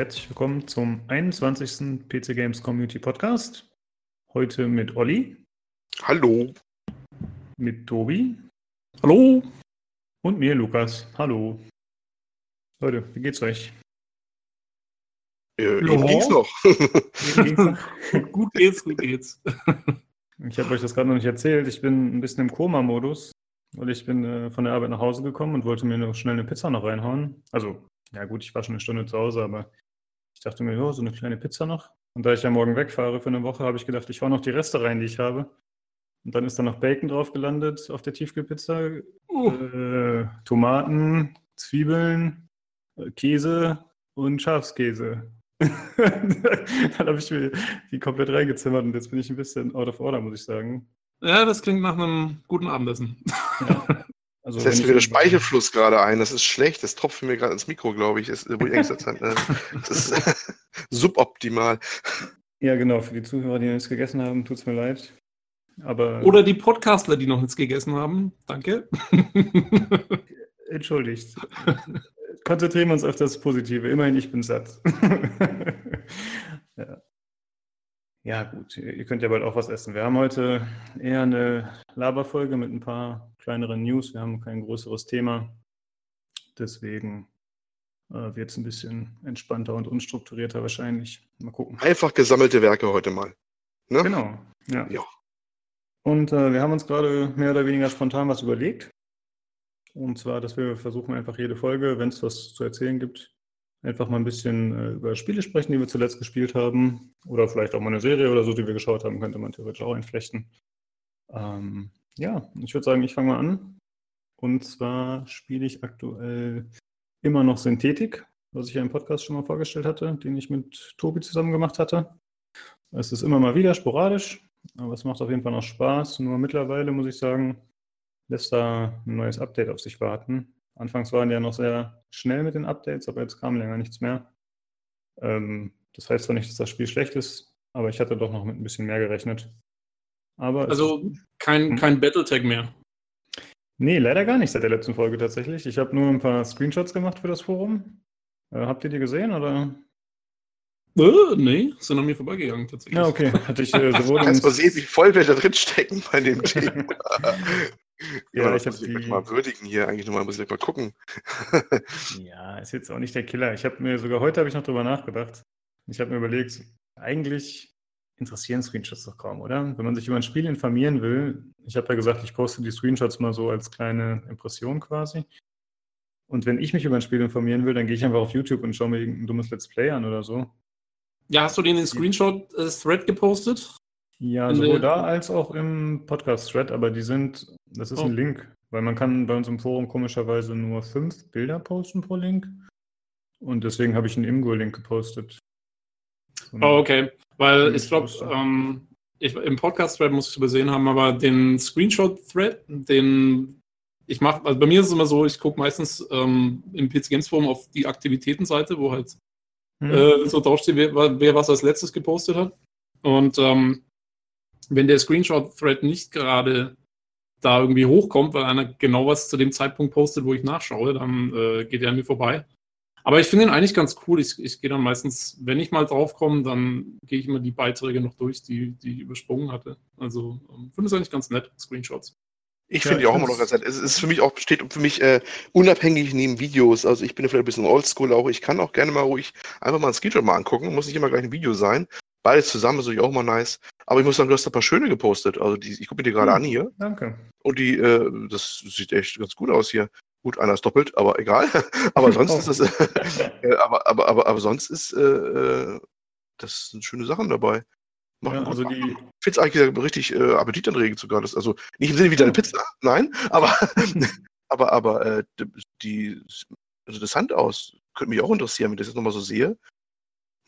herzlich willkommen zum 21. PC Games Community Podcast. Heute mit Olli. Hallo. Mit Tobi. Hallo. Und mir, Lukas. Hallo. Leute, wie geht's euch? Äh, eben ging's noch. gut geht's, gut geht's. Ich habe euch das gerade noch nicht erzählt. Ich bin ein bisschen im Koma-Modus, weil ich bin äh, von der Arbeit nach Hause gekommen und wollte mir noch schnell eine Pizza noch reinhauen. Also, ja gut, ich war schon eine Stunde zu Hause, aber ich dachte mir, oh, so eine kleine Pizza noch. Und da ich ja morgen wegfahre für eine Woche, habe ich gedacht, ich hau noch die Reste rein, die ich habe. Und dann ist da noch Bacon drauf gelandet auf der Tiefkühlpizza. Uh. Äh, Tomaten, Zwiebeln, äh, Käse und Schafskäse. dann habe ich mir die komplett reingezimmert und jetzt bin ich ein bisschen out of order, muss ich sagen. Ja, das klingt nach einem guten Abendessen. Ja. Also, das setzt mir der Speichelfluss gerade ein. Das ist schlecht. Das tropft mir gerade ins Mikro, glaube ich. Das, wo ich gesagt habe, das ist suboptimal. Ja, genau. Für die Zuhörer, die noch nichts gegessen haben, tut es mir leid. Aber Oder die Podcastler, die noch nichts gegessen haben. Danke. Entschuldigt konzentrieren wir uns auf das Positive. Immerhin, ich bin satt. ja. Ja. gut, ihr könnt ja bald auch was essen. Wir haben heute eher eine Laberfolge mit ein paar kleineren News. Wir haben kein größeres Thema. Deswegen äh, wird es ein bisschen entspannter und unstrukturierter wahrscheinlich. Mal gucken. Einfach gesammelte Werke heute mal. Ne? Genau, ja. ja. Und äh, wir haben uns gerade mehr oder weniger spontan was überlegt. Und zwar, dass wir versuchen einfach jede Folge, wenn es was zu erzählen gibt, einfach mal ein bisschen äh, über Spiele sprechen, die wir zuletzt gespielt haben. Oder vielleicht auch mal eine Serie oder so, die wir geschaut haben, könnte man theoretisch auch einflechten. Ähm, ja, ich würde sagen, ich fange mal an. Und zwar spiele ich aktuell immer noch Synthetik, was ich ja im Podcast schon mal vorgestellt hatte, den ich mit Tobi zusammen gemacht hatte. Es ist immer mal wieder sporadisch, aber es macht auf jeden Fall noch Spaß. Nur mittlerweile muss ich sagen, lässt da ein neues Update auf sich warten. Anfangs waren die ja noch sehr schnell mit den Updates, aber jetzt kam länger nichts mehr. Ähm, das heißt zwar nicht, dass das Spiel schlecht ist, aber ich hatte doch noch mit ein bisschen mehr gerechnet. Aber also kein, hm. kein Battletech mehr. Nee, leider gar nicht seit der letzten Folge tatsächlich. Ich habe nur ein paar Screenshots gemacht für das Forum. Äh, habt ihr die gesehen oder? Äh, nee, sind an mir vorbeigegangen tatsächlich. Ja, okay. Hatte ich äh, sowohl. Kannst mal sehen, wie voll wir da drin stecken bei dem Thema. Ja, ich habe die mal würdigen hier eigentlich nochmal, muss ich mal gucken. ja, ist jetzt auch nicht der Killer. Ich habe mir sogar heute habe ich noch drüber nachgedacht. Ich habe mir überlegt, eigentlich interessieren Screenshots doch kaum, oder? Wenn man sich über ein Spiel informieren will, ich habe ja gesagt, ich poste die Screenshots mal so als kleine Impression quasi. Und wenn ich mich über ein Spiel informieren will, dann gehe ich einfach auf YouTube und schaue mir irgendein dummes Let's Play an oder so. Ja, hast du den in den Screenshot-Thread gepostet? Ja, sowohl da als auch im Podcast-Thread, aber die sind, das ist oh. ein Link, weil man kann bei uns im Forum komischerweise nur fünf Bilder posten pro Link. Und deswegen habe ich einen Imgo-Link gepostet. So oh, okay. Weil ich glaube, ähm, im Podcast-Thread muss ich übersehen haben, aber den Screenshot-Thread, den ich mache, also bei mir ist es immer so, ich gucke meistens ähm, im PC Games Forum auf die Aktivitätenseite, wo halt hm. äh, so draufsteht, wer, wer was als letztes gepostet hat. Und ähm, wenn der Screenshot-Thread nicht gerade da irgendwie hochkommt, weil einer genau was zu dem Zeitpunkt postet, wo ich nachschaue, dann äh, geht er an mir vorbei. Aber ich finde ihn eigentlich ganz cool. Ich, ich gehe dann meistens, wenn ich mal draufkomme, dann gehe ich immer die Beiträge noch durch, die, die ich übersprungen hatte. Also ähm, finde es eigentlich ganz nett, Screenshots. Ich finde ja, die auch immer noch ganz nett. Es ist für mich auch, steht für mich äh, unabhängig neben Videos. Also ich bin vielleicht ein bisschen oldschool auch. Ich kann auch gerne mal ruhig einfach mal ein Screenshot mal angucken. Muss nicht immer gleich ein Video sein. Beides zusammen ist natürlich auch mal nice. Aber ich muss sagen, du hast ein paar schöne gepostet. Also die, ich gucke mir die gerade hm, an hier. Danke. Und die, äh, das sieht echt ganz gut aus hier. Gut, einer ist doppelt, aber egal. aber sonst ist das, äh, aber, aber, aber, aber sonst ist, äh, äh, das sind schöne Sachen dabei. Machen ja, also die. Ich finde es eigentlich richtig äh, appetitanregend sogar. Das, also nicht im Sinne wie deine Pizza, nein, aber, aber, aber äh, die, also interessant aus. Könnte mich auch interessieren, wenn ich das jetzt nochmal so sehe.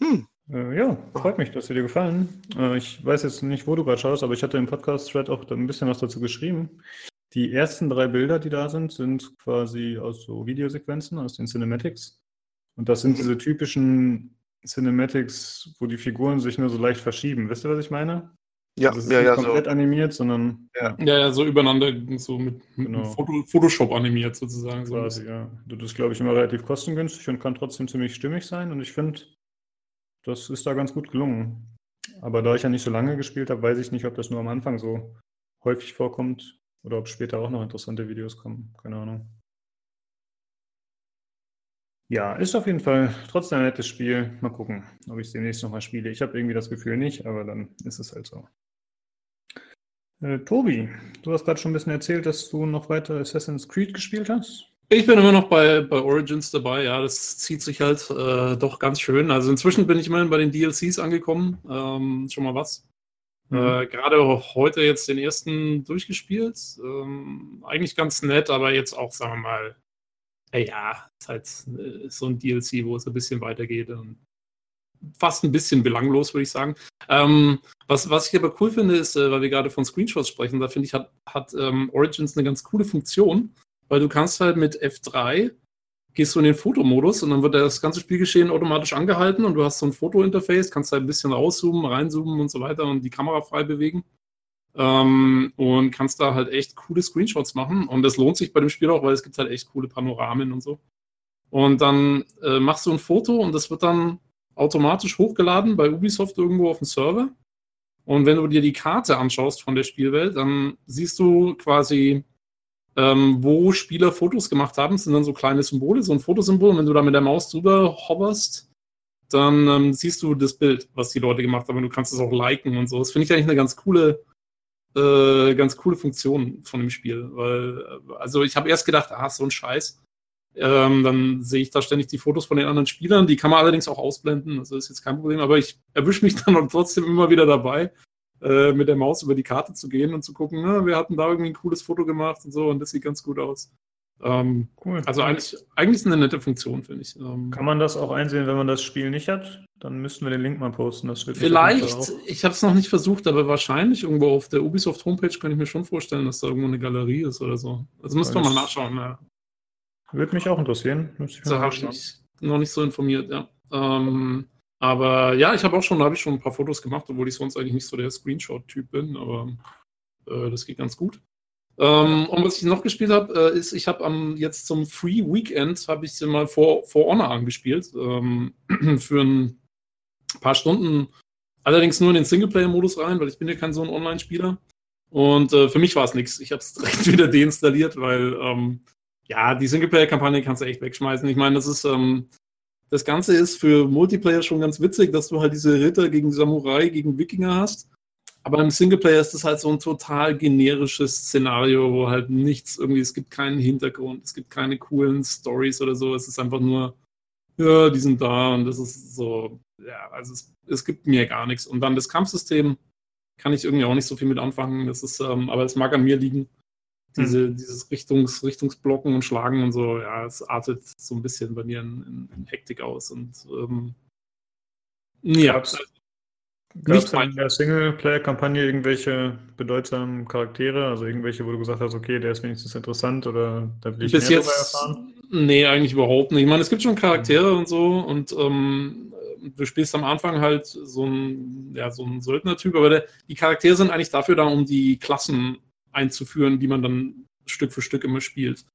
Hm, ja, freut mich, dass sie dir gefallen. Äh, ich weiß jetzt nicht, wo du gerade schaust, aber ich hatte im Podcast-Thread auch ein bisschen was dazu geschrieben. Die ersten drei Bilder, die da sind, sind quasi aus so Videosequenzen, aus den Cinematics. Und das sind diese typischen Cinematics, wo die Figuren sich nur so leicht verschieben. Wisst ihr, was ich meine? Ja, also es ist ja, nicht ja, komplett so. animiert, sondern. Ja. ja, ja, so übereinander, so mit, mit Genau. Foto, Photoshop animiert sozusagen. So. Quasi, ja. Das ist, glaube ich, immer relativ kostengünstig und kann trotzdem ziemlich stimmig sein. Und ich finde, das ist da ganz gut gelungen. Aber da ich ja nicht so lange gespielt habe, weiß ich nicht, ob das nur am Anfang so häufig vorkommt oder ob später auch noch interessante Videos kommen. Keine Ahnung. Ja, ist auf jeden Fall trotzdem ein nettes Spiel. Mal gucken, ob ich es demnächst nochmal spiele. Ich habe irgendwie das Gefühl nicht, aber dann ist es halt so. Äh, Tobi, du hast gerade schon ein bisschen erzählt, dass du noch weiter Assassin's Creed gespielt hast. Ich bin immer noch bei, bei Origins dabei, ja, das zieht sich halt äh, doch ganz schön. Also inzwischen bin ich immerhin bei den DLCs angekommen, ähm, schon mal was. Mhm. Äh, Gerade heute jetzt den ersten durchgespielt. Ähm, eigentlich ganz nett, aber jetzt auch, sagen wir mal, äh, ja, ist halt äh, so ein DLC, wo es ein bisschen weitergeht. Und fast ein bisschen belanglos, würde ich sagen. Ähm, was, was ich aber cool finde, ist, äh, weil wir gerade von Screenshots sprechen, da finde ich, hat, hat ähm, Origins eine ganz coole Funktion weil du kannst halt mit F3 gehst du in den Fotomodus und dann wird das ganze Spielgeschehen automatisch angehalten und du hast so ein Fotointerface, kannst halt ein bisschen rauszoomen, reinzoomen und so weiter und die Kamera frei bewegen. Ähm, und kannst da halt echt coole Screenshots machen. Und das lohnt sich bei dem Spiel auch, weil es gibt halt echt coole Panoramen und so. Und dann äh, machst du ein Foto und das wird dann automatisch hochgeladen bei Ubisoft irgendwo auf dem Server. Und wenn du dir die Karte anschaust von der Spielwelt, dann siehst du quasi ähm, wo Spieler Fotos gemacht haben. Das sind dann so kleine Symbole, so ein Fotosymbol. Und wenn du da mit der Maus drüber hoverst, dann ähm, siehst du das Bild, was die Leute gemacht haben. Und du kannst es auch liken und so. Das finde ich eigentlich eine ganz coole, äh, ganz coole Funktion von dem Spiel. Weil, äh, also ich habe erst gedacht, ah, so ein Scheiß. Ähm, dann sehe ich da ständig die Fotos von den anderen Spielern. Die kann man allerdings auch ausblenden. Also ist jetzt kein Problem. Aber ich erwische mich dann trotzdem immer wieder dabei, äh, mit der Maus über die Karte zu gehen und zu gucken, na, wir hatten da irgendwie ein cooles Foto gemacht und so und das sieht ganz gut aus. Ähm, cool. Also eigentlich, eigentlich ist eine nette Funktion, finde ich. Ähm, Kann man das auch einsehen, wenn man das Spiel nicht hat? Dann müssten wir den Link mal posten. Das wird Vielleicht, ich habe es noch nicht versucht, aber wahrscheinlich irgendwo auf der Ubisoft Homepage könnte ich mir schon vorstellen, dass da irgendwo eine Galerie ist oder so. Also müsste man mal nachschauen. Ja. Würde mich auch interessieren. Da habe ich noch nicht so informiert, ja. Ähm, aber ja, ich habe auch schon, habe ich schon ein paar Fotos gemacht, obwohl ich sonst eigentlich nicht so der Screenshot-Typ bin, aber äh, das geht ganz gut. Ähm, und was ich noch gespielt habe, äh, ist, ich habe am jetzt zum Free Weekend habe ich mal vor For Honor angespielt ähm, für ein paar Stunden. Allerdings nur in den Singleplayer-Modus rein, weil ich bin ja kein so ein Online-Spieler. Und äh, für mich war es nichts. Ich habe es direkt wieder deinstalliert, weil ähm, ja, die Singleplayer-Kampagne kannst du echt wegschmeißen. Ich meine, das ist ähm, das Ganze ist für Multiplayer schon ganz witzig, dass du halt diese Ritter gegen Samurai, gegen Wikinger hast. Aber im Singleplayer ist das halt so ein total generisches Szenario, wo halt nichts irgendwie, es gibt keinen Hintergrund, es gibt keine coolen Stories oder so. Es ist einfach nur, ja, die sind da und das ist so, ja, also es, es gibt mir gar nichts. Und dann das Kampfsystem kann ich irgendwie auch nicht so viel mit anfangen. Das ist, ähm, aber es mag an mir liegen. Diese, hm. Dieses Richtungs, Richtungsblocken und Schlagen und so, ja, es artet so ein bisschen bei mir in, in, in Hektik aus. Und ähm, ja. Gab es in der Singleplayer-Kampagne irgendwelche bedeutsamen Charaktere, also irgendwelche, wo du gesagt hast, okay, der ist wenigstens interessant oder da will ich Bis mehr jetzt, erfahren? Nee, eigentlich überhaupt nicht. Ich meine, es gibt schon Charaktere mhm. und so und ähm, du spielst am Anfang halt so ein, ja, so ein Söldner-Typ, aber der, die Charaktere sind eigentlich dafür da, um die Klassen einzuführen, die man dann Stück für Stück immer spielt.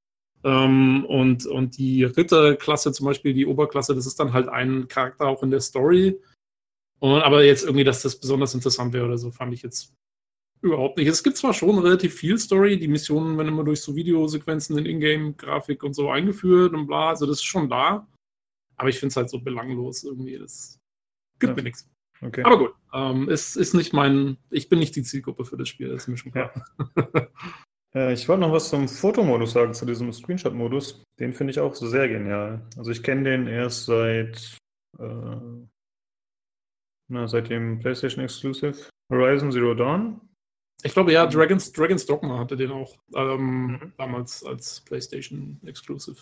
Ähm, und, und die Ritterklasse, zum Beispiel die Oberklasse, das ist dann halt ein Charakter auch in der Story. Und, aber jetzt irgendwie, dass das besonders interessant wäre oder so, fand ich jetzt überhaupt nicht. Es gibt zwar schon relativ viel Story, die Missionen werden immer durch so Videosequenzen in Ingame-Grafik und so eingeführt und bla, also das ist schon da. Aber ich finde es halt so belanglos irgendwie. Das gibt ja. mir nichts. Okay. Aber gut, ähm, es ist nicht mein, ich bin nicht die Zielgruppe für das Spiel, das ist mir schon klar. Ja. äh, ich wollte noch was zum Fotomodus sagen, zu diesem Screenshot-Modus. Den finde ich auch sehr genial. Also ich kenne den erst seit, äh, na, seit dem PlayStation Exclusive Horizon Zero Dawn. Ich glaube, ja, Dragon's, Dragon's Dogma hatte den auch ähm, mhm. damals als PlayStation Exclusive.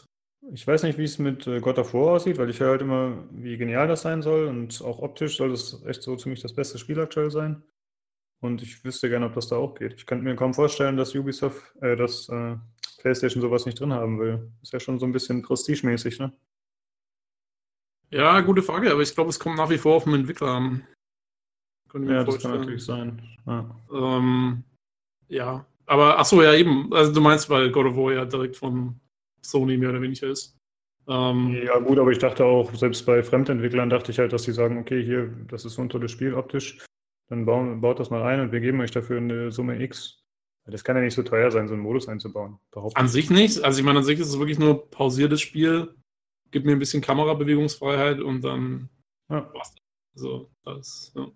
Ich weiß nicht, wie es mit äh, God of War aussieht, weil ich höre halt immer, wie genial das sein soll und auch optisch soll das echt so ziemlich das beste Spiel aktuell sein. Und ich wüsste gerne, ob das da auch geht. Ich könnte mir kaum vorstellen, dass Ubisoft, äh, dass äh, PlayStation sowas nicht drin haben will. Ist ja schon so ein bisschen prestigemäßig, ne? Ja, gute Frage, aber ich glaube, es kommt nach wie vor auf den Entwickler an. Ja, das kann natürlich sein. Ja. Ähm, ja, aber achso, ja, eben. Also du meinst, weil God of War ja direkt von Sony mehr oder weniger ist. Ähm, ja, gut, aber ich dachte auch, selbst bei Fremdentwicklern dachte ich halt, dass sie sagen, okay, hier, das ist so ein tolles Spiel optisch, dann bauen, baut das mal ein und wir geben euch dafür eine Summe X. Das kann ja nicht so teuer sein, so einen Modus einzubauen. An sich nicht. Also ich meine, an sich ist es wirklich nur pausiertes Spiel. Gib mir ein bisschen Kamerabewegungsfreiheit und dann ja. Also, das, ja.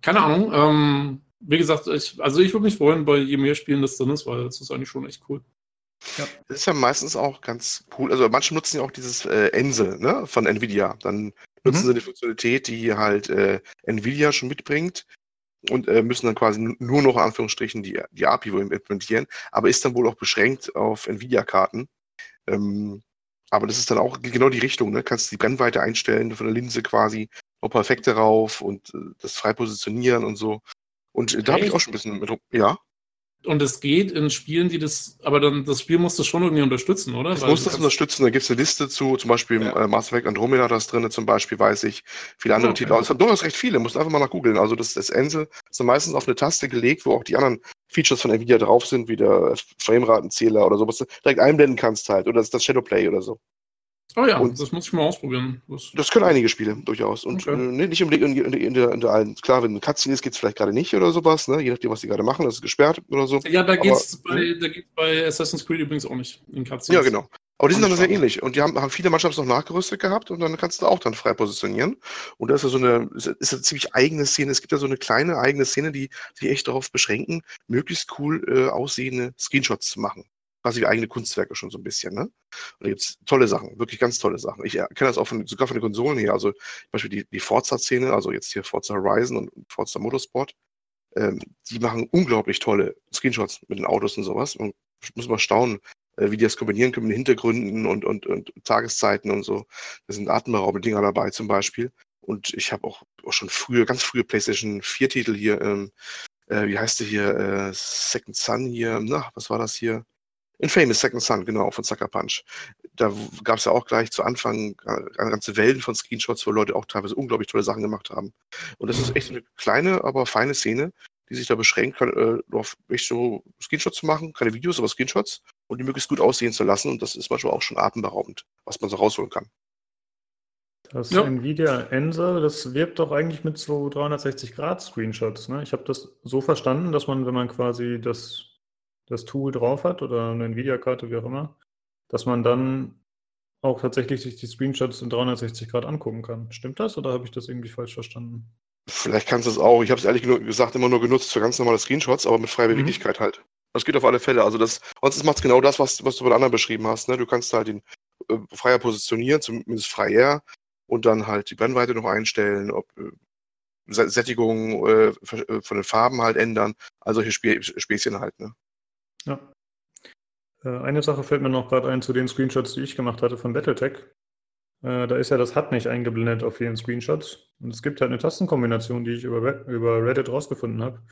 Keine Ahnung. Ähm, wie gesagt, ich, also ich würde mich freuen, bei je mehr Spielen das drin ist, weil das ist eigentlich schon echt cool. Ja. Das ist ja meistens auch ganz cool. Also manche nutzen ja auch dieses äh, Ense ne, von Nvidia. Dann nutzen mhm. sie die Funktionalität, die halt äh, Nvidia schon mitbringt und äh, müssen dann quasi nur noch in Anführungsstrichen die, die API implementieren, aber ist dann wohl auch beschränkt auf Nvidia-Karten. Ähm, aber das ist dann auch genau die Richtung, ne? Kannst die Brennweite einstellen von der Linse quasi, noch perfekt darauf und äh, das frei positionieren und so. Und äh, da habe ich auch schon ein bisschen mit, ja. Und es geht in Spielen, die das, aber dann das Spiel muss das schon irgendwie unterstützen, oder? Es muss das unterstützen, da gibt es eine Liste zu, zum Beispiel ja. äh, Mass Effect Andromeda das drin, zum Beispiel, weiß ich, viele andere okay. Titel. Also, durchaus recht viele, musst einfach mal nach googeln. Also das, das Ensel ist dann meistens auf eine Taste gelegt, wo auch die anderen Features von Nvidia drauf sind, wie der Frameratenzähler oder sowas, direkt einblenden kannst halt, oder das, das Shadowplay oder so. Oh ja, und das muss ich mal ausprobieren. Das, das können einige Spiele durchaus. Und okay. äh, nicht unbedingt in, in, in, der, in der allen. Klar, wenn ein Cutscene ist, geht es vielleicht gerade nicht oder sowas, ne? je nachdem, was die gerade machen, das ist gesperrt oder so. Ja, da geht es bei, hm? bei Assassin's Creed übrigens auch nicht in Cutscenes. Ja, genau. Aber die sind dann sehr ähnlich. Und die haben, haben viele Mannschaften noch nachgerüstet gehabt und dann kannst du auch dann frei positionieren. Und das ist ja so eine, ist, ist eine ziemlich eigene Szene. Es gibt ja so eine kleine eigene Szene, die sich echt darauf beschränken, möglichst cool äh, aussehende Screenshots zu machen quasi wie eigene Kunstwerke schon so ein bisschen. Ne? Und da gibt es tolle Sachen, wirklich ganz tolle Sachen. Ich kenne das auch von, sogar von den Konsolen her. Also zum Beispiel die, die Forza-Szene, also jetzt hier Forza Horizon und Forza Motorsport, ähm, die machen unglaublich tolle Screenshots mit den Autos und sowas. Ich muss mal staunen, äh, wie die das kombinieren können mit Hintergründen und, und, und Tageszeiten und so. Da sind atemberaubende Dinger dabei zum Beispiel. Und ich habe auch, auch schon frühe, ganz frühe PlayStation 4-Titel hier, ähm, äh, wie heißt der hier, äh, Second Sun hier, na, was war das hier? Infamous Second Son, genau, von Sucker Punch. Da gab es ja auch gleich zu Anfang äh, eine ganze Wellen von Screenshots, wo Leute auch teilweise unglaublich tolle Sachen gemacht haben. Und das ist echt eine kleine, aber feine Szene, die sich da beschränkt, äh, auf echt so Screenshots zu machen, keine Videos, aber Screenshots und die möglichst gut aussehen zu lassen. Und das ist manchmal auch schon atemberaubend, was man so rausholen kann. Das ja. Nvidia Ense, das wirbt doch eigentlich mit so 360-Grad-Screenshots. Ne? Ich habe das so verstanden, dass man, wenn man quasi das das Tool drauf hat oder eine Nvidia-Karte, wie auch immer, dass man dann auch tatsächlich sich die Screenshots in 360 Grad angucken kann. Stimmt das oder habe ich das irgendwie falsch verstanden? Vielleicht kannst du es auch. Ich habe es ehrlich gesagt immer nur genutzt für ganz normale Screenshots, aber mit freier mhm. Beweglichkeit halt. Das geht auf alle Fälle. Also das, sonst macht es genau das, was, was du bei anderen beschrieben hast. Ne? Du kannst halt den äh, freier positionieren, zumindest freier, und dann halt die Brennweite noch einstellen, ob äh, Sättigung äh, äh, von den Farben halt ändern. Also solche Spä Späßchen halt. Ne? Ja. Äh, eine Sache fällt mir noch gerade ein zu den Screenshots, die ich gemacht hatte von Battletech. Äh, da ist ja das HUD nicht eingeblendet auf vielen Screenshots. Und es gibt halt eine Tastenkombination, die ich über, über Reddit rausgefunden habe,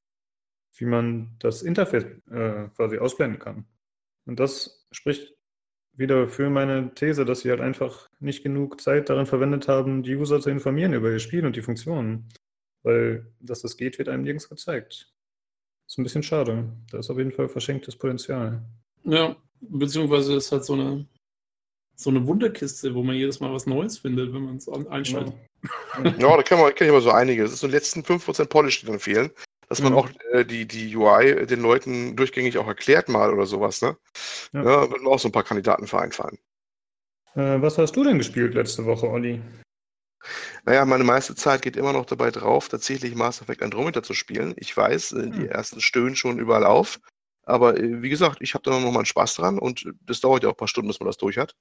wie man das Interface äh, quasi ausblenden kann. Und das spricht wieder für meine These, dass sie halt einfach nicht genug Zeit darin verwendet haben, die User zu informieren über ihr Spiel und die Funktionen. Weil, dass das geht, wird einem nirgends gezeigt. Ist ein bisschen schade. Da ist auf jeden Fall verschenktes Potenzial. Ja, beziehungsweise ist halt so eine, so eine Wunderkiste, wo man jedes Mal was Neues findet, wenn man es einschaltet. Ja, ja da kann man ich aber so einige. Es ist so die letzten 5% Polish, die dann fehlen. Dass man mhm. auch äh, die, die UI den Leuten durchgängig auch erklärt mal oder sowas, ne? Ja, ja würden mir auch so ein paar Kandidaten für einfallen. Äh, was hast du denn gespielt letzte Woche, Olli? Naja, meine meiste Zeit geht immer noch dabei drauf, tatsächlich Mass Effect Andromeda zu spielen. Ich weiß, äh, die hm. ersten stöhnen schon überall auf. Aber äh, wie gesagt, ich habe da noch mal einen Spaß dran und das dauert ja auch ein paar Stunden, bis man das durch hat.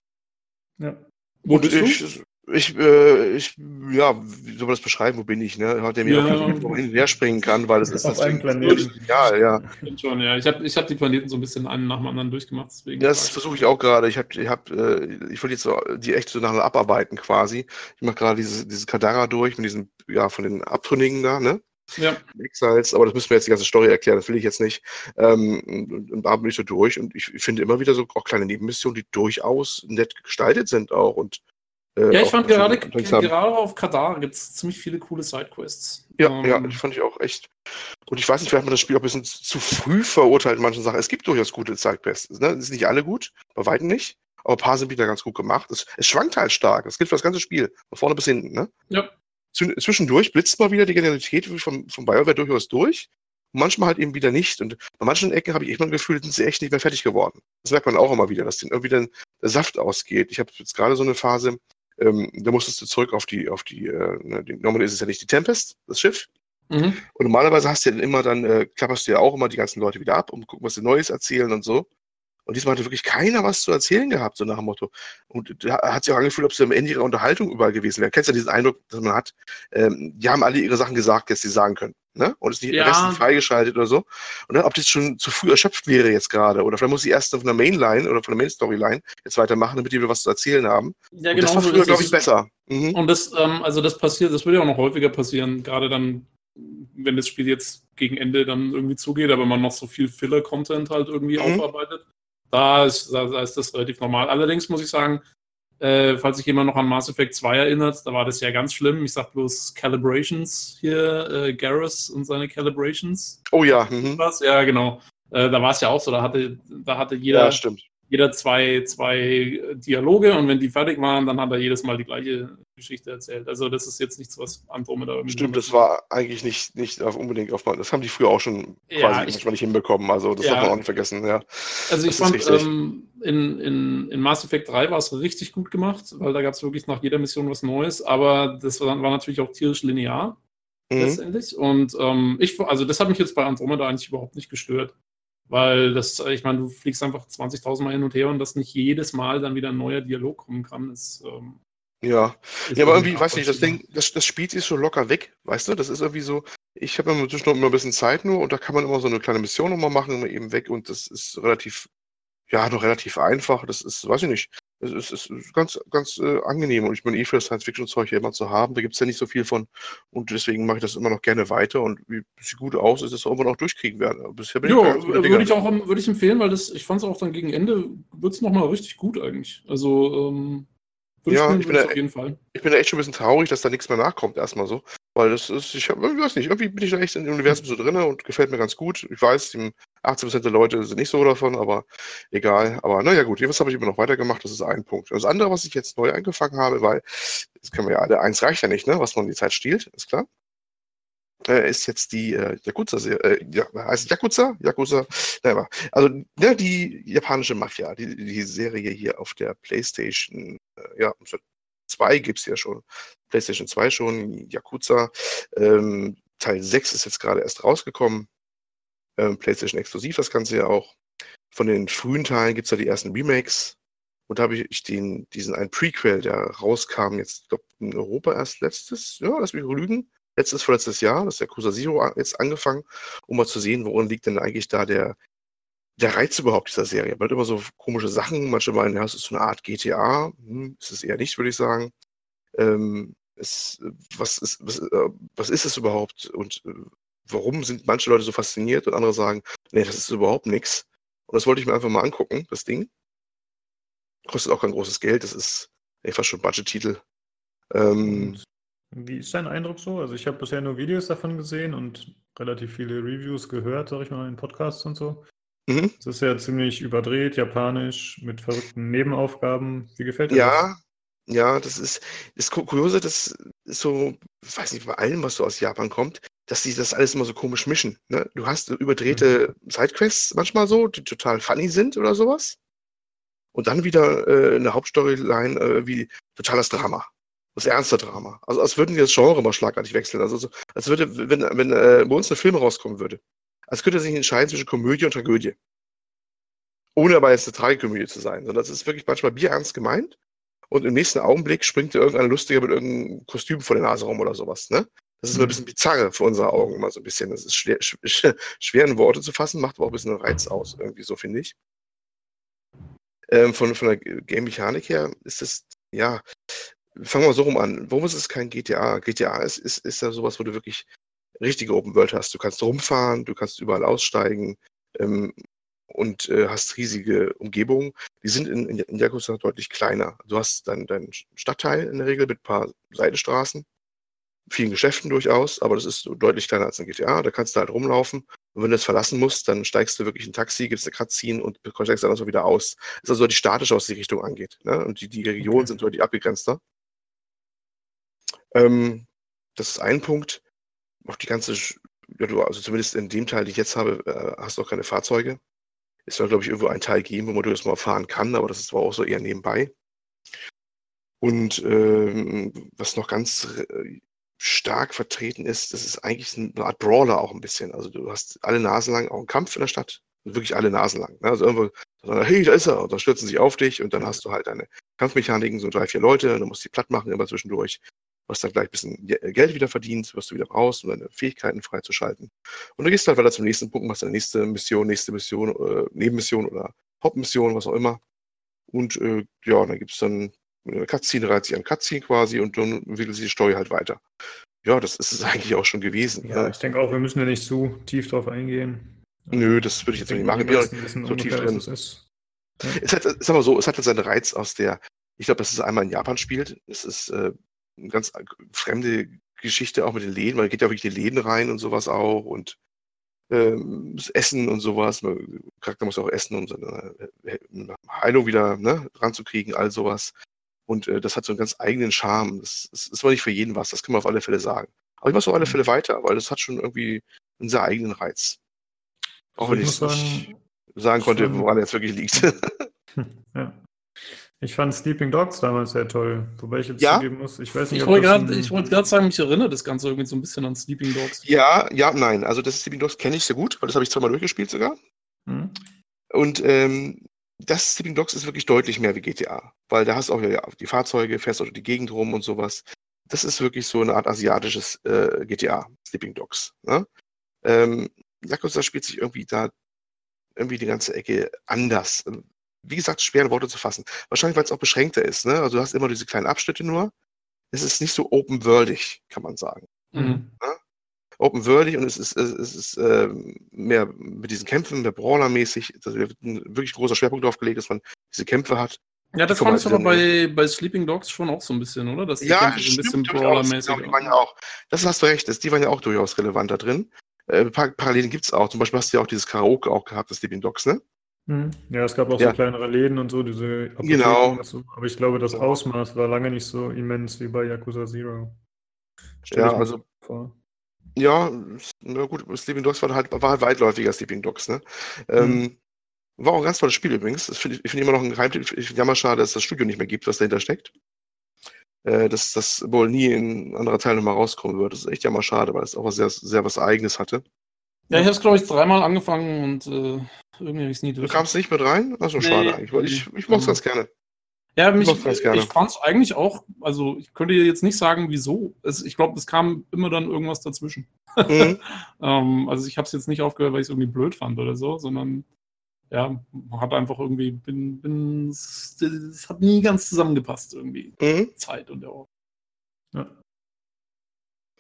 Ja. Wo bist ich, du? Ich, äh, ich, ja, wie soll man das beschreiben? Wo bin ich? Ne? Hat der mir ja. hin und her springen kann, weil es ist auf einem Planeten. Ja, ja. Schon, ja. Ich habe ich hab die Planeten so ein bisschen einen nach dem anderen durchgemacht. Deswegen das versuche ich auch gerade. Ich habe, ich, hab, äh, ich will jetzt so, die echt so nachher abarbeiten quasi. Ich mache gerade dieses, dieses Kadara durch mit diesen, ja, von den Abtrünnigen da, ne? Ja. Exiles, aber das müssen wir jetzt die ganze Story erklären, das will ich jetzt nicht. Ähm, und, und da bin ich so durch und ich finde immer wieder so auch kleine Nebenmissionen, die durchaus nett gestaltet sind auch und Äh, ja, ich fand gerade, gerade auf Kadar gibt es ziemlich viele coole Sidequests. Ja, ähm, ja, die fand ich auch echt. Und ich weiß nicht, vielleicht hat man das Spiel auch ein bisschen zu früh verurteilt in manchen Sachen. Es gibt durchaus gute Sidequests. Ne? Das sind nicht alle gut, bei weitem nicht. Aber ein paar sind wieder ganz gut gemacht. Es, es schwankt halt stark. Es gibt für das ganze Spiel. Von vorne bis hinten. Ne? Ja. Zwischendurch blitzt mal wieder die Genialität von, von BioWare durchaus durch. Manchmal halt eben wieder nicht. Und bei manchen Ecken habe ich echt mal ein Gefühl, sind sie echt nicht mehr fertig geworden. Das merkt man auch immer wieder, dass denen irgendwie dann der Saft ausgeht. Ich habe jetzt gerade so eine Phase, ähm, da musstest du zurück auf die, auf die, äh, die, normalerweise ist es ja nicht die Tempest, das Schiff. Mhm. Und normalerweise hast du ja dann immer dann, äh, klapperst du ja auch immer die ganzen Leute wieder ab und gucken, was sie Neues erzählen und so. Und diesmal hatte wirklich keiner was zu erzählen gehabt, so nach dem Motto. Und da hat sich auch angefühlt, ob sie am Ende ihrer Unterhaltung überall gewesen wäre. Kennst du ja diesen Eindruck, dass man hat, ähm, die haben alle ihre Sachen gesagt, jetzt sie sagen können. Ne? Und ist nicht ja. Rest freigeschaltet oder so. Und ne, ob das schon zu früh erschöpft wäre jetzt gerade. Oder vielleicht muss sie erst von der Mainline oder von der Main-Storyline jetzt weitermachen, damit die wieder was zu erzählen haben. Ja, genau. das war früher, glaube ich, besser. Mhm. Und das, ähm, also das passiert, das würde ja auch noch häufiger passieren, gerade dann, wenn das Spiel jetzt gegen Ende dann irgendwie zugeht, aber man noch so viel Filler-Content halt irgendwie mhm. aufarbeitet. Da ist, da, da ist das relativ normal. Allerdings muss ich sagen, äh, falls sich jemand noch an Mass Effect 2 erinnert, da war das ja ganz schlimm. Ich sag bloß Calibrations hier, äh, Garrus und seine Calibrations. Oh ja. Mhm. Was? Ja, genau. Äh, da war es ja auch so, da hatte, da hatte jeder, ja, jeder zwei, zwei Dialoge und wenn die fertig waren, dann hat er jedes Mal die gleiche Geschichte erzählt. Also das ist jetzt nichts, was Andromeda irgendwie. Stimmt, das war eigentlich nicht, nicht auf, unbedingt auf. Das haben die früher auch schon ja, quasi ich, manchmal nicht hinbekommen. Also das ja. darf man auch nicht vergessen. Ja. Also ich das fand, ähm, in, in, in Mass Effect 3 war es richtig gut gemacht, weil da gab es wirklich nach jeder Mission was Neues, aber das war, war natürlich auch tierisch linear. Mhm. Letztendlich. Und ähm, ich, also das hat mich jetzt bei Andromeda eigentlich überhaupt nicht gestört. Weil das, ich meine, du fliegst einfach 20.000 Mal hin und her und dass nicht jedes Mal dann wieder ein neuer Dialog kommen kann, ist, ähm, ja, ja aber irgendwie, weiß nicht, das Ding, das, das spielt sich so locker weg, weißt du? Das ist irgendwie so, ich habe immer zwischendurch immer ein bisschen Zeit nur und da kann man immer so eine kleine Mission nochmal machen, immer eben weg und das ist relativ, ja, noch relativ einfach. Das ist, weiß ich nicht, es ist, ist, ist ganz, ganz äh, angenehm und ich bin eh für das Science-Fiction-Zeug hier immer zu haben. Da gibt es ja nicht so viel von und deswegen mache ich das immer noch gerne weiter und wie es sieht gut aus, ist es auch immer noch durchkriegen werden. Bisher bin jo, ich würde ich auch würde ich empfehlen, weil das, ich fand es auch dann gegen Ende, wird es nochmal richtig gut eigentlich. Also, ähm, ja, ich bin, da, auf jeden Fall. ich bin da echt schon ein bisschen traurig, dass da nichts mehr nachkommt, erstmal so. Weil das ist, ich, hab, weiß nicht, irgendwie bin ich da echt dem Universum so drin und gefällt mir ganz gut. Ich weiß, 18% der Leute sind nicht so davon, aber egal. Aber naja, gut, was habe ich immer noch weitergemacht, das ist ein Punkt. Das andere, was ich jetzt neu angefangen habe, weil, das können wir ja alle, eins reicht ja nicht, ne, was man die Zeit stiehlt, ist klar äh, ist jetzt die äh, Yakuza, äh, ja, heißt Yakuza? Yakuza, naja, also ja, die japanische Mafia, die, die Serie hier auf der PlayStation, äh, ja, 2 gibt es ja schon, PlayStation 2 schon, Yakuza, ähm, Teil 6 ist jetzt gerade erst rausgekommen, ähm, PlayStation exklusiv das Ganze ja auch. Von den frühen Teilen gibt es ja die ersten Remakes, und da habe ich den, diesen einen Prequel, der rauskam jetzt, glaube in Europa erst letztes, ja, lass mich lügen, letztes, vorletztes Jahr, das Cruiser Zero jetzt angefangen, um mal zu sehen, worin liegt denn eigentlich da der, der Reiz überhaupt dieser Serie. Man hat immer so komische Sachen, manche meinen, ja, es ist so eine Art GTA, hm, ist es eher nicht, würde ich sagen. Ähm, es, was, ist, was, äh, was ist es überhaupt und äh, warum sind manche Leute so fasziniert und andere sagen, nee, das ist überhaupt nichts. Und das wollte ich mir einfach mal angucken, das Ding. Kostet auch kein großes Geld, das ist ey, fast schon Budget-Titel. Ähm, wie ist dein Eindruck so? Also ich habe bisher nur Videos davon gesehen und relativ viele Reviews gehört, sag ich mal, in Podcasts und so. Mhm. Es ist ja ziemlich überdreht, japanisch, mit verrückten Nebenaufgaben. Wie gefällt dir ja, das? Ja, das ist das Kuriose, das ist so, ich weiß nicht, bei allem, was so aus Japan kommt, dass sie das alles immer so komisch mischen. Ne? Du hast überdrehte mhm. Sidequests manchmal so, die total funny sind oder sowas. Und dann wieder äh, eine Hauptstoryline äh, wie totales Drama das ernste Drama. Also als würden wir das Genre mal schlagartig wechseln. Also so, als würde, wenn, wenn äh, bei uns ein Film rauskommen würde, als könnte er sich entscheiden zwischen Komödie und Tragödie. Ohne aber jetzt eine Tragikomödie zu sein. Sondern das ist wirklich manchmal bierernst gemeint. Und im nächsten Augenblick springt dir irgendein Lustiger mit irgendeinem Kostüm vor der Nase rum oder sowas. Ne? Das ist mhm. ein bisschen bizarre für unsere Augen immer so ein bisschen. Das ist schwer, schwer, schwer in Worte zu fassen, macht aber auch ein bisschen einen Reiz aus, irgendwie so, finde ich. Ähm, von, von der Game-Mechanik her ist es, ja, fangen wir so rum an. Warum ist es kein GTA? GTA ist, ist, ist ja sowas, wo du wirklich richtige Open World hast. Du kannst rumfahren, du kannst überall aussteigen. Ähm, und äh, hast riesige Umgebungen. Die sind in, in, in Yakuza deutlich kleiner. Du hast dann deinen Stadtteil in der Regel mit ein paar Seitenstraßen, vielen Geschäften durchaus, aber das ist deutlich kleiner als ein GTA. Da kannst du halt rumlaufen. Und wenn du das verlassen musst, dann steigst du wirklich in ein Taxi, gibst eine Cutscene und steigst dann auch wieder aus. Das ist also deutlich statischer, was die Richtung angeht. Ne? Und die, die Regionen okay. sind deutlich abgegrenzter. Ähm, das ist ein Punkt. Auch die ganze, ja, du, also zumindest in dem Teil, den ich jetzt habe, äh, hast du auch keine Fahrzeuge. Es soll, glaube ich, irgendwo ein Teil geben, wo man das mal fahren kann, aber das ist zwar auch so eher nebenbei. Und ähm, was noch ganz äh, stark vertreten ist, das ist eigentlich eine Art Brawler auch ein bisschen. Also du hast alle Nasen lang auch einen Kampf in der Stadt. Wirklich alle Nasen lang. Ne? Also irgendwo, hey, da ist er, und dann stürzen sie auf dich und dann hast du halt deine Kampfmechaniken, so drei, vier Leute, und dann musst du die platt machen immer zwischendurch hast dann gleich ein bisschen Geld wieder verdient, wirst du wieder raus, um deine Fähigkeiten freizuschalten. Und dann gehst du halt weiter zum nächsten Punkt, machst deine nächste Mission, nächste Mission, äh, Nebenmission oder Hauptmission, was auch immer. Und äh, ja, dann gibt es dann eine Cutscene, reizt sich an Cutscene quasi und dann entwickelt sich die Story halt weiter. Ja, das ist es eigentlich auch schon gewesen. Ja, ne? ich denke auch, wir müssen ja nicht zu tief drauf eingehen. Nö, das würde ich jetzt ich nicht machen. Wir sind so tief drin. Es ist. Ja. Es hat, sag mal so, es hat halt seinen Reiz aus der, ich glaube, dass es einmal in Japan spielt. Es ist äh, eine ganz fremde Geschichte auch mit den Läden. Man geht ja wirklich in die Läden rein und sowas auch und ähm, das Essen und sowas. Man, Charakter muss auch essen, um seine äh, Heilung wieder ne, ranzukriegen, all sowas. Und äh, das hat so einen ganz eigenen Charme. Das, das ist aber nicht für jeden was, das kann man auf alle Fälle sagen. Aber ich mache es auf alle mhm. Fälle weiter, weil das hat schon irgendwie einen sehr eigenen Reiz. Auch wenn ich es nicht sagen konnte, woran er jetzt wirklich liegt. ja. Ich fand Sleeping Dogs damals sehr toll, wobei ich jetzt ja? zugeben muss, ich weiß nicht, ich wollte gerade wollt sagen, mich erinnert das Ganze irgendwie so ein bisschen an Sleeping Dogs. Ja, ja, nein. Also das Sleeping Dogs kenne ich sehr gut, weil das habe ich zweimal durchgespielt sogar. Mhm. Und ähm, das Sleeping Dogs ist wirklich deutlich mehr wie GTA, weil da hast du auch ja die Fahrzeuge, fährst auch die Gegend rum und sowas. Das ist wirklich so eine Art asiatisches äh, GTA, Sleeping Dogs. Ne? Ähm, Yakuza spielt sich irgendwie da irgendwie die ganze Ecke anders wie gesagt, schwer in Worte zu fassen. Wahrscheinlich, weil es auch beschränkter ist. Ne? Also du hast immer diese kleinen Abschnitte nur. Es ist nicht so open-worldig, kann man sagen. Mhm. Ja? Open-worldig und es ist, es ist äh, mehr mit diesen Kämpfen, mehr Brawler-mäßig. Da wird ein wirklich großer Schwerpunkt drauf gelegt, dass man diese Kämpfe hat. Ja, das fand ich aber bei, bei Sleeping Dogs schon auch so ein bisschen, oder? Dass die ja, Kämpfe so ein bisschen Brawler-mäßig genau, waren. Ja auch, das hast du recht, das, die waren ja auch durchaus relevant da drin. Äh, Parallelen gibt es auch. Zum Beispiel hast du ja auch dieses Karaoke auch gehabt, das Sleeping Dogs, ne? Mhm. Ja, es gab auch ja. so kleinere Läden und so, diese Apotheken genau. So. Aber ich glaube, das Ausmaß war lange nicht so immens wie bei Yakuza Zero. Stell ja, also. Vor. Ja, na gut, Sleeping Dogs war halt, war halt weitläufiger Sleeping Dogs, ne? Ähm, mhm. war auch ein ganz tolles Spiel übrigens. Das find ich, ich finde immer noch ein Geheimtipp. Ich finde jammer schade, dass es das Studio nicht mehr gibt, was dahinter steckt. Äh, dass das wohl nie in anderer Teil nochmal rauskommen wird. Das ist echt jammer schade, weil es auch sehr, sehr was Eigenes hatte. Ja, ich habe es, glaube ich, dreimal angefangen und äh, irgendwie habe ich es nie durch. Du kamst nicht mit rein? Achso, nee, schade eigentlich, weil ich, ich mochte es ganz gerne. Ja, mich, ich, ich fand es eigentlich auch, also ich könnte jetzt nicht sagen, wieso. Es, ich glaube, es kam immer dann irgendwas dazwischen. Mhm. ähm, also ich habe es jetzt nicht aufgehört, weil ich es irgendwie blöd fand oder so, sondern ja, hat einfach irgendwie, bin, bin, es, es hat nie ganz zusammengepasst irgendwie. Mhm. Zeit und der Ort. Ja.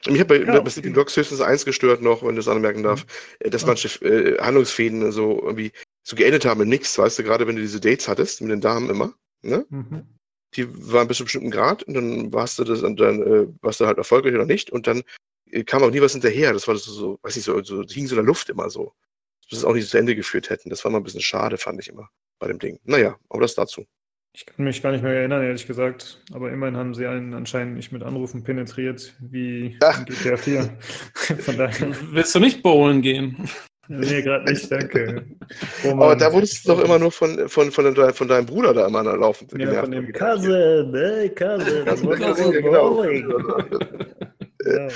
Mich hat bei, ja, Sleeping Dogs höchstens eins gestört noch, wenn du das anmerken darf, mhm. dass manche äh, Handlungsfäden so irgendwie so geendet haben in nichts, weißt du, gerade wenn du diese Dates hattest mit den Damen immer, ne? Mhm. Die waren bis zu einem bestimmten Grad und dann warst du das und dann äh, warst du halt erfolgreich oder nicht und dann äh, kam auch nie was hinterher. Das war so, so weiß nicht, so, so hing so in der Luft immer so. Dass es auch nicht zu Ende geführt hätten. Das war mal ein bisschen schade, fand ich immer bei dem Ding. Naja, aber das dazu. Ich kann mich gar nicht mehr erinnern, ehrlich gesagt. Aber immerhin haben sie einen anscheinend nicht mit Anrufen penetriert, wie Ach. in GTA 4. Von daher. Willst du nicht bowlen gehen? Nee, gerade nicht, danke. Oh aber da wurdest du doch immer nur von, von, von, dein, von deinem Bruder da immer laufen. Ja, von dem Cousin, ey, Cousin, Cousin, genau. ja,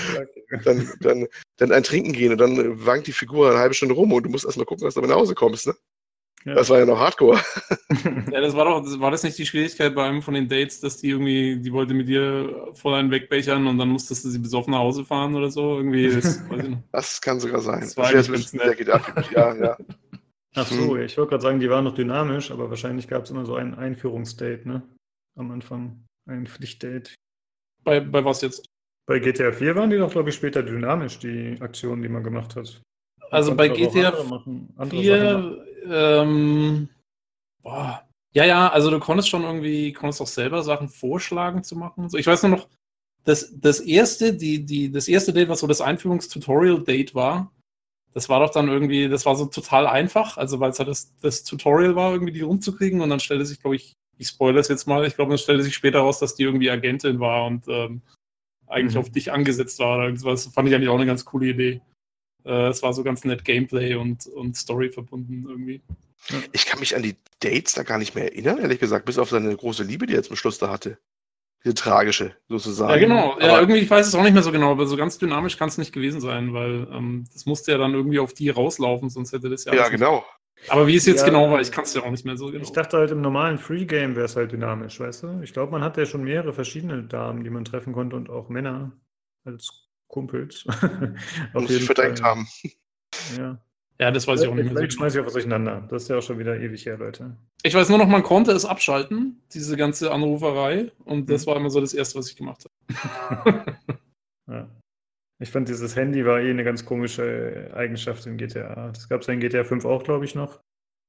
dann, dann, dann ein Trinken gehen und dann wankt die Figur eine halbe Stunde rum und du musst erstmal gucken, dass du nach Hause kommst, ne? Ja. Das war ja noch Hardcore. ja, das war doch, war das nicht die Schwierigkeit bei einem von den Dates, dass die irgendwie, die wollte mit dir voll einen wegbechern und dann musstest du sie besoffen nach Hause fahren oder so? Irgendwie, das, das kann sogar sein. Das war das ganz nett. Ja, ja. Ach so, hm. ich wollte gerade sagen, die waren noch dynamisch, aber wahrscheinlich gab es immer so ein Einführungsdate, ne? Am Anfang. Ein Pflichtdate. Bei, bei was jetzt? Bei GTA 4 waren die doch, glaube ich, später dynamisch, die Aktionen, die man gemacht hat. Also bei GTA 4 ähm, boah, ja, ja, also du konntest schon irgendwie, konntest auch selber Sachen vorschlagen zu machen. So, ich weiß nur noch, das, das erste, die, die, das erste Date, was so das Einführungstutorial-Date war, das war doch dann irgendwie, das war so total einfach, also weil es halt das, das Tutorial war, irgendwie die rumzukriegen und dann stellte sich, glaube ich, ich spoilere es jetzt mal, ich glaube, dann stellte sich später raus, dass die irgendwie Agentin war und ähm, eigentlich mhm. auf dich angesetzt war. Das fand ich eigentlich auch eine ganz coole Idee. Äh, es war so ganz nett Gameplay und, und Story verbunden irgendwie. Ich kann mich an die Dates da gar nicht mehr erinnern, ehrlich gesagt, bis auf seine große Liebe, die er zum Schluss da hatte. Diese tragische, sozusagen. Ja, genau. Aber ja, irgendwie, ich weiß es auch nicht mehr so genau, aber so ganz dynamisch kann es nicht gewesen sein, weil ähm, das musste ja dann irgendwie auf die rauslaufen, sonst hätte das ja. Ja, genau. Aber wie es jetzt ja, genau war, ich kann es ja auch nicht mehr so genau. Ich dachte halt, im normalen Free-Game wäre es halt dynamisch, weißt du? Ich glaube, man hatte ja schon mehrere verschiedene Damen, die man treffen konnte und auch Männer als Kumpels. Auf jeden verdrängt haben. Ja. Ja, das weiß ich auch nicht mehr. Vielleicht so schmeiße ich auch was durcheinander. Das ist ja auch schon wieder ewig her, Leute. Ich weiß nur noch, man konnte es abschalten, diese ganze Anruferei. Und das mhm. war immer so das Erste, was ich gemacht habe. ja. Ich fand, dieses Handy war eh eine ganz komische Eigenschaft in GTA. Das gab es ja in GTA 5 auch, glaube ich, noch.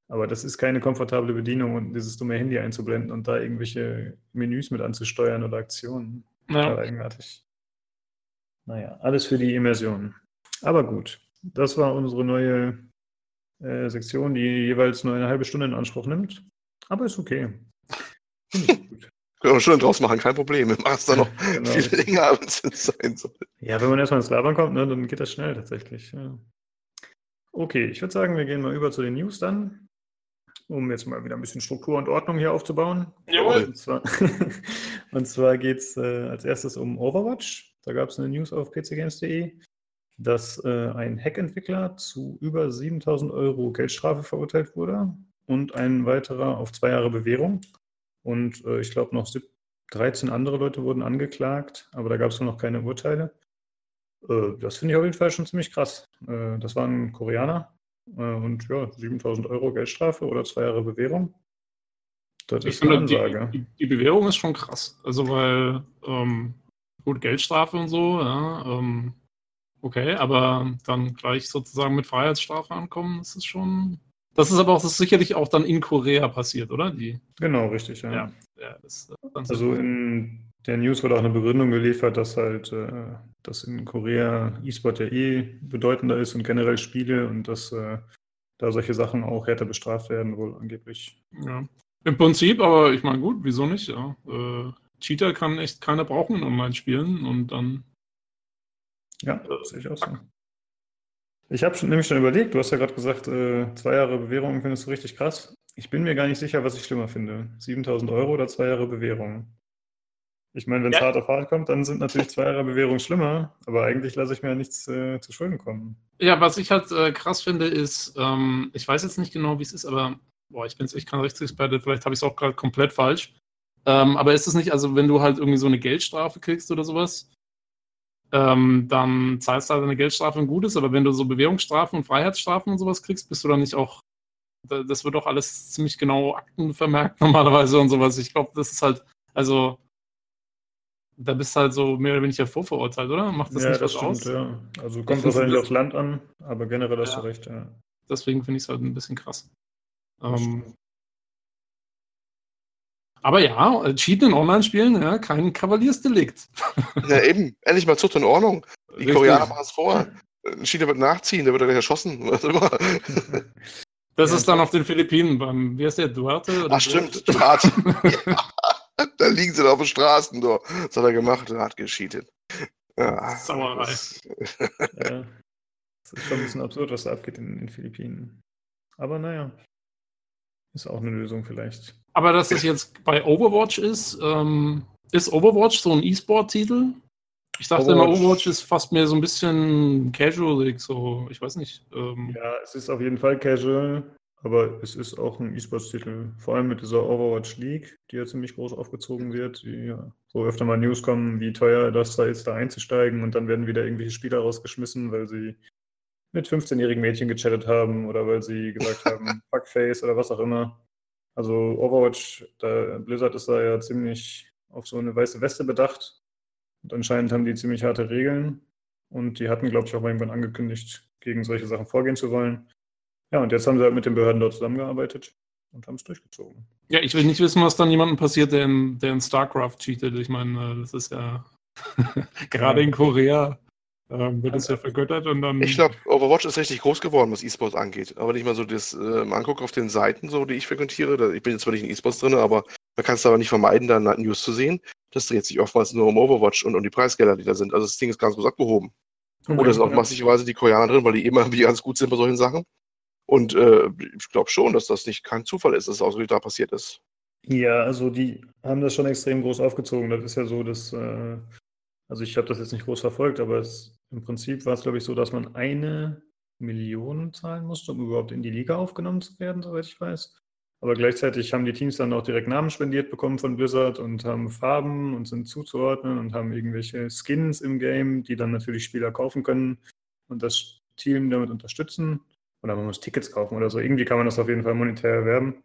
Aber das ist keine komfortable Bedienung und dieses dumme Handy einzublenden und da irgendwelche Menüs mit anzusteuern oder Aktionen. Ja. Total eigenartig. Naja, alles für die Immersion. Aber gut, das war unsere neue äh, Sektion, die jeweils nur eine halbe Stunde in Anspruch nimmt. Aber ist okay. Gut. Können wir schon draus machen, kein Problem. Wir machen es dann noch genau. viel länger, als es sein soll. Ja, wenn man erstmal ins Labern kommt, ne, dann geht das schnell tatsächlich. Ja. Okay, ich würde sagen, wir gehen mal über zu den News dann, um jetzt mal wieder ein bisschen Struktur und Ordnung hier aufzubauen. Jawohl. Und zwar, zwar geht es äh, als erstes um Overwatch. Da gab es eine News auf pcgames.de, dass äh, ein Hack-Entwickler zu über 7000 Euro Geldstrafe verurteilt wurde und ein weiterer auf zwei Jahre Bewährung. Und äh, ich glaube, noch 13 andere Leute wurden angeklagt, aber da gab es noch keine Urteile. Äh, das finde ich auf jeden Fall schon ziemlich krass. Äh, das waren Koreaner äh, und ja, 7000 Euro Geldstrafe oder zwei Jahre Bewährung. Das ich ist finde, eine Ansage. Die, die, Bewährung ist schon krass. Also, weil, ähm, gut, Geldstrafe und so, ja, ähm, okay, aber dann gleich sozusagen mit Freiheitsstrafe ankommen, das ist schon das ist aber auch das ist sicherlich auch dann in Korea passiert, oder? Die, genau, richtig, ja. ja, ja das, also in der News wurde auch eine Begründung geliefert, dass halt, äh, dass in Korea E-Sport ja eh bedeutender ist und generell Spiele und dass äh, da solche Sachen auch härter bestraft werden, wohl angeblich. Ja. Im Prinzip, aber ich meine, gut, wieso nicht? Ja. Äh, Cheater kann echt keiner brauchen in Online-Spielen und dann. Ja, sehe ich auch so. Ich habe nämlich schon überlegt, du hast ja gerade gesagt, äh, zwei Jahre Bewährung findest du richtig krass. Ich bin mir gar nicht sicher, was ich schlimmer finde. 7000 Euro oder zwei Jahre Bewährung? Ich meine, wenn es ja. hart auf hart kommt, dann sind natürlich zwei Jahre Bewährung schlimmer, aber eigentlich lasse ich mir ja nichts äh, zu Schulden kommen. Ja, was ich halt äh, krass finde, ist, ähm, ich weiß jetzt nicht genau, wie es ist, aber boah, ich bin jetzt echt kein Rechtsexperte, vielleicht habe ich es auch gerade komplett falsch. Ähm, aber ist es nicht, also wenn du halt irgendwie so eine Geldstrafe kriegst oder sowas, ähm, dann zahlst du halt eine Geldstrafe und Gutes, aber wenn du so Bewährungsstrafen und Freiheitsstrafen und sowas kriegst, bist du dann nicht auch, das wird doch alles ziemlich genau Akten vermerkt normalerweise und sowas. Ich glaube, das ist halt, also, da bist du halt so mehr oder weniger vorverurteilt, oder? Macht das ja, nicht das was stimmt, aus? Ja. Also kommt wahrscheinlich aufs Land an, aber generell hast ja. du recht, ja. Deswegen finde ich es halt ein bisschen krass. Ähm, aber ja, Cheaten in Online-Spielen, ja, kein Kavaliersdelikt. Ja, eben. Endlich mal Zucht in Ordnung. Die Richtig. Koreaner machen es vor. Ein Cheater wird nachziehen, der wird dann erschossen. Was immer. Das ja. ist dann auf den Philippinen beim, wie heißt der, Duarte? Ach, stimmt, Duarte. ja. Da liegen sie da auf den Straßen, du. Das hat er gemacht und hat gescheatet. Ja, Sauerei. Das, ja. das ist schon ein bisschen absurd, was da abgeht in den Philippinen. Aber naja, ist auch eine Lösung vielleicht. Aber dass es jetzt bei Overwatch ist, ähm, ist Overwatch so ein E-Sport-Titel? Ich dachte Overwatch, immer, Overwatch ist fast mehr so ein bisschen casual, so, ich weiß nicht. Ähm. Ja, es ist auf jeden Fall casual, aber es ist auch ein E-Sports-Titel. Vor allem mit dieser Overwatch League, die ja ziemlich groß aufgezogen wird, die, ja, wo öfter mal News kommen, wie teuer das da ist, da einzusteigen und dann werden wieder irgendwelche Spieler rausgeschmissen, weil sie mit 15-jährigen Mädchen gechattet haben oder weil sie gesagt haben, Fuckface oder was auch immer. Also Overwatch, da, Blizzard ist da ja ziemlich auf so eine weiße Weste bedacht. Und anscheinend haben die ziemlich harte Regeln. Und die hatten, glaube ich, auch irgendwann angekündigt, gegen solche Sachen vorgehen zu wollen. Ja, und jetzt haben sie halt mit den Behörden dort zusammengearbeitet und haben es durchgezogen. Ja, ich will nicht wissen, was dann jemandem passiert, der in, der in StarCraft cheatet. Ich meine, das ist ja gerade in Korea ähm, wird es ja vergöttert und dann. Ich glaube, Overwatch ist richtig groß geworden, was E-Sports angeht. Aber wenn ich mal so das ähm, angucke auf den Seiten, so die ich frequentiere, da, ich bin jetzt zwar nicht in E-Sports drin, aber da kannst du aber nicht vermeiden, da News zu sehen. Das dreht sich oftmals nur um Overwatch und um die Preisgelder, die da sind. Also das Ding ist ganz groß abgehoben. Okay, Oder sind auch massigerweise die Koreaner drin, weil die immer irgendwie ganz gut sind bei solchen Sachen. Und äh, ich glaube schon, dass das nicht kein Zufall ist, dass das auch so da passiert ist. Ja, also die haben das schon extrem groß aufgezogen. Das ist ja so, dass, äh, also ich habe das jetzt nicht groß verfolgt, aber es, im Prinzip war es, glaube ich, so, dass man eine Million zahlen musste, um überhaupt in die Liga aufgenommen zu werden, soweit ich weiß. Aber gleichzeitig haben die Teams dann auch direkt Namen spendiert bekommen von Blizzard und haben Farben und sind zuzuordnen und haben irgendwelche Skins im Game, die dann natürlich Spieler kaufen können und das Team damit unterstützen. Oder man muss Tickets kaufen oder so. Irgendwie kann man das auf jeden Fall monetär erwerben.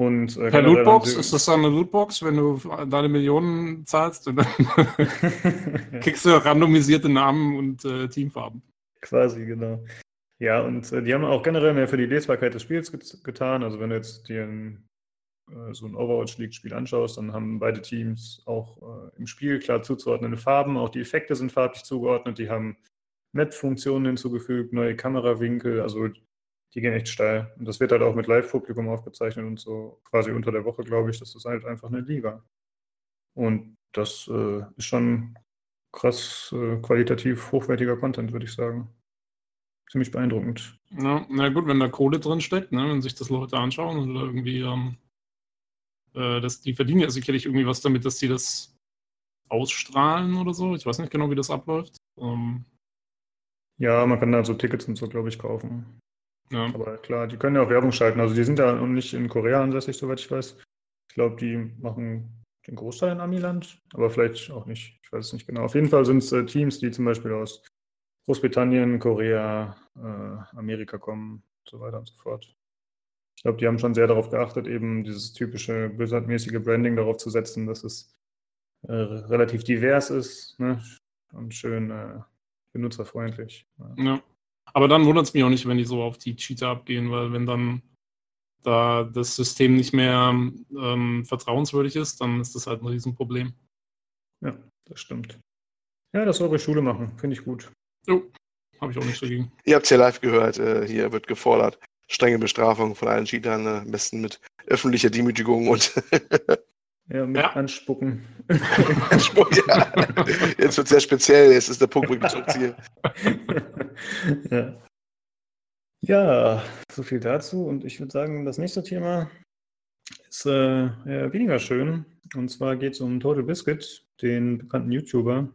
Und, äh, per Lootbox? Ist das dann eine Lootbox, wenn du deine Millionen zahlst? Und dann kriegst du randomisierte Namen und äh, Teamfarben. Quasi, genau. Ja, und äh, die haben auch generell mehr für die Lesbarkeit des Spiels get getan. Also wenn du jetzt dir ein, äh, so ein Overwatch League-Spiel anschaust, dann haben beide Teams auch äh, im Spiel klar zuzuordnende Farben. Auch die Effekte sind farblich zugeordnet. Die haben Map-Funktionen hinzugefügt, neue Kamerawinkel. Also die gehen echt steil. Und das wird halt auch mit Live-Publikum aufgezeichnet und so quasi unter der Woche, glaube ich. Das ist halt einfach eine Liga. Und das äh, ist schon krass äh, qualitativ hochwertiger Content, würde ich sagen ziemlich beeindruckend. Ja, na gut, wenn da Kohle drin steckt, ne, wenn sich das Leute anschauen und irgendwie, ähm, äh, das, die verdienen ja sicherlich irgendwie was damit, dass sie das ausstrahlen oder so. Ich weiß nicht genau, wie das abläuft. Ähm, ja, man kann da so Tickets und so, glaube ich, kaufen. Ja. Aber klar, die können ja auch Werbung schalten. Also die sind ja nicht in Korea ansässig, soweit ich weiß. Ich glaube, die machen den Großteil in Amiland, aber vielleicht auch nicht. Ich weiß es nicht genau. Auf jeden Fall sind es äh, Teams, die zum Beispiel aus Großbritannien, Korea, äh, Amerika kommen und so weiter und so fort. Ich glaube, die haben schon sehr darauf geachtet, eben dieses typische Blizzard-mäßige Branding darauf zu setzen, dass es äh, relativ divers ist ne? und schön äh, benutzerfreundlich. Ja. ja. Aber dann wundert es mich auch nicht, wenn die so auf die Cheater abgehen, weil wenn dann da das System nicht mehr ähm, vertrauenswürdig ist, dann ist das halt ein Riesenproblem. Ja, das stimmt. Ja, das soll eure Schule machen. Finde ich gut. Jo, habe ich auch nicht dagegen. Ihr habt es ja live gehört, äh, hier wird gefordert. Strenge Bestrafung von allen Cheatern, äh, am besten mit öffentlicher Demütigung und. ja, mit ja. Anspucken. Anspucken, ja. Jetzt wird es sehr speziell, jetzt ist der Punkt, wo ich mich zurückziehe. ja. ja, so viel dazu. Und ich würde sagen, das nächste Thema ist äh, weniger schön. Und zwar geht es um Total Biscuit, den bekannten YouTuber,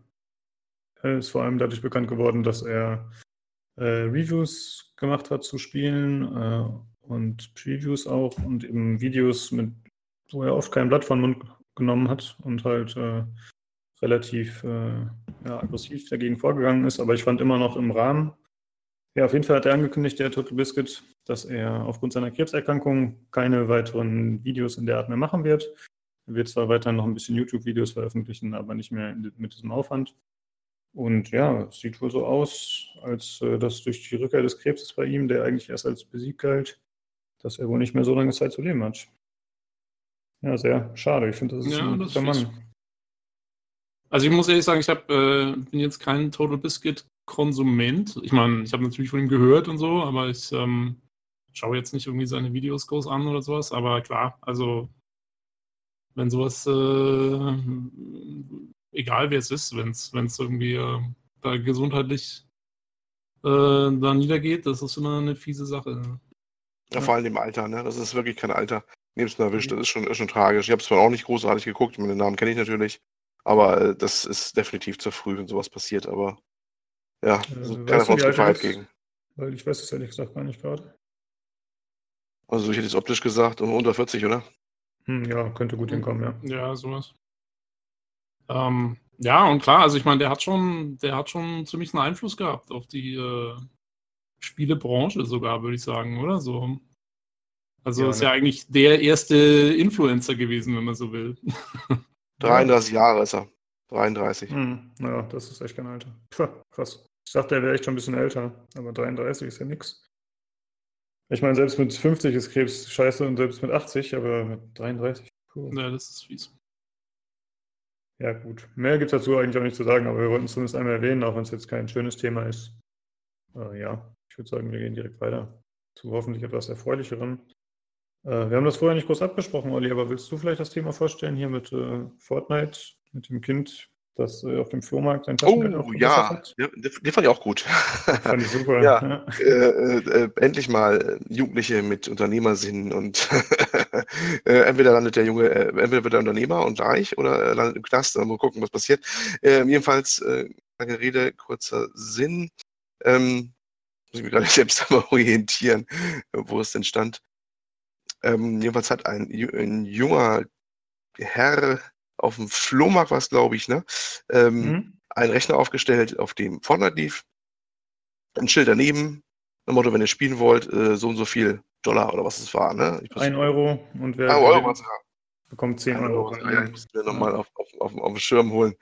er ist vor allem dadurch bekannt geworden, dass er äh, Reviews gemacht hat zu Spielen äh, und Previews auch und eben Videos, mit, wo er oft kein Blatt von Mund genommen hat und halt äh, relativ äh, ja, aggressiv dagegen vorgegangen ist. Aber ich fand immer noch im Rahmen. Ja, auf jeden Fall hat er angekündigt, der Total Biscuit, dass er aufgrund seiner Krebserkrankung keine weiteren Videos in der Art mehr machen wird. Er wird zwar weiterhin noch ein bisschen YouTube-Videos veröffentlichen, aber nicht mehr mit diesem Aufwand. Und ja, es sieht wohl so aus, als äh, dass durch die Rückkehr des Krebses bei ihm, der eigentlich erst als besiegt galt, dass er wohl nicht mehr so lange Zeit zu leben hat. Ja, sehr schade. Ich finde, das ist ja, ein guter Mann. Also ich muss ehrlich sagen, ich hab, äh, bin jetzt kein Total Biscuit-Konsument. Ich meine, ich habe natürlich von ihm gehört und so, aber ich ähm, schaue jetzt nicht irgendwie seine Videos groß an oder sowas. Aber klar, also wenn sowas äh, egal wer es ist, wenn es irgendwie äh, da gesundheitlich äh, da niedergeht, das ist immer eine fiese Sache. Ja, vor allem im Alter, ne? Das ist wirklich kein Alter. Nebst erwischt, das ist schon, ist schon tragisch. Ich habe es zwar auch nicht großartig geguckt, meine Namen kenne ich natürlich, aber äh, das ist definitiv zu früh, wenn sowas passiert, aber ja, also, keiner von uns gefeiert gegen. Weil ich weiß es ehrlich gesagt gar nicht gerade. Also ich hätte es optisch gesagt, unter 40, oder? Hm, ja, könnte gut hinkommen, ja. Ja, sowas. Ähm, ja, und klar, also ich meine, der hat schon, der hat schon ziemlich einen Einfluss gehabt auf die äh, Spielebranche sogar, würde ich sagen, oder so. Also ja, ist ne? ja eigentlich der erste Influencer gewesen, wenn man so will. 33 Jahre ist er. 33. Hm, naja, das ist echt kein Alter. Puh, krass. Ich dachte, er wäre echt schon ein bisschen älter, aber 33 ist ja nix. Ich meine, selbst mit 50 ist Krebs scheiße und selbst mit 80, aber mit 33, cool. Ja, das ist fies. Ja, gut. Mehr gibt es dazu eigentlich auch nicht zu sagen, aber wir wollten es zumindest einmal erwähnen, auch wenn es jetzt kein schönes Thema ist. Äh, ja, ich würde sagen, wir gehen direkt weiter zu hoffentlich etwas Erfreulicherem. Äh, wir haben das vorher nicht groß abgesprochen, Olli, aber willst du vielleicht das Thema vorstellen hier mit äh, Fortnite, mit dem Kind, das äh, auf dem Flohmarkt sein Taschengeld Oh ja, hat? ja den fand ich auch gut. Fand ich super. ja, ja. Äh, äh, endlich mal Jugendliche mit Unternehmersinn und entweder landet der Junge, entweder wird er Unternehmer und reich oder landet im Knast. Mal gucken, was passiert. Ähm, jedenfalls, lange Rede, kurzer Sinn. Ähm, muss ich mich gerade selbst einmal orientieren, wo es denn stand. Ähm, jedenfalls hat ein, ein, junger Herr auf dem Flohmarkt, was glaube ich, ne, ähm, mhm. einen Rechner aufgestellt, auf dem Fortnite lief. Ein Schild daneben, ein Motto, wenn ihr spielen wollt, äh, so und so viel Dollar oder was es war. Ne? ein Euro und wer, Euro, bekommt 10 Euro. Ja, ich muss mir nochmal auf, auf, auf, auf den Schirm holen.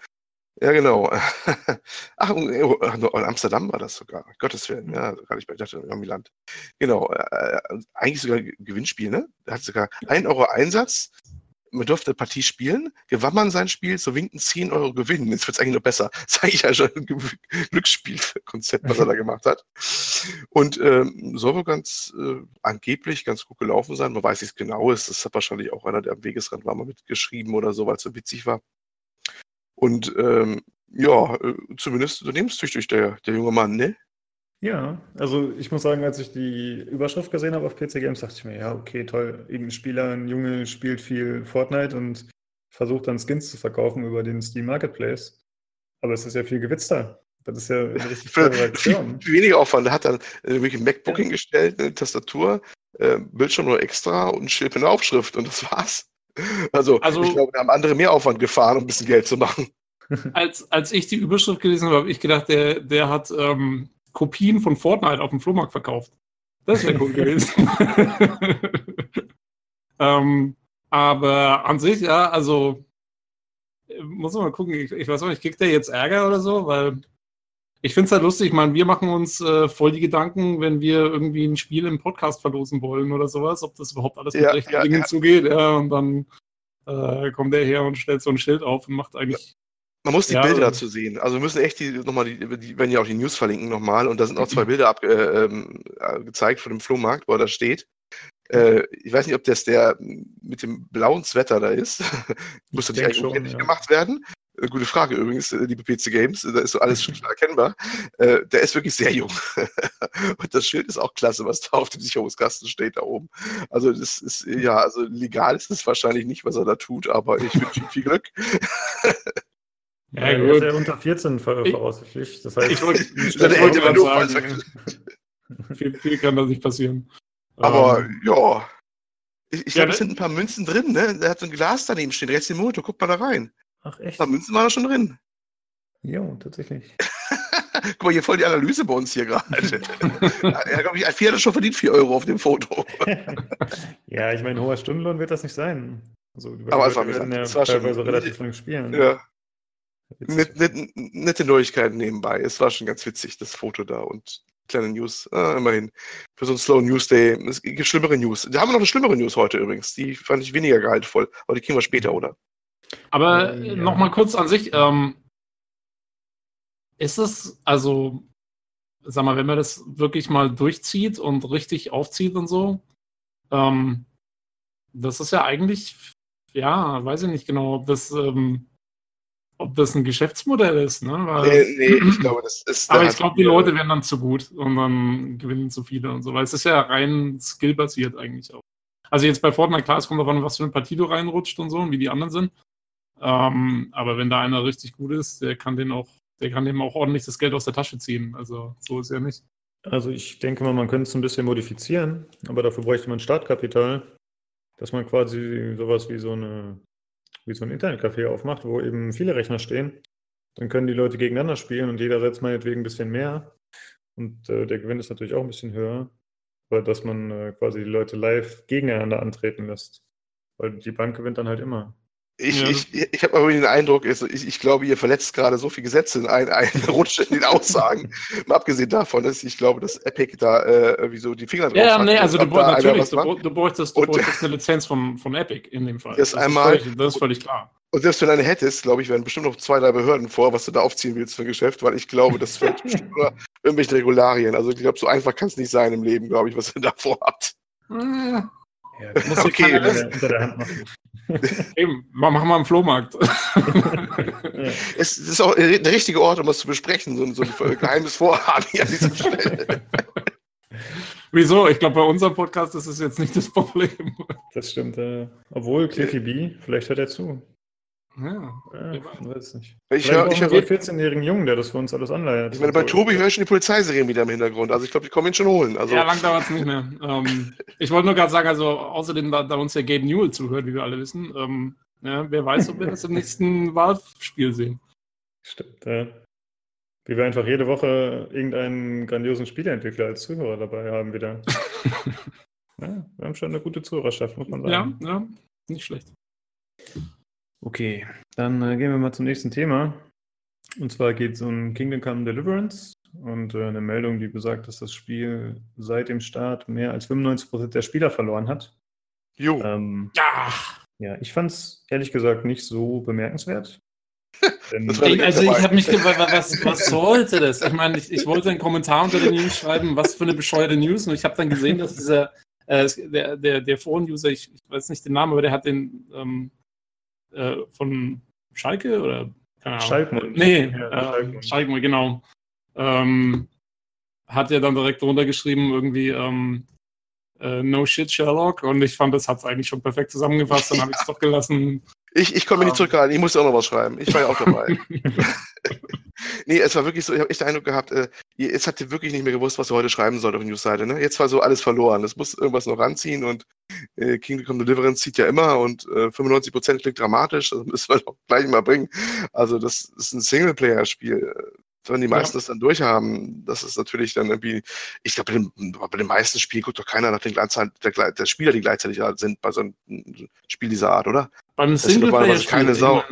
Ja, genau. Ach, in Amsterdam war das sogar. Gottes Willen. Ja, gar nicht bei, dachte, irgendwie Land. Genau. Äh, äh, eigentlich sogar Gewinnspiel, ne? Er hat sogar 1 Euro Einsatz. Man durfte eine Partie spielen, gewann man sein Spiel, so winken 10 Euro Gewinn. Jetzt wird es eigentlich noch besser. Das ist eigentlich ja schon ein Glücksspielkonzept, was er da gemacht hat. Und ähm, soll wohl ganz äh, angeblich ganz gut gelaufen sein. Man weiß nicht genau ist. Das hat wahrscheinlich auch einer, der am Wegesrand war, mal mitgeschrieben oder so, weil es so witzig war. Und ähm, ja, äh, zumindest unternehmenstüchtig der, der junge Mann, ne? Ja, also ich muss sagen, als ich die Überschrift gesehen habe auf PC Games, dachte ich mir, ja, okay, toll, irgendein Spieler, ein Junge spielt viel Fortnite und versucht dann Skins zu verkaufen über den Steam Marketplace. Aber es ist ja viel gewitzter. Das ist ja eine richtig tolle Reaktion. Viel, weniger Aufwand. Er hat dann äh, wirklich ein MacBook ja. hingestellt, eine Tastatur, äh, Bildschirm nur extra und ein Schild mit einer Aufschrift und das war's. Also, also ich glaube, da haben andere mehr Aufwand gefahren, um ein bisschen Geld zu machen. Als, als ich die Überschrift gelesen habe, habe ich gedacht, der, der hat ähm, Kopien von Fortnite auf dem Flohmarkt verkauft. Das wäre cool gewesen. ähm, aber an sich, ja, also muss man mal gucken. Ich, ich weiß auch nicht, kriegt der jetzt Ärger oder so? Weil ich finde es halt lustig. Ich meine, wir machen uns äh, voll die Gedanken, wenn wir irgendwie ein Spiel im Podcast verlosen wollen oder sowas, ob das überhaupt alles mit ja, rechten ja, Dingen ja. zugeht. Ja, und dann äh, kommt der her und stellt so ein Schild auf und macht eigentlich. Man muss die Bilder dazu sehen. Also wir müssen echt die nochmal, die, die werden ja auch die News verlinken nochmal. Und da sind auch zwei Bilder ab, äh, ähm, äh, gezeigt von dem Flohmarkt, wo er da steht. Äh, ich weiß nicht, ob das der mit dem blauen Sweater da ist. Muss natürlich eigentlich schon, gemacht werden. Äh, gute Frage übrigens, äh, liebe PC Games, da ist so alles schon erkennbar. Äh, der ist wirklich sehr jung. Und das Schild ist auch klasse, was da auf dem Sicherungskasten steht da oben. Also das ist, ja, also legal ist es wahrscheinlich nicht, was er da tut, aber ich wünsche ihm viel Glück. Ja, ja gut. ist ja unter 14 voraussichtlich. Das heißt, ich wollte, ich wollte sagen, viel, viel kann da nicht passieren. Aber ähm, ja, ich, ich ja, glaube, es ne? sind ein paar Münzen drin, ne? Der hat so ein Glas daneben stehen, rechts im Motor, guck mal da rein. Ach echt? Ein paar Münzen waren da schon drin. Jo, tatsächlich. Guck mal, hier voll die Analyse bei uns hier gerade. ja, glaube ich, Alfie hat schon verdient 4 Euro auf dem Foto. ja, ich meine, hoher Stundenlohn wird das nicht sein. Also, Aber einfach werden ja das war teilweise schon, relativ lang spielen. Ja. Net, net, nette Neuigkeiten nebenbei. Es war schon ganz witzig, das Foto da und kleine News. Ah, immerhin. Für so einen Slow News Day. Es gibt schlimmere News. Da haben wir noch eine schlimmere News heute übrigens. Die fand ich weniger gehaltvoll. Aber die kriegen wir später, oder? Aber äh, ja. nochmal kurz an sich. Ähm, ist es, also, sag mal, wenn man das wirklich mal durchzieht und richtig aufzieht und so, ähm, das ist ja eigentlich, ja, weiß ich nicht genau, ob das, ähm, ob das ein Geschäftsmodell ist, ne? Weil, nee, nee, ich glaube, das ist. aber ich glaube, die Leute werden dann zu gut und dann gewinnen zu viele und so, weil es ist ja rein skillbasiert eigentlich auch. Also jetzt bei Fortnite, klar, es kommt davon, was für eine Partie du reinrutscht und so und wie die anderen sind. Ähm, aber wenn da einer richtig gut ist, der kann den auch, der kann dem auch ordentlich das Geld aus der Tasche ziehen. Also so ist er nicht. Also ich denke mal, man könnte es ein bisschen modifizieren, aber dafür bräuchte man Startkapital, dass man quasi sowas wie so eine wie so ein Internetcafé aufmacht, wo eben viele Rechner stehen. Dann können die Leute gegeneinander spielen und jeder setzt meinetwegen ein bisschen mehr. Und äh, der Gewinn ist natürlich auch ein bisschen höher, weil dass man äh, quasi die Leute live gegeneinander antreten lässt. Weil die Bank gewinnt dann halt immer. Ich, ja. ich, ich habe aber den Eindruck, ich, ich glaube, ihr verletzt gerade so viele Gesetze in einen, einen Rutsch in den Aussagen. Mal abgesehen davon, dass ich glaube, dass Epic da äh, irgendwie so die Finger drauf Ja, nee, also du, natürlich, du, du bräuchtest, du bräuchtest eine Lizenz von, von Epic in dem Fall. Das, das, einmal, ist, völlig, das ist völlig klar. Und selbst wenn du eine hättest, glaube ich, werden bestimmt noch zwei, drei Behörden vor, was du da aufziehen willst für ein Geschäft, weil ich glaube, das fällt bestimmt nur irgendwelche Regularien. Also ich glaube, so einfach kann es nicht sein im Leben, glaube ich, was ihr da vorhabt. Ja, das muss okay. unter der Hand machen. Eben, machen wir einen Flohmarkt. es ist auch der richtige Ort, um was zu besprechen, so, so ein geheimes Vorhaben hier an dieser Stelle. Wieso? Ich glaube, bei unserem Podcast ist es jetzt nicht das Problem. Das stimmt. Äh, obwohl, Cliffy B, vielleicht hört er zu. Ja, ja ich weiß nicht. Ich höre ich hör, einen 14-jährigen Jungen, der das für uns alles anleiert. Ich meine, bei. Tobi höre ich schon die Polizeiserien wieder im Hintergrund. Also ich glaube, die kommen ihn schon holen. Also. Ja, lang dauert es nicht mehr. ähm, ich wollte nur gerade sagen, also außerdem, da, da, uns der Gabe Newell zuhört, wie wir alle wissen, ähm, ja, wer weiß, ob wir das im nächsten Wahlspiel sehen. Stimmt, ja. Wie wir einfach jede Woche irgendeinen grandiosen Spieleentwickler als Zuhörer dabei haben wieder. ja, wir haben schon eine gute Zuhörerschaft, muss man sagen. Ja, ja, nicht schlecht. Okay, dann äh, gehen wir mal zum nächsten Thema. Und zwar geht es um Kingdom Come Deliverance und äh, eine Meldung, die besagt, dass das Spiel seit dem Start mehr als 95% der Spieler verloren hat. Jo. Ähm, ja. ja, ich fand es ehrlich gesagt nicht so bemerkenswert. also ich habe mich gefragt, was, was sollte das? Ich meine, ich, ich, wollte einen Kommentar unter den News schreiben, was für eine bescheuerte News. Und ich habe dann gesehen, dass dieser äh, der, der, der Foren-User, ich, ich, weiß nicht den Namen, aber der hat den ähm, äh, von Schalke oder keine Ahnung. Schalkmund. Nee, ja, äh, Schalkmund, genau. Ähm, hat ja dann direkt runtergeschrieben, irgendwie ähm, äh, No Shit Sherlock und ich fand, das hat es eigentlich schon perfekt zusammengefasst, dann habe ich es doch gelassen. Ich, ich komme nicht zurückhalten, ich musste auch noch was schreiben. Ich war ja auch dabei. nee, es war wirklich so, ich habe echt den Eindruck gehabt, äh, jetzt habt ihr wirklich nicht mehr gewusst, was ihr heute schreiben sollt auf der Newsseite. Ne? Jetzt war so alles verloren. Es muss irgendwas noch ranziehen und äh, Kingdom Come Deliverance zieht ja immer und äh, 95% klingt dramatisch, das müssen wir doch gleich mal bringen. Also das ist ein Singleplayer-Spiel wenn die meisten ja. das dann durchhaben, das ist natürlich dann irgendwie, ich glaube, bei, den, bei den meisten Spielen guckt doch keiner nach den Gleichzeit, der, der Spieler, die gleichzeitig sind bei so einem Spiel dieser Art, oder? Beim Singleplayer keine Sau.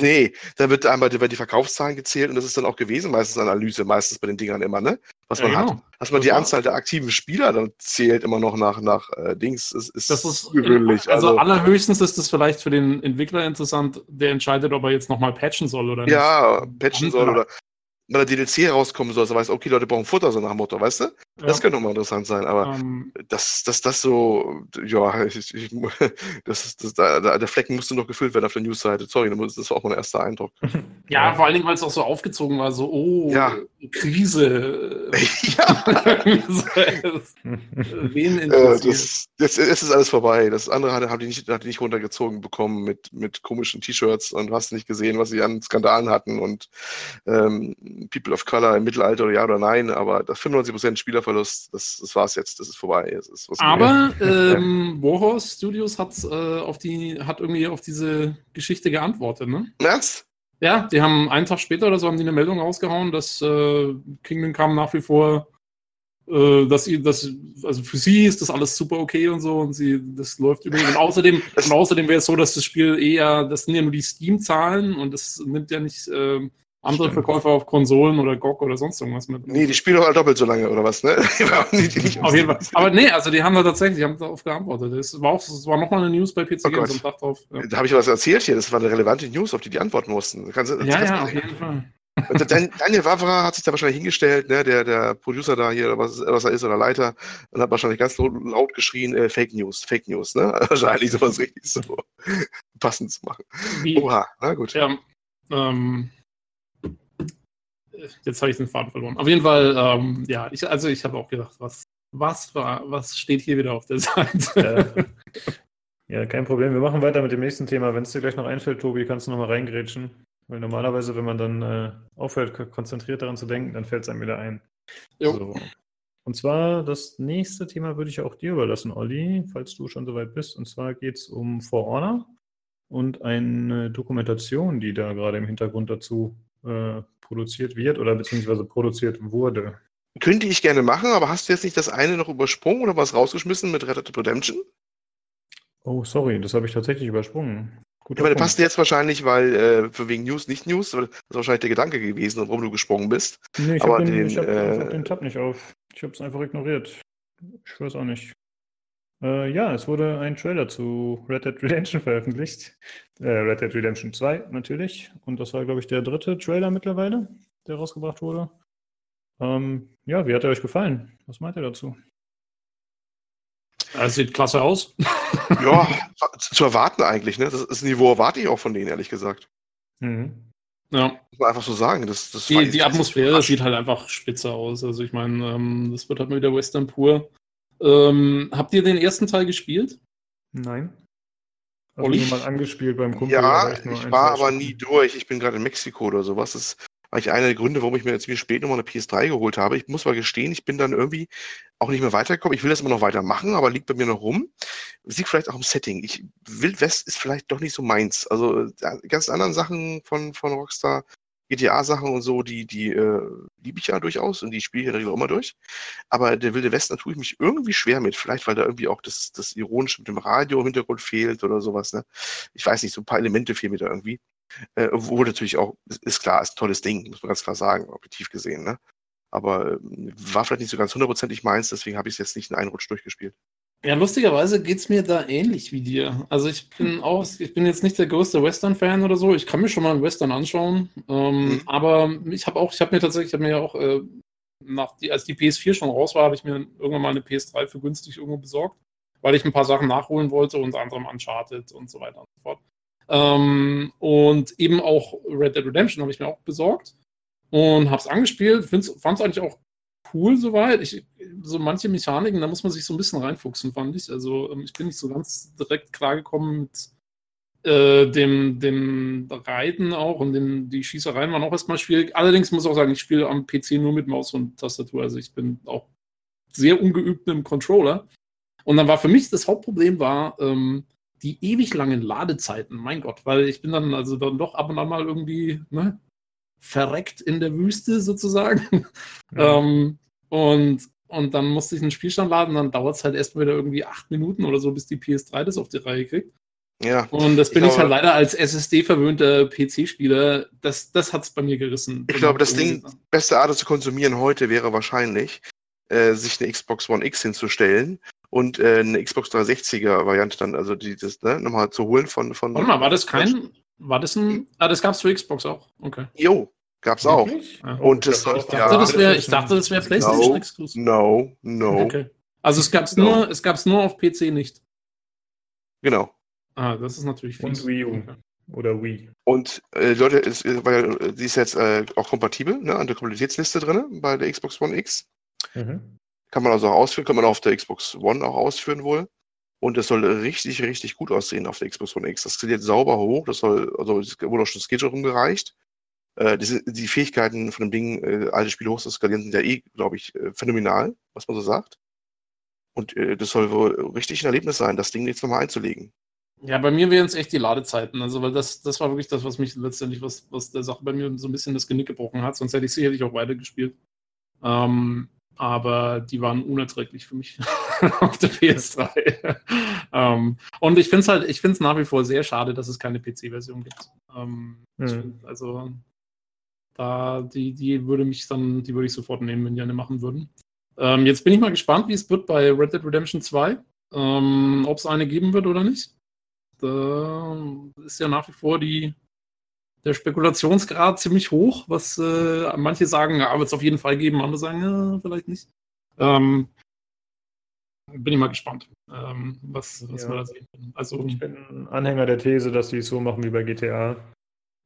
Nee, da wird einmal die, die Verkaufszahlen gezählt und das ist dann auch gewesen, meistens Analyse, meistens bei den Dingern immer, ne? Was man ja, genau. hat. Dass man das die Anzahl der aktiven Spieler dann zählt immer noch nach, nach äh, Dings, ist, ist das ist gewöhnlich. Also, also, allerhöchstens ist es vielleicht für den Entwickler interessant, der entscheidet, ob er jetzt nochmal patchen soll oder nicht. Ja, patchen soll oder wenn der DLC herauskommen soll, dass er weiß, okay, Leute brauchen Futter, so nach dem Motto, weißt du? Ja. Das könnte nochmal interessant sein, aber um, ähm. dass das, das so, ja, ich, ich, das ist, das, da, der Flecken musste noch gefüllt werden auf der Newsseite. Sorry, das war auch mein erster Eindruck. Ja, ja. vor allen Dingen, weil es auch so aufgezogen war, so, oh, ja. Krise. ja. Wen interessiert? Äh, das, das, es ist alles vorbei. Das andere hat, haben die nicht, hat die nicht runtergezogen bekommen mit, mit komischen T-Shirts und hast nicht gesehen, was sie an Skandalen hatten und ähm, People of Color im Mittelalter, ja oder nein, aber das 95% Spielerverlust, das, das war es jetzt, das ist vorbei. Das ist aber ähm, Warhorse Studios hat, äh, auf die, hat irgendwie auf diese Geschichte geantwortet, ne? Was? Ja, die haben einen Tag später oder so haben die eine Meldung rausgehauen, dass äh, Kingdom Come nach wie vor äh, dass sie, dass, also für sie ist das alles super okay und so und sie, das läuft übrigens. Und außerdem, und außerdem wäre es so, dass das Spiel eher, das sind ja nur die Steam-Zahlen und das nimmt ja nicht, äh, andere Stimmt. Verkäufer auf Konsolen oder GOG oder sonst irgendwas mit. Nee, die spielen doch halt doppelt so lange oder was, ne? auf jeden Fall. Aber nee, also die haben da tatsächlich, die haben darauf geantwortet. Es war auch, es war nochmal eine News bei PC oh Games am Tag drauf. Ja. Da habe ich was erzählt hier, das war eine relevante News, auf die die antworten mussten. Kannst, ja, kannst ja, auf jeden Fall. Daniel Wavra hat sich da wahrscheinlich hingestellt, ne, der, der Producer da hier, was, was er ist, oder Leiter, und hat wahrscheinlich ganz laut geschrien, äh, Fake News, Fake News, ne? Wahrscheinlich sowas richtig so passend zu machen. Wie? Oha, na gut. Ja, ähm, jetzt habe ich den Faden verloren. Auf jeden Fall, ähm, ja, ich, also ich habe auch gedacht, was, was, was steht hier wieder auf der Seite? Ja. ja, kein Problem. Wir machen weiter mit dem nächsten Thema. Wenn es dir gleich noch einfällt, Tobi, kannst du nochmal reingrätschen. Weil normalerweise, wenn man dann äh, aufhört, konzentriert daran zu denken, dann fällt es einem wieder ein. So. Und zwar das nächste Thema würde ich auch dir überlassen, Olli, falls du schon soweit bist. Und zwar geht es um For Honor und eine Dokumentation, die da gerade im Hintergrund dazu äh, produziert wird oder beziehungsweise produziert wurde. Könnte ich gerne machen, aber hast du jetzt nicht das eine noch übersprungen oder was rausgeschmissen mit Red Dead Redemption? Oh, sorry, das habe ich tatsächlich übersprungen. Guter ich meine, passt jetzt wahrscheinlich, weil äh, für wegen News nicht News, das ist wahrscheinlich der Gedanke gewesen, warum du gesprungen bist. Nee, ich habe den, ich hab äh, den Tab nicht auf. Ich habe es einfach ignoriert. Ich weiß auch nicht. Äh, ja, es wurde ein Trailer zu Red Dead Redemption veröffentlicht. Äh, Red Dead Redemption 2 natürlich. Und das war, glaube ich, der dritte Trailer mittlerweile, der rausgebracht wurde. Ähm, ja, wie hat er euch gefallen? Was meint ihr dazu? Es sieht klasse aus. ja, zu erwarten eigentlich. Ne? Das, das Niveau erwarte ich auch von denen, ehrlich gesagt. Mhm. Ja. Muss man einfach so sagen. Das, das die, die Atmosphäre sieht halt einfach spitze aus. Also ich meine, ähm, das wird halt mal wieder Western pur. Ähm, habt ihr den ersten Teil gespielt? Nein. Also Olli? mal angespielt beim Kumpel. Ja, ich, ich war aber nie durch. Ich bin gerade in Mexiko oder sowas. Das eigentlich einer der Gründe, warum ich mir jetzt wie spät nochmal eine PS3 geholt habe. Ich muss mal gestehen, ich bin dann irgendwie auch nicht mehr weitergekommen. Ich will das immer noch weitermachen, aber liegt bei mir noch rum. Liegt vielleicht auch im Setting. Ich, Wild West ist vielleicht doch nicht so meins. Also ganz anderen Sachen von, von Rockstar, GTA-Sachen und so, die, die äh, liebe ich ja durchaus und die spiele ich ja natürlich auch immer durch. Aber der Wilde Westen, tue ich mich irgendwie schwer mit. Vielleicht, weil da irgendwie auch das, das Ironische mit dem Radio im Hintergrund fehlt oder sowas. Ne? Ich weiß nicht, so ein paar Elemente fehlen mir da irgendwie. Äh, obwohl natürlich auch, ist klar, ist ein tolles Ding, muss man ganz klar sagen, objektiv gesehen. Ne? Aber äh, war vielleicht nicht so ganz hundertprozentig meins, deswegen habe ich es jetzt nicht in einen Rutsch durchgespielt. Ja, lustigerweise geht es mir da ähnlich wie dir. Also ich bin auch, ich bin jetzt nicht der größte Western-Fan oder so. Ich kann mir schon mal einen Western anschauen. Ähm, mhm. Aber ich habe auch, ich habe mir tatsächlich, ich habe mir ja auch, äh, nach die, als die PS4 schon raus war, habe ich mir irgendwann mal eine PS3 für günstig irgendwo besorgt, weil ich ein paar Sachen nachholen wollte, unter anderem Uncharted und so weiter und so fort. Ähm, und eben auch Red Dead Redemption habe ich mir auch besorgt und habe es angespielt. Fand es eigentlich auch cool soweit. Ich, so manche Mechaniken, da muss man sich so ein bisschen reinfuchsen, fand ich. Also ähm, ich bin nicht so ganz direkt klargekommen mit äh, dem, dem Reiten auch und dem, die Schießereien waren auch erstmal schwierig. Allerdings muss ich auch sagen, ich spiele am PC nur mit Maus und Tastatur. Also ich bin auch sehr ungeübt im Controller. Und dann war für mich das Hauptproblem war, ähm, die ewig langen Ladezeiten, mein Gott, weil ich bin dann also dann doch ab und an mal irgendwie ne, verreckt in der Wüste sozusagen. Ja. ähm, und, und dann musste ich einen Spielstand laden, dann dauert es halt erst wieder irgendwie acht Minuten oder so, bis die PS3 das auf die Reihe kriegt. Ja. Und das bin ich, ich halt leider als SSD-verwöhnter PC-Spieler, das, das hat es bei mir gerissen. Ich glaube, das Ding, beste Art zu konsumieren heute wäre wahrscheinlich, äh, sich eine Xbox One X hinzustellen und äh, eine Xbox 360er Variante dann, also die, das, ne, nochmal zu holen von. von Warte mal, war das kein. War das ein. Ah, das gab's für Xbox auch. Okay. Jo, gab's auch. Ja. Und das, ich, dachte, ja, das wär, ich dachte, das wäre PlayStation no, Exclusive. No, no. Okay. Also es gab's no. nur, es gab's nur auf PC nicht. Genau. Ah, das ist natürlich fies. Und Wii U. Oder Wii. Und äh, Leute, ist, weil, die ist jetzt äh, auch kompatibel, ne, an der Kompatibilitätsliste drin bei der Xbox One X. Mhm. Kann man also auch ausführen, kann man auf der Xbox One auch ausführen wohl. Und es soll richtig, richtig gut aussehen auf der Xbox One X. Das skaliert sauber hoch. Das soll, also es wurde auch schon Schedule rumgereicht. Äh, die, die, Fähigkeiten von dem Ding, äh, alte Spiele hoch zu skalieren, sind ja eh, glaube ich, äh, phänomenal, was man so sagt. Und äh, das soll wohl richtig ein Erlebnis sein, das Ding jetzt nochmal einzulegen. Ja, bei mir wären es echt die Ladezeiten. Also, weil das, das war wirklich das, was mich letztendlich, was, was der Sache bei mir so ein bisschen das Genick gebrochen hat. Sonst hätte ich sicherlich auch weitergespielt. Ähm, aber die waren unerträglich für mich auf der PS3. ähm, und ich finde es halt, ich finde es nach wie vor sehr schade, dass es keine PC-Version gibt. Ähm, mhm. find, also da, die, die würde mich dann, die würde ich sofort nehmen, wenn die eine machen würden. Ähm, jetzt bin ich mal gespannt, wie es wird bei Red Dead Redemption 2. Ähm, Ob es eine geben wird oder nicht. Da ist ja nach wie vor die, der Spekulationsgrad ziemlich hoch, was äh, manche sagen, ja, wird es auf jeden Fall geben, andere sagen, ja, vielleicht nicht. Ähm, bin ich mal gespannt, ähm, was, was ja. wir da sehen. Also, ich bin Anhänger der These, dass sie es so machen wie bei GTA,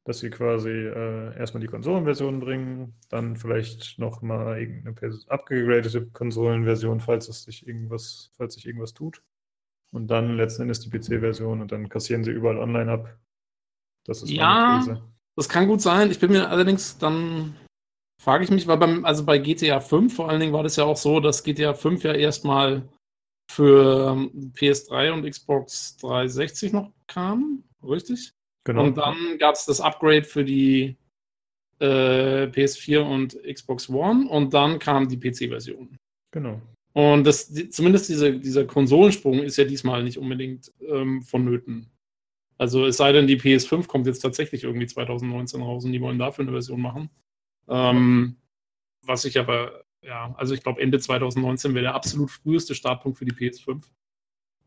dass sie quasi äh, erstmal die Konsolenversion bringen, dann vielleicht nochmal irgendeine abgegradete Konsolenversion, falls es sich irgendwas, falls sich irgendwas tut. Und dann letzten Endes die PC-Version und dann kassieren sie überall online ab. Das ist ja, These. Das kann gut sein. Ich bin mir allerdings dann frage ich mich, weil beim, also bei GTA 5 vor allen Dingen war das ja auch so, dass GTA 5 ja erstmal für ähm, PS3 und Xbox 360 noch kam, richtig? Genau. Und dann gab es das Upgrade für die äh, PS4 und Xbox One und dann kam die PC-Version. Genau. Und das, die, zumindest diese, dieser Konsolensprung ist ja diesmal nicht unbedingt ähm, vonnöten. Also es sei denn, die PS5 kommt jetzt tatsächlich irgendwie 2019 raus und die wollen dafür eine Version machen. Ähm, was ich aber, ja, also ich glaube Ende 2019 wäre der absolut früheste Startpunkt für die PS5.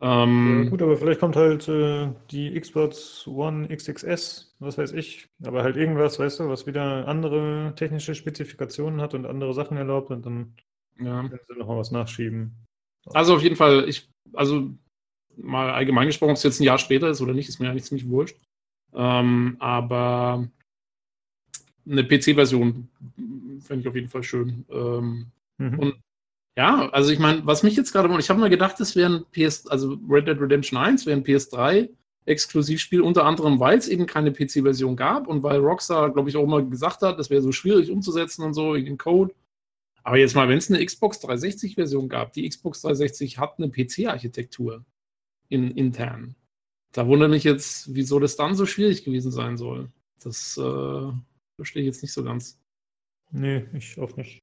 Ähm, ja, gut, aber vielleicht kommt halt äh, die Xbox One XXS, was weiß ich, aber halt irgendwas, weißt du, was wieder andere technische Spezifikationen hat und andere Sachen erlaubt und dann ja. können sie noch mal was nachschieben. Also auf jeden Fall, ich, also mal allgemein gesprochen, ob es jetzt ein Jahr später ist oder nicht, ist mir eigentlich ziemlich wurscht. Ähm, aber eine PC-Version fände ich auf jeden Fall schön. Ähm, mhm. Und ja, also ich meine, was mich jetzt gerade, ich habe mal gedacht, es wäre ein PS, also Red Dead Redemption 1 wäre ein PS3 Exklusivspiel, unter anderem, weil es eben keine PC-Version gab und weil Rockstar, glaube ich, auch immer gesagt hat, das wäre so schwierig umzusetzen und so in den Code. Aber jetzt mal, wenn es eine Xbox 360-Version gab, die Xbox 360 hat eine PC-Architektur in, intern. Da wundert mich jetzt, wieso das dann so schwierig gewesen sein soll. Das äh, verstehe ich jetzt nicht so ganz. Nee, ich auch nicht.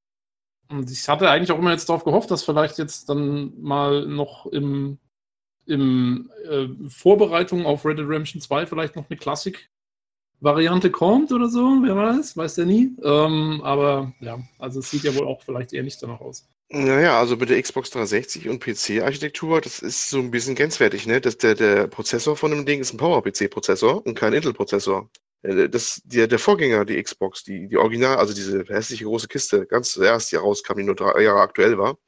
Und ich hatte eigentlich auch immer jetzt darauf gehofft, dass vielleicht jetzt dann mal noch im, im äh, Vorbereitung auf Red Dead Redemption 2 vielleicht noch eine Klassik-Variante kommt oder so. Wer weiß, weiß der nie. Ähm, aber ja, also es sieht ja wohl auch vielleicht eher nicht danach aus. Naja, also mit der Xbox 360 und PC-Architektur, das ist so ein bisschen grenzwertig, ne? Das, der, der Prozessor von dem Ding ist ein Power-PC-Prozessor und kein Intel-Prozessor. Äh, das, der, der Vorgänger, die Xbox, die, die Original, also diese hässliche große Kiste, ganz zuerst, die rauskam, die nur drei Jahre aktuell war,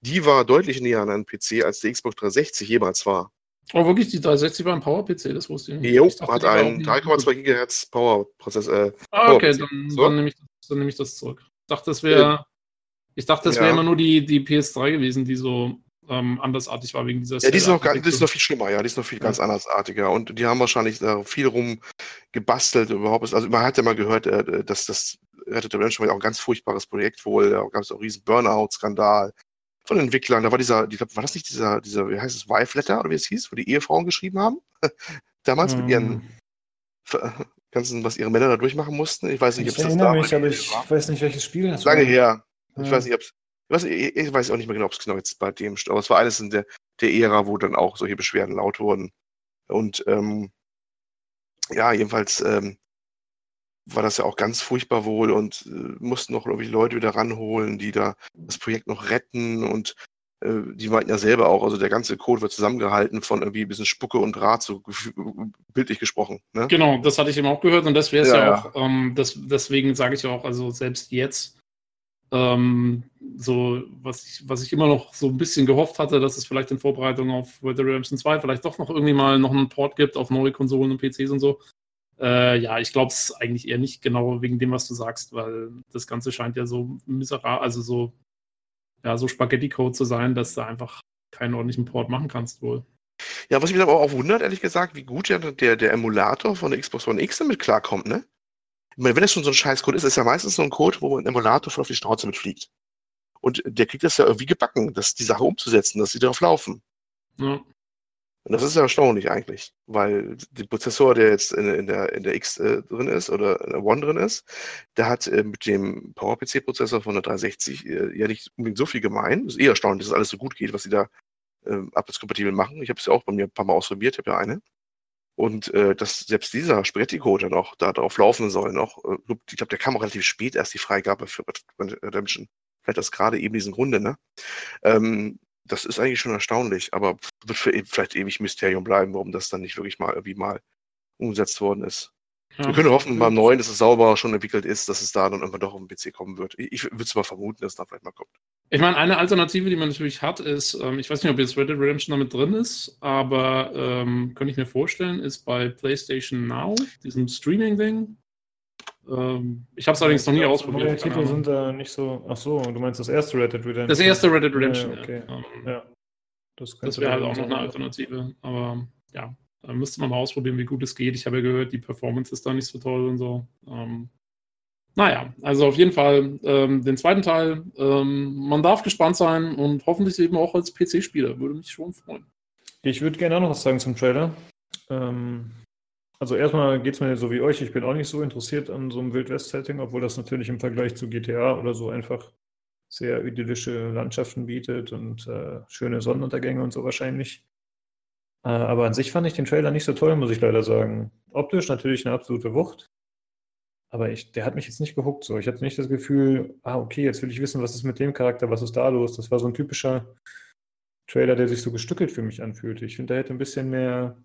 die war deutlich näher an einem PC, als die Xbox 360 jemals war. Oh, wirklich, die 360 war ein Power-PC, das wusste ich nicht. Jo, ich hat einen 3,2 GHz Power-Prozess. Äh, ah, okay, Power dann, dann, nehme ich, dann nehme ich das zurück. Ich dachte, das wäre ich dachte, das ja. wäre immer nur die, die PS3 gewesen, die so ähm, andersartig war wegen dieser Ja, die ist, noch, die ist noch viel schlimmer, ja, die ist noch viel ja. ganz andersartiger. Und die haben wahrscheinlich da viel rum gebastelt überhaupt. Also man hat ja mal gehört, äh, dass das Rettet der Menschen auch ein ganz furchtbares Projekt wohl. Da gab es auch einen riesen Burnout-Skandal von Entwicklern. Da war dieser, die, war das nicht dieser, dieser, wie heißt es, Wife Letter oder wie es hieß, wo die Ehefrauen geschrieben haben? Damals um. mit ihren hm. ganzen, was ihre Männer da durchmachen mussten. Ich weiß nicht, ob es das da mich, aber ich war. weiß nicht, welches Spiel das Lange war. her. Ich weiß nicht, ob es. Ich, ich weiß auch nicht mehr genau, ob es genau jetzt bei dem steht, aber es war alles in der, der Ära, wo dann auch solche Beschwerden laut wurden. Und ähm, ja, jedenfalls ähm, war das ja auch ganz furchtbar wohl und äh, mussten noch irgendwie Leute wieder ranholen, die da das Projekt noch retten und äh, die meinten ja selber auch, also der ganze Code wird zusammengehalten von irgendwie ein bisschen Spucke und Draht, so bildlich gesprochen. Ne? Genau, das hatte ich eben auch gehört und das wäre es ja, ja, auch, ähm, das, deswegen sage ich ja auch, also selbst jetzt ähm, so, was ich, was ich immer noch so ein bisschen gehofft hatte, dass es vielleicht in Vorbereitung auf Red Dead Redemption 2 vielleicht doch noch irgendwie mal noch einen Port gibt auf neue Konsolen und PCs und so. Äh, ja, ich glaube es eigentlich eher nicht genau wegen dem, was du sagst, weil das Ganze scheint ja so miserabel, also so, ja, so Spaghetti-Code zu sein, dass du einfach keinen ordentlichen Port machen kannst wohl. Ja, was mich aber auch wundert, ehrlich gesagt, wie gut der, der Emulator von der Xbox One X damit klarkommt, ne? Wenn das schon so ein Scheißcode ist, ist ja meistens so ein Code, wo ein Emulator voll auf die Schnauze mitfliegt. Und der kriegt das ja irgendwie gebacken, das, die Sache umzusetzen, dass sie darauf laufen. Ja. Und das ist ja erstaunlich eigentlich, weil der Prozessor, der jetzt in, in der, in der X äh, drin ist oder in der One drin ist, der hat äh, mit dem PowerPC-Prozessor von der 360 äh, ja nicht unbedingt so viel gemein. Es ist eher erstaunlich, dass es alles so gut geht, was sie da äh, abwärtskompatibel machen. Ich habe es ja auch bei mir ein paar Mal ausprobiert, ich habe ja eine. Und äh, dass selbst dieser Spaghetti-Code dann auch da drauf laufen soll noch. Äh, ich glaube, der kam auch relativ spät erst die Freigabe für Redemption. Vielleicht aus gerade eben diesen Grunde, ne? Ähm, das ist eigentlich schon erstaunlich, aber wird für e-, vielleicht ewig Mysterium bleiben, warum das dann nicht wirklich mal irgendwie mal umgesetzt worden ist. Ja, Wir können hoffen, beim neuen, dass es sauber schon entwickelt ist, dass es da dann irgendwann doch auf den PC kommen wird. Ich, ich würde es mal vermuten, dass es da vielleicht mal kommt. Ich meine, eine Alternative, die man natürlich hat, ist, ähm, ich weiß nicht, ob jetzt Red Dead Redemption damit drin ist, aber ähm, könnte ich mir vorstellen, ist bei PlayStation Now, diesem Streaming-Ding. Ähm, ich habe es allerdings noch nie ausprobiert. Die Titel sind da nicht so. Ach so, du meinst das erste Red Dead Redemption? Das erste Red Dead Redemption, ja. Okay. ja. Ähm, ja. Das, das wäre halt auch noch eine Alternative. Aber ja, da müsste man mal ausprobieren, wie gut es geht. Ich habe ja gehört, die Performance ist da nicht so toll und so. Ähm, naja, also auf jeden Fall ähm, den zweiten Teil. Ähm, man darf gespannt sein und hoffentlich eben auch als PC-Spieler. Würde mich schon freuen. Ich würde gerne auch noch was sagen zum Trailer. Ähm, also erstmal geht es mir so wie euch. Ich bin auch nicht so interessiert an so einem Wildwest-Setting, obwohl das natürlich im Vergleich zu GTA oder so einfach sehr idyllische Landschaften bietet und äh, schöne Sonnenuntergänge und so wahrscheinlich. Äh, aber an sich fand ich den Trailer nicht so toll, muss ich leider sagen. Optisch natürlich eine absolute Wucht. Aber ich, der hat mich jetzt nicht gehuckt so. Ich hatte nicht das Gefühl, ah, okay, jetzt will ich wissen, was ist mit dem Charakter, was ist da los. Das war so ein typischer Trailer, der sich so gestückelt für mich anfühlte. Ich finde, da hätte ein bisschen mehr,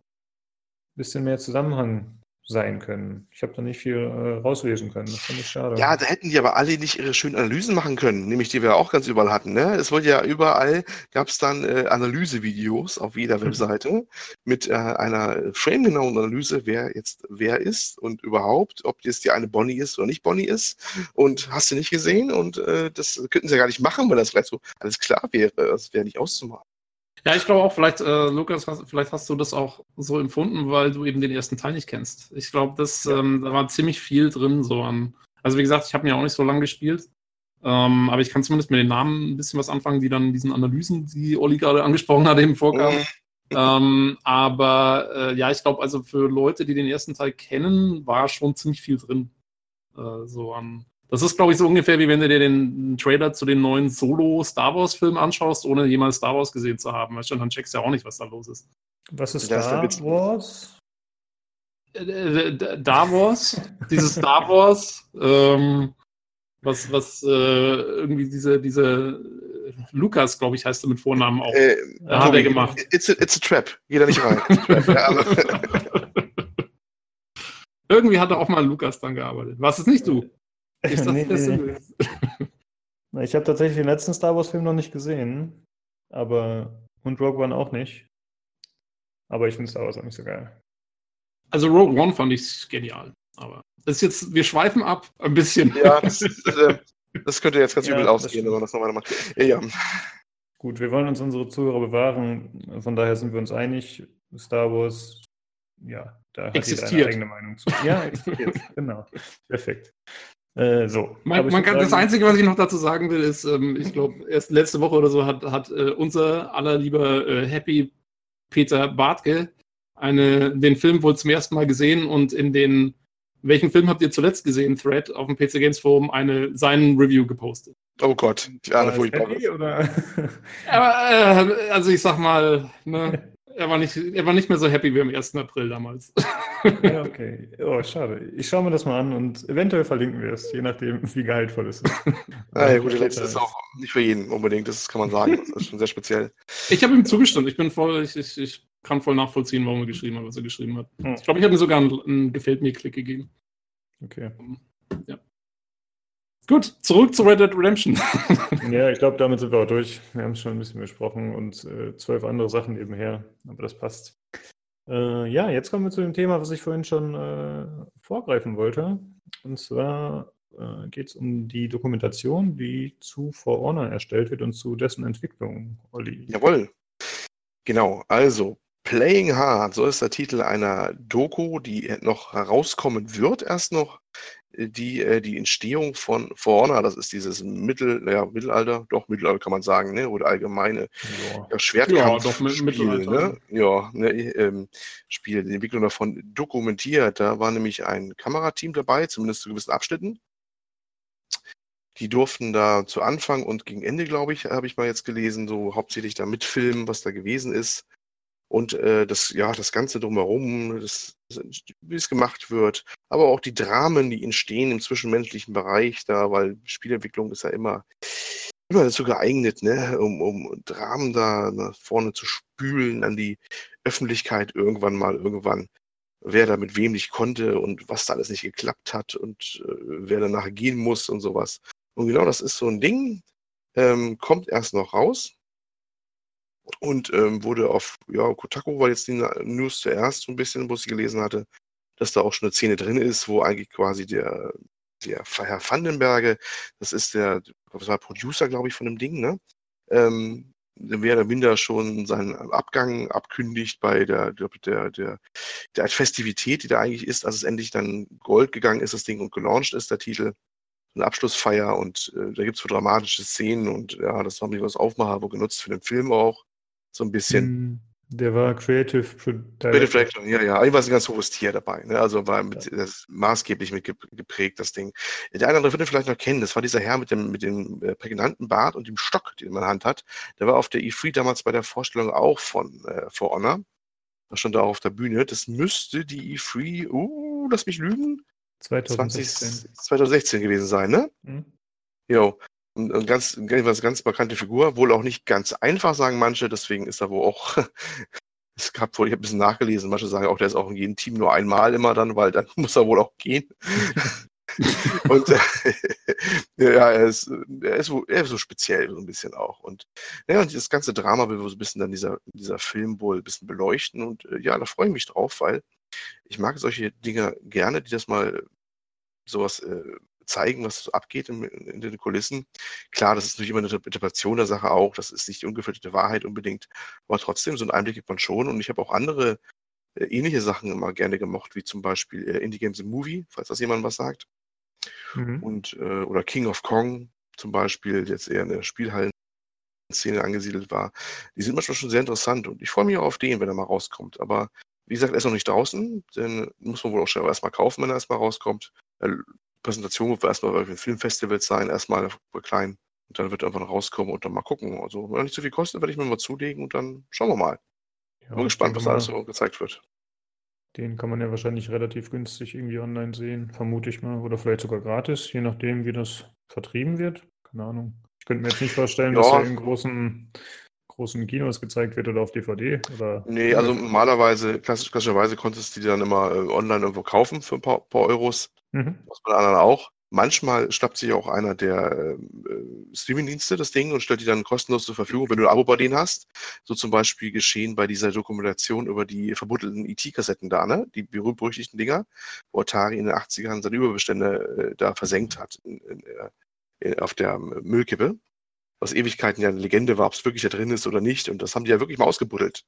bisschen mehr Zusammenhang sein können. Ich habe da nicht viel äh, rauslesen können. Das finde ich schade. Ja, da hätten die aber alle nicht ihre schönen Analysen machen können, nämlich die wir auch ganz überall hatten. Ne? Es wurde ja überall, gab es dann äh, Analysevideos auf jeder mhm. Webseite mit äh, einer framegenauen Analyse, wer jetzt wer ist und überhaupt, ob jetzt die eine Bonnie ist oder nicht Bonnie ist. Und hast du nicht gesehen? Und äh, das könnten sie ja gar nicht machen, weil das vielleicht so alles klar wäre. Das wäre nicht auszumachen. Ja, ich glaube auch, vielleicht, äh, Lukas, hast, vielleicht hast du das auch so empfunden, weil du eben den ersten Teil nicht kennst. Ich glaube, das, ähm, da war ziemlich viel drin, so an. Also wie gesagt, ich habe mir auch nicht so lange gespielt. Ähm, aber ich kann zumindest mit den Namen ein bisschen was anfangen, die dann in diesen Analysen, die Olli gerade angesprochen hat, eben vorkamen. Ähm, aber äh, ja, ich glaube, also für Leute, die den ersten Teil kennen, war schon ziemlich viel drin. Äh, so an das ist, glaube ich, so ungefähr wie wenn du dir den Trailer zu den neuen Solo-Star Wars-Filmen anschaust, ohne jemals Star Wars gesehen zu haben. Weißt du, dann checkst du ja auch nicht, was da los ist. Was ist Star Wars? Äh, äh, Star Wars? Dieses Star Wars, ähm, was, was äh, irgendwie diese, diese Lukas, glaube ich, heißt er mit Vornamen auch. Äh, hat er gemacht. It's a, it's a trap. Geh da nicht rein. Irgendwie hat er auch mal Lukas dann gearbeitet. Was ist nicht du? Ich dachte, nee, nee. Na, ich habe tatsächlich den letzten Star Wars-Film noch nicht gesehen. Aber. Und Rogue One auch nicht. Aber ich finde Star Wars auch nicht so geil. Also Rogue One fand ich genial. Aber das ist jetzt, wir schweifen ab ein bisschen. Ja, das, äh, das könnte jetzt ganz ja, übel ausgehen, wenn man das nochmal macht. Ja. Gut, wir wollen uns unsere Zuhörer bewahren. Von daher sind wir uns einig. Star Wars, ja, da hat existiert. jeder eine eigene Meinung zu. Ja, existiert. genau. Perfekt. Äh, so. Man, man kann, das Einzige, was ich noch dazu sagen will, ist, ähm, ich glaube, erst letzte Woche oder so hat, hat äh, unser allerlieber äh, Happy Peter Bartke eine, den Film wohl zum ersten Mal gesehen und in den welchen Film habt ihr zuletzt gesehen, Thread auf dem PC Games Forum, eine, seinen Review gepostet. Oh Gott, die Arne furchtbar. Aber, äh, also ich sag mal, ne, er war, nicht, er war nicht mehr so happy wie am 1. April damals. Ja, okay. Oh, schade. Ich schaue mir das mal an und eventuell verlinken wir es, je nachdem, wie gehaltvoll es ist. ah, ja, gut, der letzte ist auch nicht für jeden unbedingt, das kann man sagen. Das ist schon sehr speziell. Ich habe ihm zugestimmt. Ich bin voll, ich, ich, ich kann voll nachvollziehen, warum er geschrieben hat, was er geschrieben hat. Hm. Ich glaube, ich habe ihm sogar einen, einen Gefällt mir-Klick gegeben. Okay. Ja. Gut, zurück zu Red Dead Redemption. ja, ich glaube, damit sind wir auch durch. Wir haben es schon ein bisschen besprochen und äh, zwölf andere Sachen nebenher, aber das passt. Äh, ja, jetzt kommen wir zu dem Thema, was ich vorhin schon äh, vorgreifen wollte. Und zwar äh, geht es um die Dokumentation, die zu For Honor erstellt wird und zu dessen Entwicklung, Olli. Jawohl. Genau, also Playing Hard, so ist der Titel einer Doku, die noch herauskommen wird, erst noch die, äh, die Entstehung von For Honor, das ist dieses Mittel, ja, Mittelalter, doch Mittelalter kann man sagen, ne? oder allgemeine ja. Ja, Schwertkampf-Spiel, ja, ne? Ja, ne, ähm, Spiel, die Entwicklung davon dokumentiert. Da war nämlich ein Kamerateam dabei, zumindest zu gewissen Abschnitten. Die durften da zu Anfang und gegen Ende, glaube ich, habe ich mal jetzt gelesen, so hauptsächlich da mitfilmen, was da gewesen ist und äh, das, ja, das Ganze drumherum, das, wie es gemacht wird, aber auch die Dramen, die entstehen im zwischenmenschlichen Bereich da, weil Spielentwicklung ist ja immer, immer dazu geeignet, ne, um, um Dramen da nach vorne zu spülen an die Öffentlichkeit irgendwann mal, irgendwann, wer da mit wem nicht konnte und was da alles nicht geklappt hat und äh, wer danach gehen muss und sowas. Und genau das ist so ein Ding, ähm, kommt erst noch raus und ähm, wurde auf, ja, Kotaku war jetzt die News zuerst so ein bisschen, wo ich gelesen hatte, dass da auch schon eine Szene drin ist, wo eigentlich quasi der, der Herr Vandenberge, das ist der, was war Producer, glaube ich, von dem Ding, ne? Ähm, mehr oder minder schon seinen Abgang abkündigt bei der, der, der, der, der Festivität, die da eigentlich ist, als es endlich dann Gold gegangen ist, das Ding und gelauncht ist, der Titel. Eine Abschlussfeier und äh, da gibt es so dramatische Szenen und ja, das haben die was Aufmacher wo genutzt für den Film auch so ein bisschen. Hm, der war Creative Creative Director, ja, ja. Eigentlich war ein ganz hohes Tier dabei. Ne? Also war mit, ja. das maßgeblich mit geprägt, das Ding. Der eine oder andere wird ihn vielleicht noch kennen. Das war dieser Herr mit dem, mit dem äh, prägnanten Bart und dem Stock, den man in der Hand hat. Der war auf der E3 damals bei der Vorstellung auch von äh, For Honor. Das stand da auf der Bühne. Das müsste die E3, uh, lass mich lügen. 2016. 20, 2016 gewesen sein, ne? Mhm. Jo. Und ganz, ganz, ganz bekannte Figur, wohl auch nicht ganz einfach, sagen manche, deswegen ist er wohl auch es gab wohl, ich habe ein bisschen nachgelesen, manche sagen auch, der ist auch in jedem Team nur einmal immer dann, weil dann muss er wohl auch gehen. und äh, ja, er ist, er, ist er ist so speziell so ein bisschen auch. Und ja, und das ganze Drama will so ein bisschen dann dieser, dieser Film wohl ein bisschen beleuchten. Und äh, ja, da freue ich mich drauf, weil ich mag solche Dinge gerne, die das mal sowas äh, zeigen, was so abgeht in, in, den Kulissen. Klar, das ist natürlich immer eine Interpretation der Sache auch, das ist nicht die ungefilterte Wahrheit unbedingt, aber trotzdem, so einen Einblick gibt man schon und ich habe auch andere äh, ähnliche Sachen immer gerne gemocht, wie zum Beispiel äh, Indie Games im Movie, falls das jemand was sagt. Mhm. Und, äh, oder King of Kong zum Beispiel, jetzt eher in der Spielhallen-Szene angesiedelt war. Die sind manchmal schon sehr interessant und ich freue mich auch auf den, wenn er mal rauskommt. Aber wie gesagt, er ist noch nicht draußen, denn muss man wohl auch schon erstmal kaufen, wenn er erstmal rauskommt. Präsentation wird erstmal bei Filmfestivals sein, erstmal klein. Und dann wird er einfach rauskommen und dann mal gucken. Also, wenn nicht so viel kostet, werde ich mir mal zulegen und dann schauen wir mal. Ja, Bin gespannt, was alles so gezeigt wird. Den kann man ja wahrscheinlich relativ günstig irgendwie online sehen, vermute ich mal. Oder vielleicht sogar gratis, je nachdem, wie das vertrieben wird. Keine Ahnung. Ich könnte mir jetzt nicht vorstellen, ja. dass er in großen, großen Kinos gezeigt wird oder auf DVD. Oder nee, also normalerweise, klassisch, klassischerweise konntest du die dann immer äh, online irgendwo kaufen für ein paar, paar Euros. Mhm. Was bei anderen auch. Manchmal schnappt sich auch einer der äh, Streamingdienste das Ding und stellt die dann kostenlos zur Verfügung, wenn du ein Abo bei denen hast. So zum Beispiel geschehen bei dieser Dokumentation über die verbuddelten IT-Kassetten da, ne? Die berühmt-berüchtigten Dinger, wo Atari in den 80ern seine Überbestände äh, da versenkt hat in, in, in, auf der Müllkippe. Was Ewigkeiten ja eine Legende war, ob es wirklich da drin ist oder nicht. Und das haben die ja wirklich mal ausgebuddelt.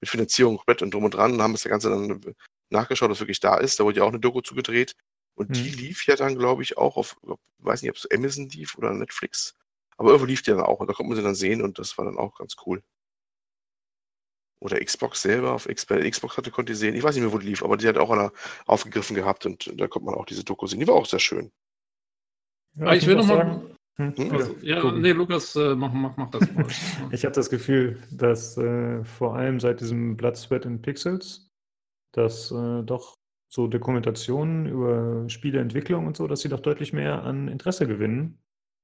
Mit Finanzierung, Bett und drum und dran und haben das Ganze dann nachgeschaut, dass es wirklich da ist. Da wurde ja auch eine Doku zugedreht. Und mhm. die lief ja dann, glaube ich, auch auf, weiß nicht, ob es Amazon lief oder Netflix. Aber irgendwo lief die dann auch und da konnte man sie dann sehen und das war dann auch ganz cool. Oder Xbox selber, auf Xbox hatte, konnte ich sehen. Ich weiß nicht mehr, wo die lief, aber die hat auch einer aufgegriffen gehabt und da konnte man auch diese Doku sehen. Die war auch sehr schön. Ja, ich, ich will nochmal. Hm? hm? Also, ja, gucken. nee, Lukas, äh, mach, mach, mach das mal. ich habe das Gefühl, dass äh, vor allem seit diesem Blood, Sweat and Pixels, dass äh, doch so Dokumentationen über Spieleentwicklung und so, dass sie doch deutlich mehr an Interesse gewinnen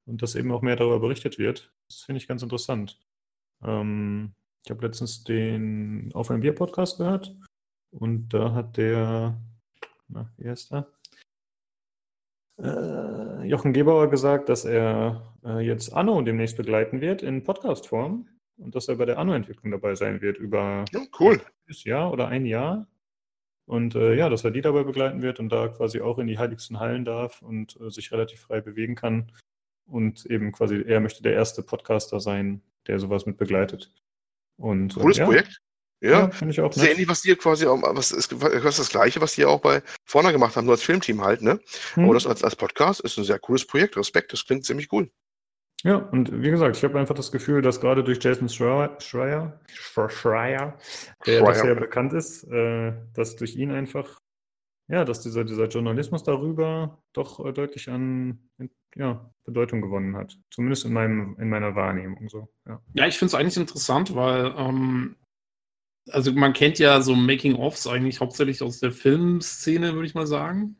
und dass eben auch mehr darüber berichtet wird. Das finde ich ganz interessant. Ähm, ich habe letztens den Auf ein Bier Podcast gehört und da hat der, na, wie heißt er? Äh, Jochen Gebauer gesagt, dass er äh, jetzt Anno demnächst begleiten wird in Podcast-Form und dass er bei der Anno-Entwicklung dabei sein wird über ja, cool. ein Jahr oder ein Jahr. Und äh, ja, dass er die dabei begleiten wird und da quasi auch in die heiligsten Hallen darf und äh, sich relativ frei bewegen kann. Und eben quasi, er möchte der erste Podcaster sein, der sowas mit begleitet. Und, äh, Cooles ja. Projekt. Ja, ja finde ich auch. Sehr ähnlich, was die quasi auch, was ist, was das Gleiche, was die auch bei vorne gemacht haben, nur als Filmteam halt, ne? Hm. Aber das als, als Podcast ist ein sehr cooles Projekt. Respekt, das klingt ziemlich cool. Ja, und wie gesagt, ich habe einfach das Gefühl, dass gerade durch Jason Schreier, Schreier, Schreier der das sehr bekannt ist, äh, dass durch ihn einfach, ja, dass dieser, dieser Journalismus darüber doch äh, deutlich an ja, Bedeutung gewonnen hat. Zumindest in, meinem, in meiner Wahrnehmung so. Ja, ja ich finde es eigentlich interessant, weil ähm, also man kennt ja so Making-ofs eigentlich hauptsächlich aus der Filmszene, würde ich mal sagen.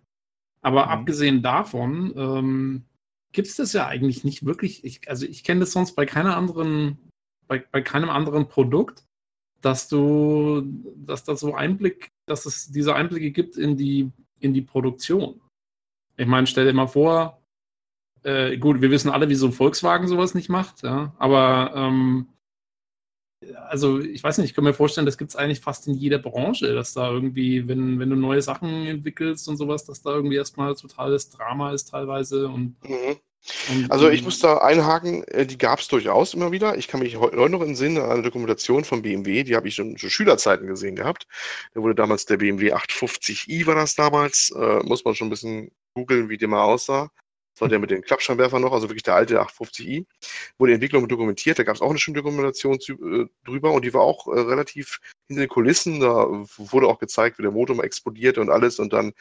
Aber mhm. abgesehen davon, ähm, gibt es das ja eigentlich nicht wirklich. Ich, also ich kenne das sonst bei keiner anderen, bei, bei keinem anderen Produkt, dass du, dass da so Einblick, dass es diese Einblicke gibt in die, in die Produktion. Ich meine, stell dir mal vor, äh, gut, wir wissen alle, wieso Volkswagen sowas nicht macht, ja, aber ähm, also ich weiß nicht, ich kann mir vorstellen, das gibt es eigentlich fast in jeder Branche, dass da irgendwie, wenn, wenn du neue Sachen entwickelst und sowas, dass da irgendwie erstmal totales Drama ist teilweise und mhm. Also ich muss da einhaken, äh, die gab es durchaus immer wieder. Ich kann mich heute noch in Sinn an eine Dokumentation von BMW, die habe ich schon zu Schülerzeiten gesehen gehabt. Da wurde damals der BMW 850i war das damals, äh, muss man schon ein bisschen googeln, wie der mal aussah. Das war der mit den Klappscheinwerfern noch, also wirklich der alte 850i. Wurde die Entwicklung dokumentiert, da gab es auch eine schöne Dokumentation zu, äh, drüber und die war auch äh, relativ hinter den Kulissen. Da wurde auch gezeigt, wie der Motor mal explodierte und alles und dann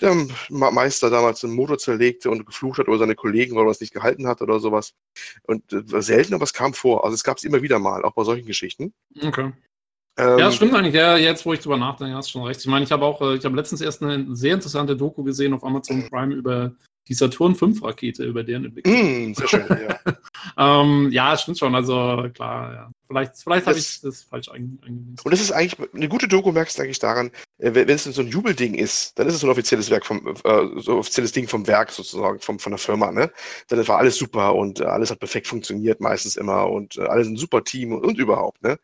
der Meister damals den Motor zerlegte und geflucht hat oder seine Kollegen, weil er es nicht gehalten hat oder sowas. Und äh, selten, aber es kam vor. Also es gab es immer wieder mal, auch bei solchen Geschichten. Okay. Ähm, ja, stimmt eigentlich. Ja, jetzt, wo ich drüber nachdenke, hast du schon recht. Ich meine, ich habe auch, äh, ich habe letztens erst eine sehr interessante Doku gesehen auf Amazon. Prime über die Saturn 5 Rakete, über deren Entwicklung. Mm, sehr schön, ja. ähm, ja, stimmt schon. Also klar, ja. Vielleicht, vielleicht habe ich das falsch eingewiesen. Und das ist eigentlich eine gute Doku, merkst du eigentlich daran, äh, wenn es so ein Jubelding ist, dann ist es so ein offizielles Werk vom, äh, so offizielles Ding vom Werk sozusagen, vom, von der Firma, ne? Dann war alles super und äh, alles hat perfekt funktioniert, meistens immer und äh, alles ein super Team und, und überhaupt, ne?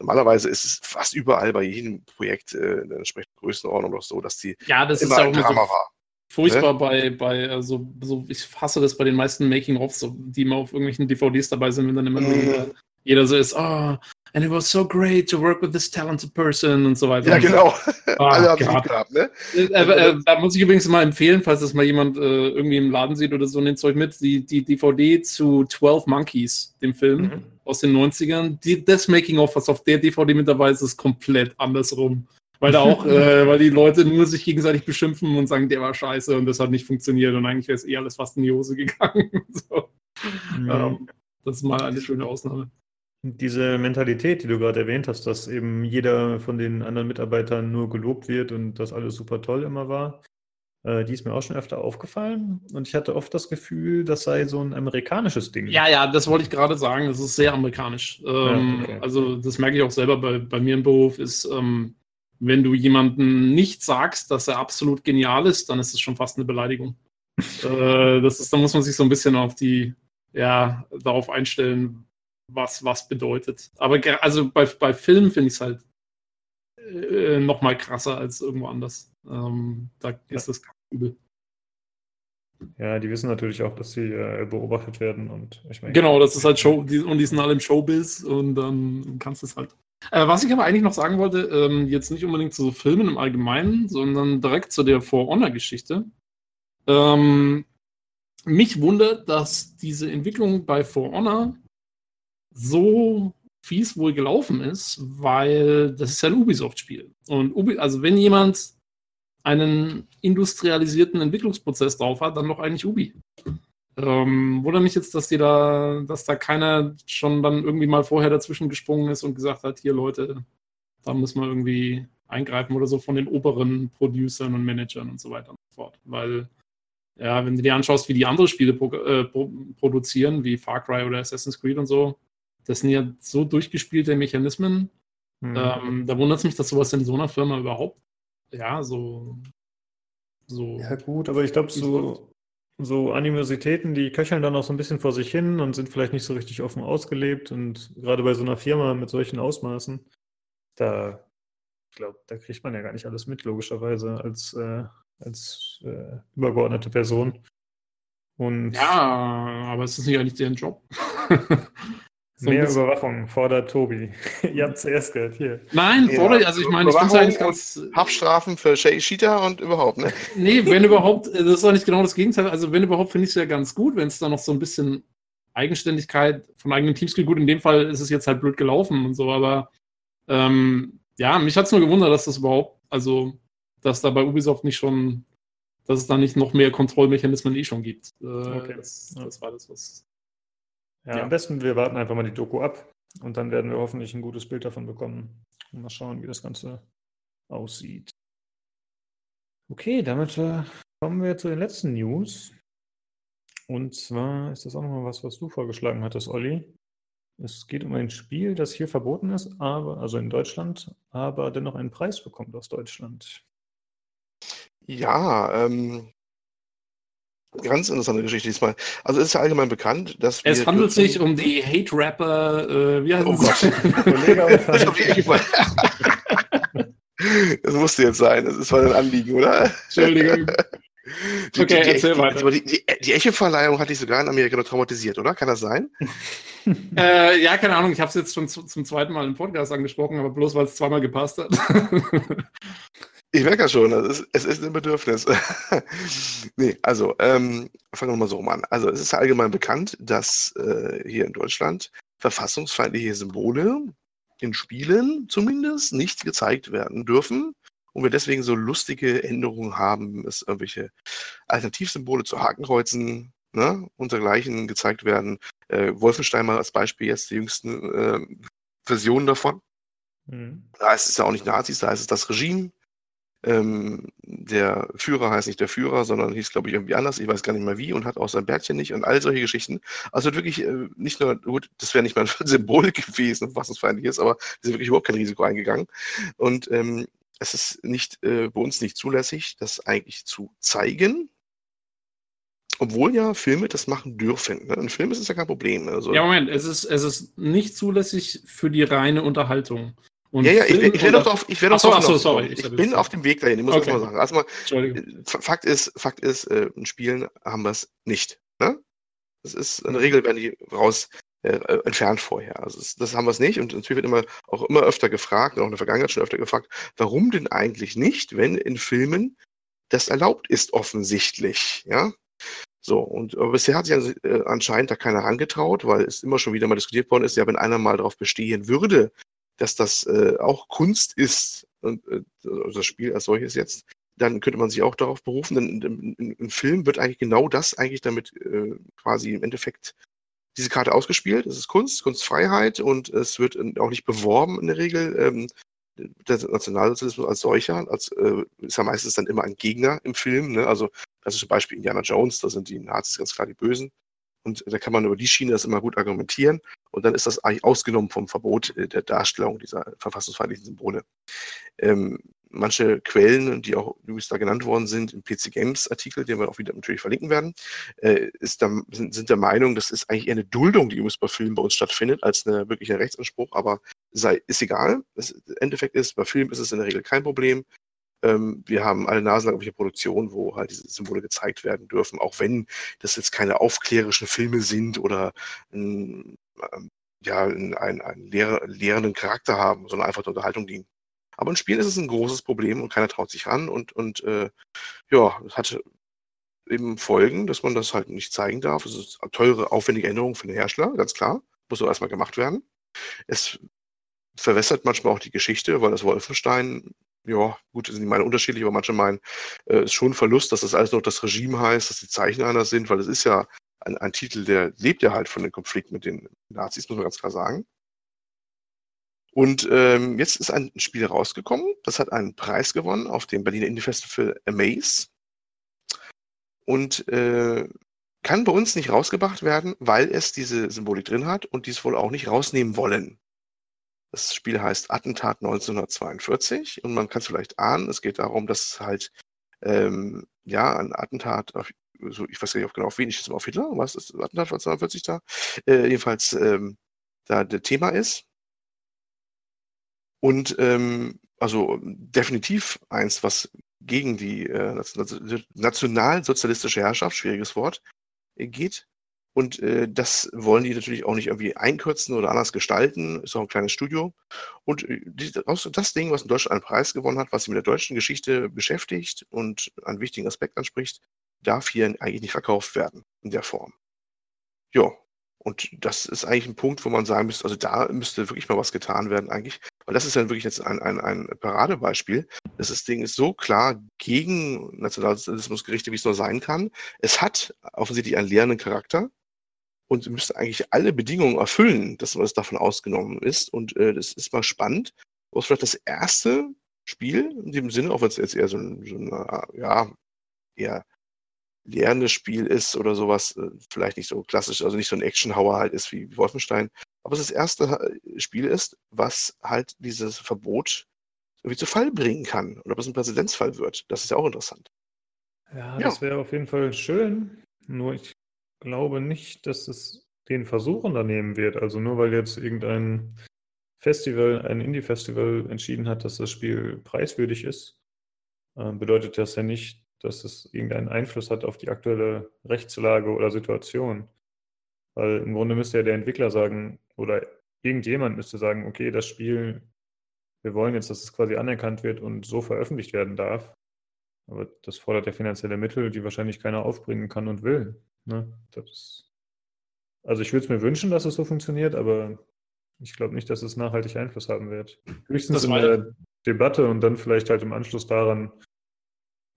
Normalerweise ist es fast überall bei jedem Projekt äh, in der entsprechenden Größenordnung noch so, dass die ja, das immer ist ein Drama so war. Furchtbar ne? bei, bei also, so, ich hasse das bei den meisten Making-ofs, die immer auf irgendwelchen DVDs dabei sind, wenn dann immer mhm. jeder so ist, oh, and it was so great to work with this talented person und so weiter. Ja, genau. Oh, Alle haben es gehabt, ne? Äh, äh, äh, da muss ich übrigens mal empfehlen, falls das mal jemand äh, irgendwie im Laden sieht oder so, nehmt euch mit, die, die DVD zu 12 Monkeys, dem Film mhm. aus den 90ern. Die, das Making-of, was auf der DVD mit dabei ist, ist komplett andersrum. Weil da auch, äh, weil die Leute nur sich gegenseitig beschimpfen und sagen, der war scheiße und das hat nicht funktioniert und eigentlich wäre es eh alles fast in die Hose gegangen. so. mhm. ähm, das ist mal eine schöne Ausnahme. Diese Mentalität, die du gerade erwähnt hast, dass eben jeder von den anderen Mitarbeitern nur gelobt wird und dass alles super toll immer war, äh, die ist mir auch schon öfter aufgefallen. Und ich hatte oft das Gefühl, das sei so ein amerikanisches Ding. Ja, ja, das wollte ich gerade sagen. Das ist sehr amerikanisch. Ähm, ja, okay. Also, das merke ich auch selber bei, bei mir im Beruf, ist, ähm, wenn du jemandem nicht sagst, dass er absolut genial ist, dann ist es schon fast eine Beleidigung. äh, das ist, da muss man sich so ein bisschen auf die, ja, darauf einstellen, was was bedeutet. Aber also bei, bei Filmen finde ich es halt äh, noch mal krasser als irgendwo anders. Ähm, da ist das übel. Ja, die wissen natürlich auch, dass sie äh, beobachtet werden und ich meine. Genau, das ist halt Show, die, und die sind alle im Showbiz und dann kannst du es halt äh, was ich aber eigentlich noch sagen wollte, ähm, jetzt nicht unbedingt zu Filmen im Allgemeinen, sondern direkt zu der For Honor-Geschichte. Ähm, mich wundert, dass diese Entwicklung bei For Honor so fies wohl gelaufen ist, weil das ist ja ein Ubisoft-Spiel. Und Ubi also wenn jemand einen industrialisierten Entwicklungsprozess drauf hat, dann doch eigentlich Ubi. Ähm, wundert mich jetzt, dass die da, dass da keiner schon dann irgendwie mal vorher dazwischen gesprungen ist und gesagt hat, hier Leute, da müssen wir irgendwie eingreifen oder so von den oberen Producern und Managern und so weiter und so fort. Weil, ja, wenn du dir anschaust, wie die andere Spiele pro, äh, pro, produzieren, wie Far Cry oder Assassin's Creed und so, das sind ja so durchgespielte Mechanismen. Mhm. Ähm, da wundert es mich, dass sowas in so einer Firma überhaupt, ja, so. so ja, gut, aber ich glaube, so, so Animositäten, die köcheln dann auch so ein bisschen vor sich hin und sind vielleicht nicht so richtig offen ausgelebt. Und gerade bei so einer Firma mit solchen Ausmaßen, da, ich glaube, da kriegt man ja gar nicht alles mit, logischerweise, als, äh, als äh, übergeordnete Person. Und ja, aber es ist nicht eigentlich deren Job. So Mehr Überwachung fordert Tobi. Ihr habt zuerst gehört, hier. Nein, ja. fordert, also ich meine, ich finde es eigentlich ganz. Haftstrafen für Cheetah und überhaupt, ne? Nee, wenn überhaupt, das ist doch nicht genau das Gegenteil. Also, wenn überhaupt, finde ich es ja ganz gut, wenn es da noch so ein bisschen Eigenständigkeit von eigenen Teams gibt. Gut, in dem Fall ist es jetzt halt blöd gelaufen und so, aber ähm, ja, mich hat es nur gewundert, dass das überhaupt, also, dass da bei Ubisoft nicht schon, dass es da nicht noch mehr Kontrollmechanismen eh schon gibt. Äh, okay. das, das war das, was ja, ja, am besten wir warten einfach mal die Doku ab und dann werden wir hoffentlich ein gutes Bild davon bekommen und mal schauen, wie das Ganze aussieht. Okay, damit äh, kommen wir zu den letzten News. Und zwar ist das auch nochmal was, was du vorgeschlagen hattest, Olli. Es geht um ein Spiel, das hier verboten ist, aber, also in Deutschland, aber dennoch einen Preis bekommt aus Deutschland. Ja, ähm, Ganz interessante Geschichte diesmal. Also es ist ja allgemein bekannt, dass Es handelt sich um die Hate-Rapper, äh, wie heißt oh Gott. das musste jetzt sein. Das ist mal ein Anliegen, oder? Entschuldigung. Die, okay, die, erzähl die, weiter. Die, die, die Echo-Verleihung hat dich sogar in Amerika noch traumatisiert, oder? Kann das sein? äh, ja, keine Ahnung. Ich habe es jetzt schon zu, zum zweiten Mal im Podcast angesprochen, aber bloß, weil es zweimal gepasst hat. Ich merke ja schon, es ist, es ist ein Bedürfnis. nee, also, ähm, fangen wir mal so rum an. Also, es ist allgemein bekannt, dass äh, hier in Deutschland verfassungsfeindliche Symbole in Spielen zumindest nicht gezeigt werden dürfen und wir deswegen so lustige Änderungen haben, dass irgendwelche Alternativsymbole zu Hakenkreuzen ne, und dergleichen gezeigt werden. Äh, Wolfenstein mal als Beispiel jetzt die jüngsten äh, Versionen davon. Mhm. Da heißt es ja auch nicht Nazis, da heißt es das Regime. Ähm, der Führer heißt nicht der Führer, sondern hieß, glaube ich, irgendwie anders. Ich weiß gar nicht mehr wie und hat auch sein Bärtchen nicht und all solche Geschichten. Also wirklich äh, nicht nur, gut, das wäre nicht mal ein Symbol gewesen, was uns feindlich ist, aber die sind wirklich überhaupt kein Risiko eingegangen. Und ähm, es ist nicht äh, bei uns nicht zulässig, das eigentlich zu zeigen. Obwohl ja Filme das machen dürfen. Ne? Ein Film ist es ja kein Problem. Also, ja, Moment, es ist, es ist nicht zulässig für die reine Unterhaltung. Und ja, ja, ich, ich werde doch ich werde doch so, sorry. Ich, ich bin auf dem Weg dahin, ich muss okay. das mal sagen. Erstmal, Fakt ist, Fakt ist, äh, in Spielen haben wir es nicht. Ne? Das ist eine Regel, werden die raus äh, äh, entfernt vorher. Also das, das haben wir es nicht und natürlich wird immer auch immer öfter gefragt, auch in der Vergangenheit schon öfter gefragt, warum denn eigentlich nicht, wenn in Filmen das erlaubt ist offensichtlich, ja? So, und aber bisher hat sich äh, anscheinend da keiner herangetraut, weil es immer schon wieder mal diskutiert worden ist, ja, wenn einer mal darauf bestehen würde, dass das äh, auch Kunst ist, und äh, also das Spiel als solches jetzt, dann könnte man sich auch darauf berufen, denn im Film wird eigentlich genau das eigentlich damit äh, quasi im Endeffekt diese Karte ausgespielt. Es ist Kunst, Kunstfreiheit und es wird auch nicht beworben in der Regel. Ähm, der Nationalsozialismus als solcher, als, äh, ist ja meistens dann immer ein Gegner im Film. Ne? Also das ist zum Beispiel Indiana Jones, da sind die Nazis ganz klar die Bösen. Und da kann man über die Schiene das immer gut argumentieren. Und dann ist das eigentlich ausgenommen vom Verbot äh, der Darstellung dieser verfassungsfeindlichen Symbole. Ähm, manche Quellen, die auch übrigens da genannt worden sind, im PC Games Artikel, den wir auch wieder natürlich verlinken werden, äh, da, sind, sind der Meinung, das ist eigentlich eher eine Duldung, die übrigens bei Filmen bei uns stattfindet, als eine wirkliche Rechtsanspruch, aber sei, ist egal. Das Endeffekt ist, bei Filmen ist es in der Regel kein Problem. Ähm, wir haben alle Nasen irgendwelche Produktionen, wo halt diese Symbole gezeigt werden dürfen, auch wenn das jetzt keine aufklärerischen Filme sind oder ähm, ja, einen, einen lehr lehrenden Charakter haben, sondern einfach der Unterhaltung dienen. Aber in Spielen ist es ein großes Problem und keiner traut sich ran und, und äh, ja, es hat eben Folgen, dass man das halt nicht zeigen darf. Es ist eine teure, aufwendige Änderung für den Hersteller, ganz klar. Muss auch erstmal gemacht werden. Es verwässert manchmal auch die Geschichte, weil das Wolfenstein, ja, gut, sind die Meinungen unterschiedlich, aber manche meinen, äh, ist schon ein Verlust, dass das alles noch das Regime heißt, dass die Zeichen anders sind, weil es ist ja ein, ein Titel, der lebt ja halt von dem Konflikt mit den Nazis, muss man ganz klar sagen. Und ähm, jetzt ist ein Spiel rausgekommen, das hat einen Preis gewonnen auf dem Berliner Indie Festival Amaze und äh, kann bei uns nicht rausgebracht werden, weil es diese Symbolik drin hat und dies wohl auch nicht rausnehmen wollen. Das Spiel heißt Attentat 1942 und man kann es vielleicht ahnen, es geht darum, dass halt ähm, ja ein Attentat auf, so, ich weiß gar nicht genau auf wen, ich jetzt mal auf Hitler, was ist das Attentat von 1942 da? Äh, jedenfalls ähm, da der Thema ist und ähm, also definitiv eins, was gegen die äh, nationalsozialistische Herrschaft, schwieriges Wort, äh, geht. Und äh, das wollen die natürlich auch nicht irgendwie einkürzen oder anders gestalten. Ist auch ein kleines Studio. Und äh, die, das Ding, was in Deutschland einen Preis gewonnen hat, was sich mit der deutschen Geschichte beschäftigt und einen wichtigen Aspekt anspricht, darf hier eigentlich nicht verkauft werden in der Form. Ja, und das ist eigentlich ein Punkt, wo man sagen müsste, also da müsste wirklich mal was getan werden eigentlich. Weil das ist dann wirklich jetzt ein, ein, ein Paradebeispiel. Das Ding ist so klar gegen Nationalsozialismus gerichtet, wie es nur sein kann. Es hat offensichtlich einen lehrenden Charakter und müsste eigentlich alle Bedingungen erfüllen, dass es davon ausgenommen ist. Und äh, das ist mal spannend. Wo es vielleicht das erste Spiel in dem Sinne, auch wenn es jetzt eher so ein, so ein ja, eher lernendes Spiel ist oder sowas, äh, vielleicht nicht so klassisch, also nicht so ein Action-Hauer halt ist wie Wolfenstein, aber es das erste äh, Spiel ist, was halt dieses Verbot irgendwie zu Fall bringen kann oder was ein Präzedenzfall wird. Das ist ja auch interessant. Ja, das wäre auf jeden Fall schön. Nur ich glaube nicht, dass es den Versuch unternehmen wird. Also nur weil jetzt irgendein Festival, ein Indie-Festival entschieden hat, dass das Spiel preiswürdig ist, äh, bedeutet das ja nicht, dass es irgendeinen Einfluss hat auf die aktuelle Rechtslage oder Situation. Weil im Grunde müsste ja der Entwickler sagen, oder irgendjemand müsste sagen, okay, das Spiel, wir wollen jetzt, dass es quasi anerkannt wird und so veröffentlicht werden darf. Aber das fordert ja finanzielle Mittel, die wahrscheinlich keiner aufbringen kann und will. Ne? Ist, also ich würde es mir wünschen, dass es so funktioniert, aber ich glaube nicht, dass es nachhaltig Einfluss haben wird. Höchstens in der Debatte und dann vielleicht halt im Anschluss daran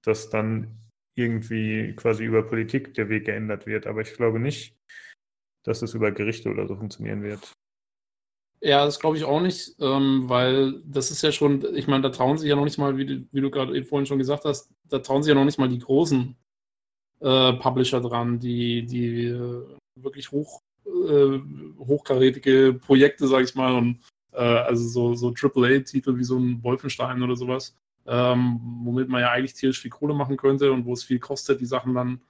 dass dann irgendwie quasi über Politik der Weg geändert wird. Aber ich glaube nicht, dass es über Gerichte oder so funktionieren wird. Ja, das glaube ich auch nicht, ähm, weil das ist ja schon, ich meine, da trauen sich ja noch nicht mal, wie du, wie du gerade vorhin schon gesagt hast, da trauen sich ja noch nicht mal die großen äh, Publisher dran, die, die äh, wirklich hoch, äh, hochkarätige Projekte, sage ich mal, und äh, also so, so AAA-Titel wie so ein Wolfenstein oder sowas, ähm, womit man ja eigentlich tierisch viel Kohle machen könnte und wo es viel kostet, die Sachen dann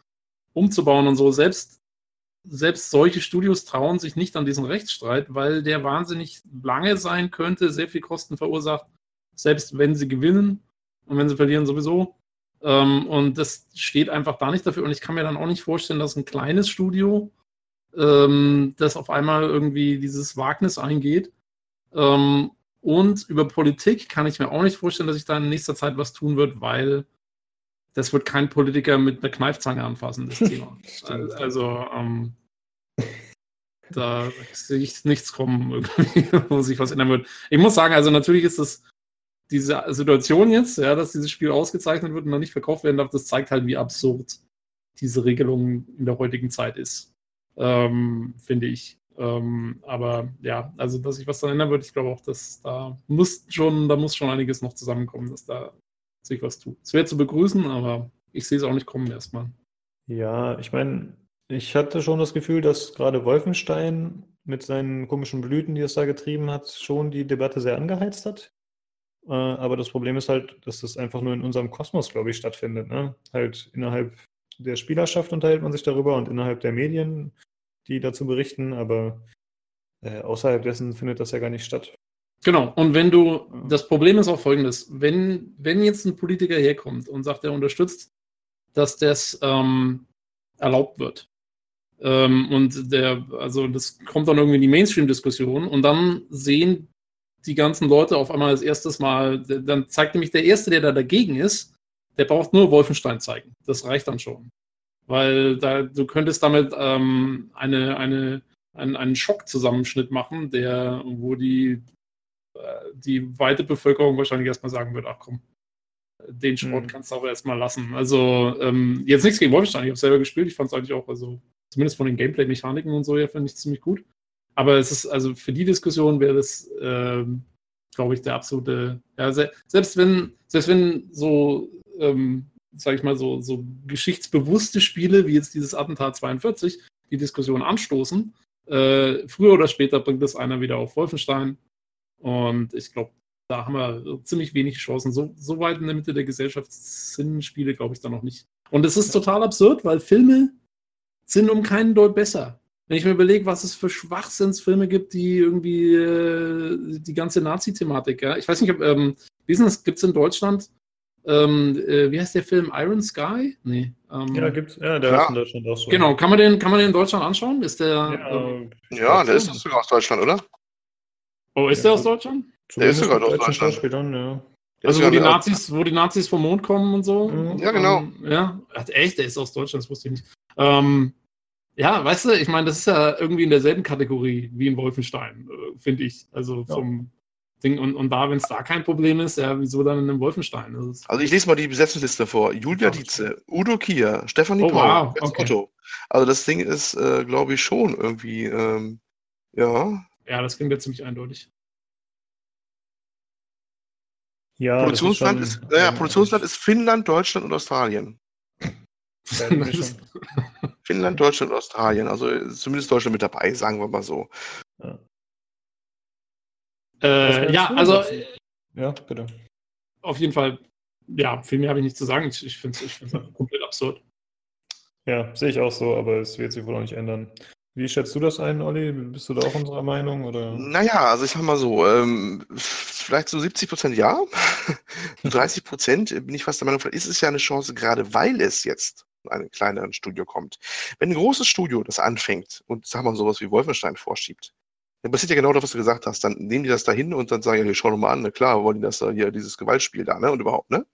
umzubauen und so. Selbst selbst solche Studios trauen sich nicht an diesen Rechtsstreit, weil der wahnsinnig lange sein könnte, sehr viel Kosten verursacht, selbst wenn sie gewinnen und wenn sie verlieren sowieso. Ähm, und das steht einfach da nicht dafür. Und ich kann mir dann auch nicht vorstellen, dass ein kleines Studio, ähm, das auf einmal irgendwie dieses Wagnis eingeht. Ähm, und über Politik kann ich mir auch nicht vorstellen, dass sich da in nächster Zeit was tun wird, weil das wird kein Politiker mit einer Kneifzange anfassen, das Thema. also, ähm, da sehe ich nichts kommen, irgendwie, wo sich was ändern wird. Ich muss sagen, also natürlich ist das diese Situation jetzt, ja, dass dieses Spiel ausgezeichnet wird und noch nicht verkauft werden darf, das zeigt halt, wie absurd diese Regelung in der heutigen Zeit ist, ähm, finde ich. Ähm, aber ja, also dass sich was da ändern wird, ich glaube auch, dass da muss schon, da muss schon einiges noch zusammenkommen, dass da sich was tut. Es wäre zu begrüßen, aber ich sehe es auch nicht kommen erstmal. Ja, ich meine, ich hatte schon das Gefühl, dass gerade Wolfenstein mit seinen komischen Blüten, die es da getrieben hat, schon die Debatte sehr angeheizt hat. Äh, aber das Problem ist halt, dass das einfach nur in unserem Kosmos, glaube ich, stattfindet. Ne? Halt innerhalb der Spielerschaft unterhält man sich darüber und innerhalb der Medien, die dazu berichten, aber äh, außerhalb dessen findet das ja gar nicht statt. Genau, und wenn du, das Problem ist auch folgendes, wenn, wenn jetzt ein Politiker herkommt und sagt, er unterstützt, dass das ähm, erlaubt wird, ähm, und der, also das kommt dann irgendwie in die Mainstream-Diskussion und dann sehen die ganzen Leute auf einmal das erstes Mal, dann zeigt nämlich der Erste, der da dagegen ist, der braucht nur Wolfenstein zeigen. Das reicht dann schon. Weil da, du könntest damit ähm, eine, eine, einen, einen Schockzusammenschnitt machen, der, wo die die weite Bevölkerung wahrscheinlich erstmal sagen wird, ach komm, den Sport mhm. kannst du auch erstmal lassen. Also ähm, jetzt nichts gegen Wolfenstein, ich habe selber gespielt, ich fand es eigentlich auch, also zumindest von den Gameplay-Mechaniken und so ja, finde ich ziemlich gut. Aber es ist, also für die Diskussion wäre das, ähm, glaube ich, der absolute, ja, se selbst wenn, selbst wenn so, ähm, sage ich mal, so, so geschichtsbewusste Spiele wie jetzt dieses Attentat 42 die Diskussion anstoßen, äh, früher oder später bringt das einer wieder auf Wolfenstein und ich glaube, da haben wir ziemlich wenig Chancen. So, so, weit in der Mitte der Gesellschaft sind Spiele, glaube ich, da noch nicht. Und es ist total absurd, weil Filme sind um keinen Deut besser. Wenn ich mir überlege, was es für Schwachsinnsfilme gibt, die irgendwie äh, die ganze Nazi-Thematik, ja. Ich weiß nicht, ob, ähm, wie ist das, gibt es in Deutschland, ähm, äh, wie heißt der Film? Iron Sky? Nee. Ähm, ja, gibt's, ja, der ja. ist in Deutschland auch so. Genau, kann man den, kann man den in Deutschland anschauen? Ist der. Ja, ähm, ja der ist sogar aus Deutschland, oder? Oh, ist der aus Deutschland? Der ist sogar aus Deutschland. Dann, ja. Also wo die, Nazis, wo die Nazis vom Mond kommen und so. Ja, genau. Ähm, ja, echt, der ist aus Deutschland, das wusste ich nicht. Ähm, ja, weißt du, ich meine, das ist ja irgendwie in derselben Kategorie wie in Wolfenstein, äh, finde ich. Also vom Ding. Und, und da, wenn es da kein Problem ist, ja, wieso dann in einem Wolfenstein? Also ich lese mal die Besetzungsliste vor. Julia Dietze, Udo Kier, Stefanie oh, Paul, wow. okay. Otto. Also das Ding ist, äh, glaube ich, schon irgendwie, ähm, ja, ja, das klingt ja ziemlich eindeutig. Ja, Produktionsland ist, schon, ist, naja, Produktionsland ist Finnland, Deutschland und Australien. Finnland, Deutschland und Australien. Also zumindest Deutschland mit dabei, sagen wir mal so. Ja, äh, ja also. Ja, bitte. Auf jeden Fall, ja, viel mehr habe ich nicht zu sagen. Ich, ich finde es ich komplett absurd. Ja, sehe ich auch so, aber es wird sich wohl auch nicht ändern. Wie schätzt du das ein, Olli? Bist du da auch unserer Meinung? Oder? Naja, also ich sag mal so, ähm, vielleicht so 70 Prozent ja, 30 Prozent bin ich fast der Meinung, vielleicht ist es ja eine Chance, gerade weil es jetzt ein kleineres Studio kommt. Wenn ein großes Studio das anfängt und, sag mal, sowas wie Wolfenstein vorschiebt, dann passiert ja genau das, was du gesagt hast. Dann nehmen die das da hin und dann sagen, ja, schau doch mal an, ne, klar, wollen die das da hier, dieses Gewaltspiel da, ne, und überhaupt, ne?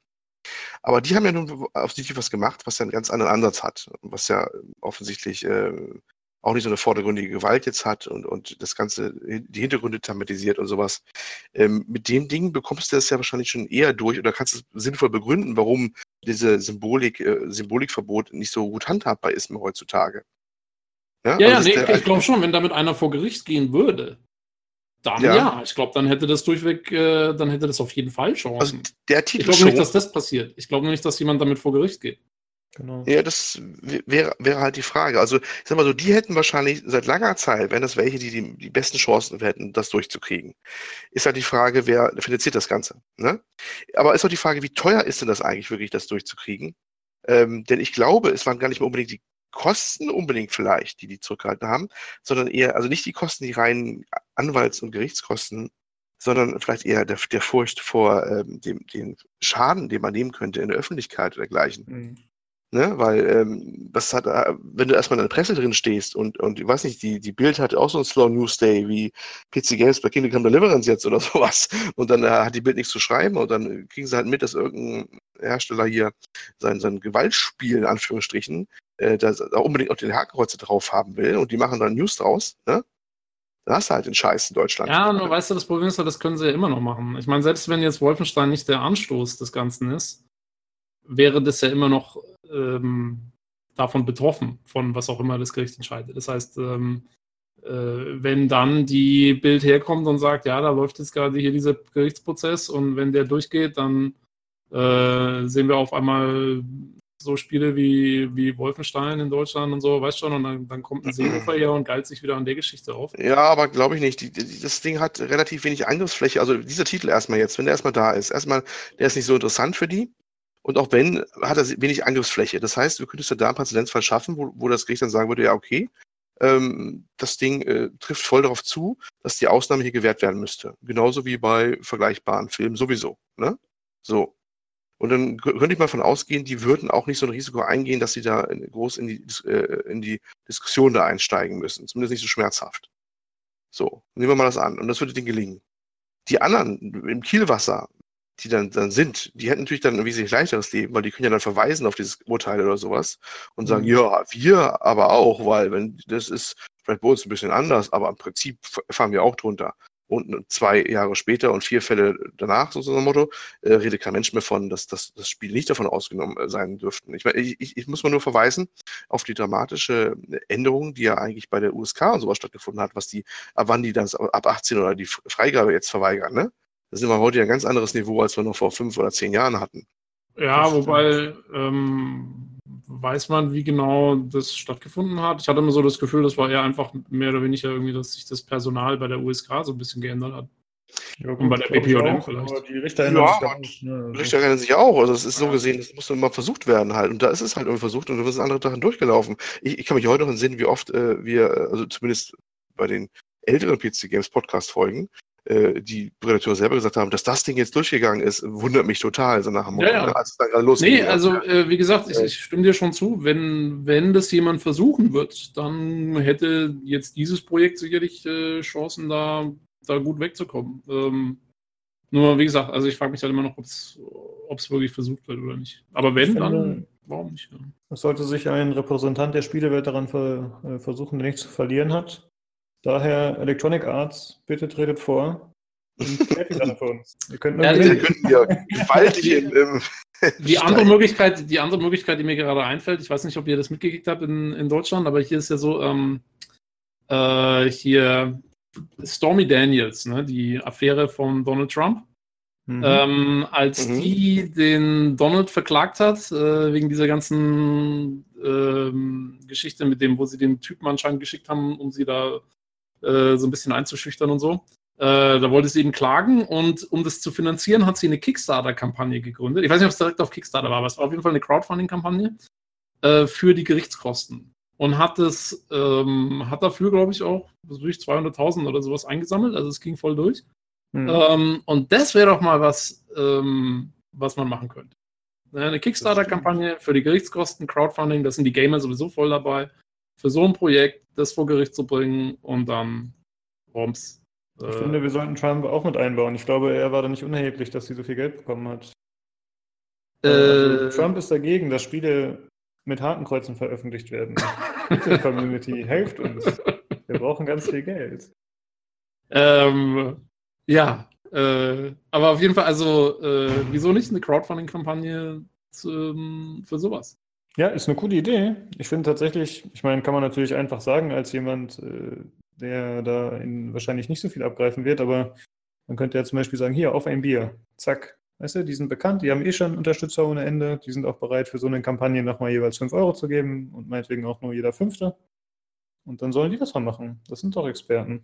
Aber die haben ja nun offensichtlich was gemacht, was ja einen ganz anderen Ansatz hat, was ja offensichtlich äh, auch nicht so eine vordergründige Gewalt jetzt hat und, und das Ganze, die Hintergründe thematisiert und sowas. Ähm, mit dem Ding bekommst du das ja wahrscheinlich schon eher durch oder kannst es sinnvoll begründen, warum diese Symbolik, äh, Symbolikverbot nicht so gut handhabbar ist mehr heutzutage. Ja, ja, also ja nee, ich glaube schon, wenn damit einer vor Gericht gehen würde, dann ja, ja. ich glaube, dann hätte das durchweg, äh, dann hätte das auf jeden Fall Chancen. Also der Titel ich glaube nicht, dass das passiert. Ich glaube nicht, dass jemand damit vor Gericht geht. Genau. Ja, das wäre wäre halt die Frage. Also, ich sag mal so, die hätten wahrscheinlich seit langer Zeit, wenn das welche, die die, die besten Chancen hätten, das durchzukriegen. Ist halt die Frage, wer finanziert das Ganze. Ne? Aber ist auch die Frage, wie teuer ist denn das eigentlich wirklich, das durchzukriegen? Ähm, denn ich glaube, es waren gar nicht mehr unbedingt die Kosten unbedingt vielleicht, die die zurückgehalten haben, sondern eher, also nicht die Kosten, die reinen Anwalts- und Gerichtskosten, sondern vielleicht eher der, der Furcht vor ähm, dem, dem Schaden, den man nehmen könnte in der Öffentlichkeit oder dergleichen. Mhm. Ne? Weil ähm, das hat, äh, wenn du erstmal in der Presse drin stehst und, und ich weiß nicht, die, die Bild hat auch so einen Slow News Day wie PC Games bei Kingdom Come Deliverance jetzt oder sowas. Und dann äh, hat die Bild nichts zu schreiben und dann kriegen sie halt mit, dass irgendein Hersteller hier sein, sein Gewaltspiel in Anführungsstrichen äh, da, unbedingt auch den Hakenkreuze drauf haben will und die machen dann News draus, ne? Da hast du halt den Scheiß in Deutschland. Ja, nur weißt du, das Problem ist ja, das können sie ja immer noch machen. Ich meine, selbst wenn jetzt Wolfenstein nicht der Anstoß des Ganzen ist, wäre das ja immer noch ähm, davon betroffen, von was auch immer das Gericht entscheidet. Das heißt, ähm, äh, wenn dann die Bild herkommt und sagt, ja, da läuft jetzt gerade hier dieser Gerichtsprozess und wenn der durchgeht, dann äh, sehen wir auf einmal so Spiele wie, wie Wolfenstein in Deutschland und so, weißt schon, und dann, dann kommt ein Seehofer her und geilt sich wieder an der Geschichte auf. Ja, aber glaube ich nicht. Die, die, das Ding hat relativ wenig Angriffsfläche. Also dieser Titel erstmal jetzt, wenn der erstmal da ist, erstmal, der ist nicht so interessant für die. Und auch wenn, hat er wenig Angriffsfläche. Das heißt, du könntest ja da einen Präzedenzfall schaffen, wo, wo das Gericht dann sagen würde, ja, okay, ähm, das Ding äh, trifft voll darauf zu, dass die Ausnahme hier gewährt werden müsste. Genauso wie bei vergleichbaren Filmen sowieso. Ne? So. Und dann könnte ich mal von ausgehen, die würden auch nicht so ein Risiko eingehen, dass sie da groß in die, äh, in die Diskussion da einsteigen müssen. Zumindest nicht so schmerzhaft. So, nehmen wir mal das an. Und das würde denen gelingen. Die anderen im Kielwasser, die dann, dann sind, die hätten natürlich dann ein wesentlich leichteres Leben, weil die können ja dann verweisen auf dieses Urteil oder sowas und sagen, mhm. ja, wir aber auch, weil wenn das ist vielleicht bei uns ein bisschen anders, aber im Prinzip fahren wir auch drunter. Und zwei Jahre später und vier Fälle danach, so ein Motto, äh, redet kein Mensch mehr von, dass, dass das Spiel nicht davon ausgenommen äh, sein dürften. Ich, ich, ich muss mal nur verweisen auf die dramatische Änderung, die ja eigentlich bei der USK und sowas stattgefunden hat, was die, ab wann die dann ab 18 oder die Freigabe jetzt verweigern, ne? Das sind wir heute ja ein ganz anderes Niveau, als wir noch vor fünf oder zehn Jahren hatten. Ja, wobei ähm, weiß man, wie genau das stattgefunden hat. Ich hatte immer so das Gefühl, das war eher einfach mehr oder weniger irgendwie, dass sich das Personal bei der USK so ein bisschen geändert hat. Ja, gut, und bei der BPJM vielleicht. Die Richter erinnern ja, sich auch. Ne? Also Richter erinnern sich auch. Also es ist so gesehen, das muss immer versucht werden halt. Und da ist es halt irgendwie versucht und da sind andere Sachen durchgelaufen. Ich, ich, kann mich heute noch entsinnen, wie oft äh, wir, also zumindest bei den älteren PC Games Podcast Folgen, äh, die Redakteure selber gesagt haben, dass das Ding jetzt durchgegangen ist, wundert mich total, so nach dem Motto, ja, ja. Ne, als es dann gerade losging. Nee, also äh, wie gesagt, ich, ich, stimme dir schon zu, wenn, wenn das jemand versuchen wird, dann hätte jetzt dieses Projekt sicherlich äh, Chancen, da, da gut wegzukommen. Ähm, nur, wie gesagt, also ich frage mich halt immer noch, ob es wirklich versucht wird oder nicht. Aber wenn, finde, dann warum nicht? Ja. Es sollte sich ein Repräsentant der Spielewelt daran ver, äh, versuchen, nichts zu verlieren hat. Daher Electronic Arts, bitte tretet vor. Und klärt die Sache für uns. Wir könnten ja, wir könnten ja gewaltig im, im die andere Möglichkeit, die andere Möglichkeit, die mir gerade einfällt, ich weiß nicht, ob ihr das mitgekriegt habt in, in Deutschland, aber hier ist ja so, ähm, äh, hier Stormy Daniels, ne, die Affäre von Donald Trump. Mhm. Ähm, als mhm. die den Donald verklagt hat, äh, wegen dieser ganzen ähm, Geschichte mit dem, wo sie den Typen anscheinend geschickt haben, um sie da äh, so ein bisschen einzuschüchtern und so. Äh, da wollte sie eben klagen und um das zu finanzieren, hat sie eine Kickstarter-Kampagne gegründet. Ich weiß nicht, ob es direkt auf Kickstarter war, aber es war auf jeden Fall eine Crowdfunding-Kampagne äh, für die Gerichtskosten. Und hat es, ähm, hat dafür, glaube ich, auch durch 200.000 oder sowas eingesammelt. Also es ging voll durch. Mhm. Ähm, und das wäre doch mal was, ähm, was man machen könnte. Eine Kickstarter-Kampagne für die Gerichtskosten, Crowdfunding, da sind die Gamer sowieso voll dabei für so ein Projekt das vor Gericht zu bringen und dann Roms. Ich äh, finde, wir sollten Trump auch mit einbauen. Ich glaube, er war da nicht unerheblich, dass sie so viel Geld bekommen hat. Äh, also, Trump ist dagegen, dass Spiele mit Hakenkreuzen veröffentlicht werden. Bitte, Community, helft uns. Wir brauchen ganz viel Geld. Ähm, ja, äh, aber auf jeden Fall, also, äh, wieso nicht eine Crowdfunding-Kampagne für sowas? Ja, ist eine coole Idee. Ich finde tatsächlich, ich meine, kann man natürlich einfach sagen, als jemand, äh, der da in, wahrscheinlich nicht so viel abgreifen wird, aber man könnte ja zum Beispiel sagen, hier, auf ein Bier, zack. Weißt du, die sind bekannt, die haben eh schon Unterstützer ohne Ende, die sind auch bereit, für so eine Kampagne nochmal jeweils 5 Euro zu geben und meinetwegen auch nur jeder Fünfte. Und dann sollen die das mal machen. Das sind doch Experten.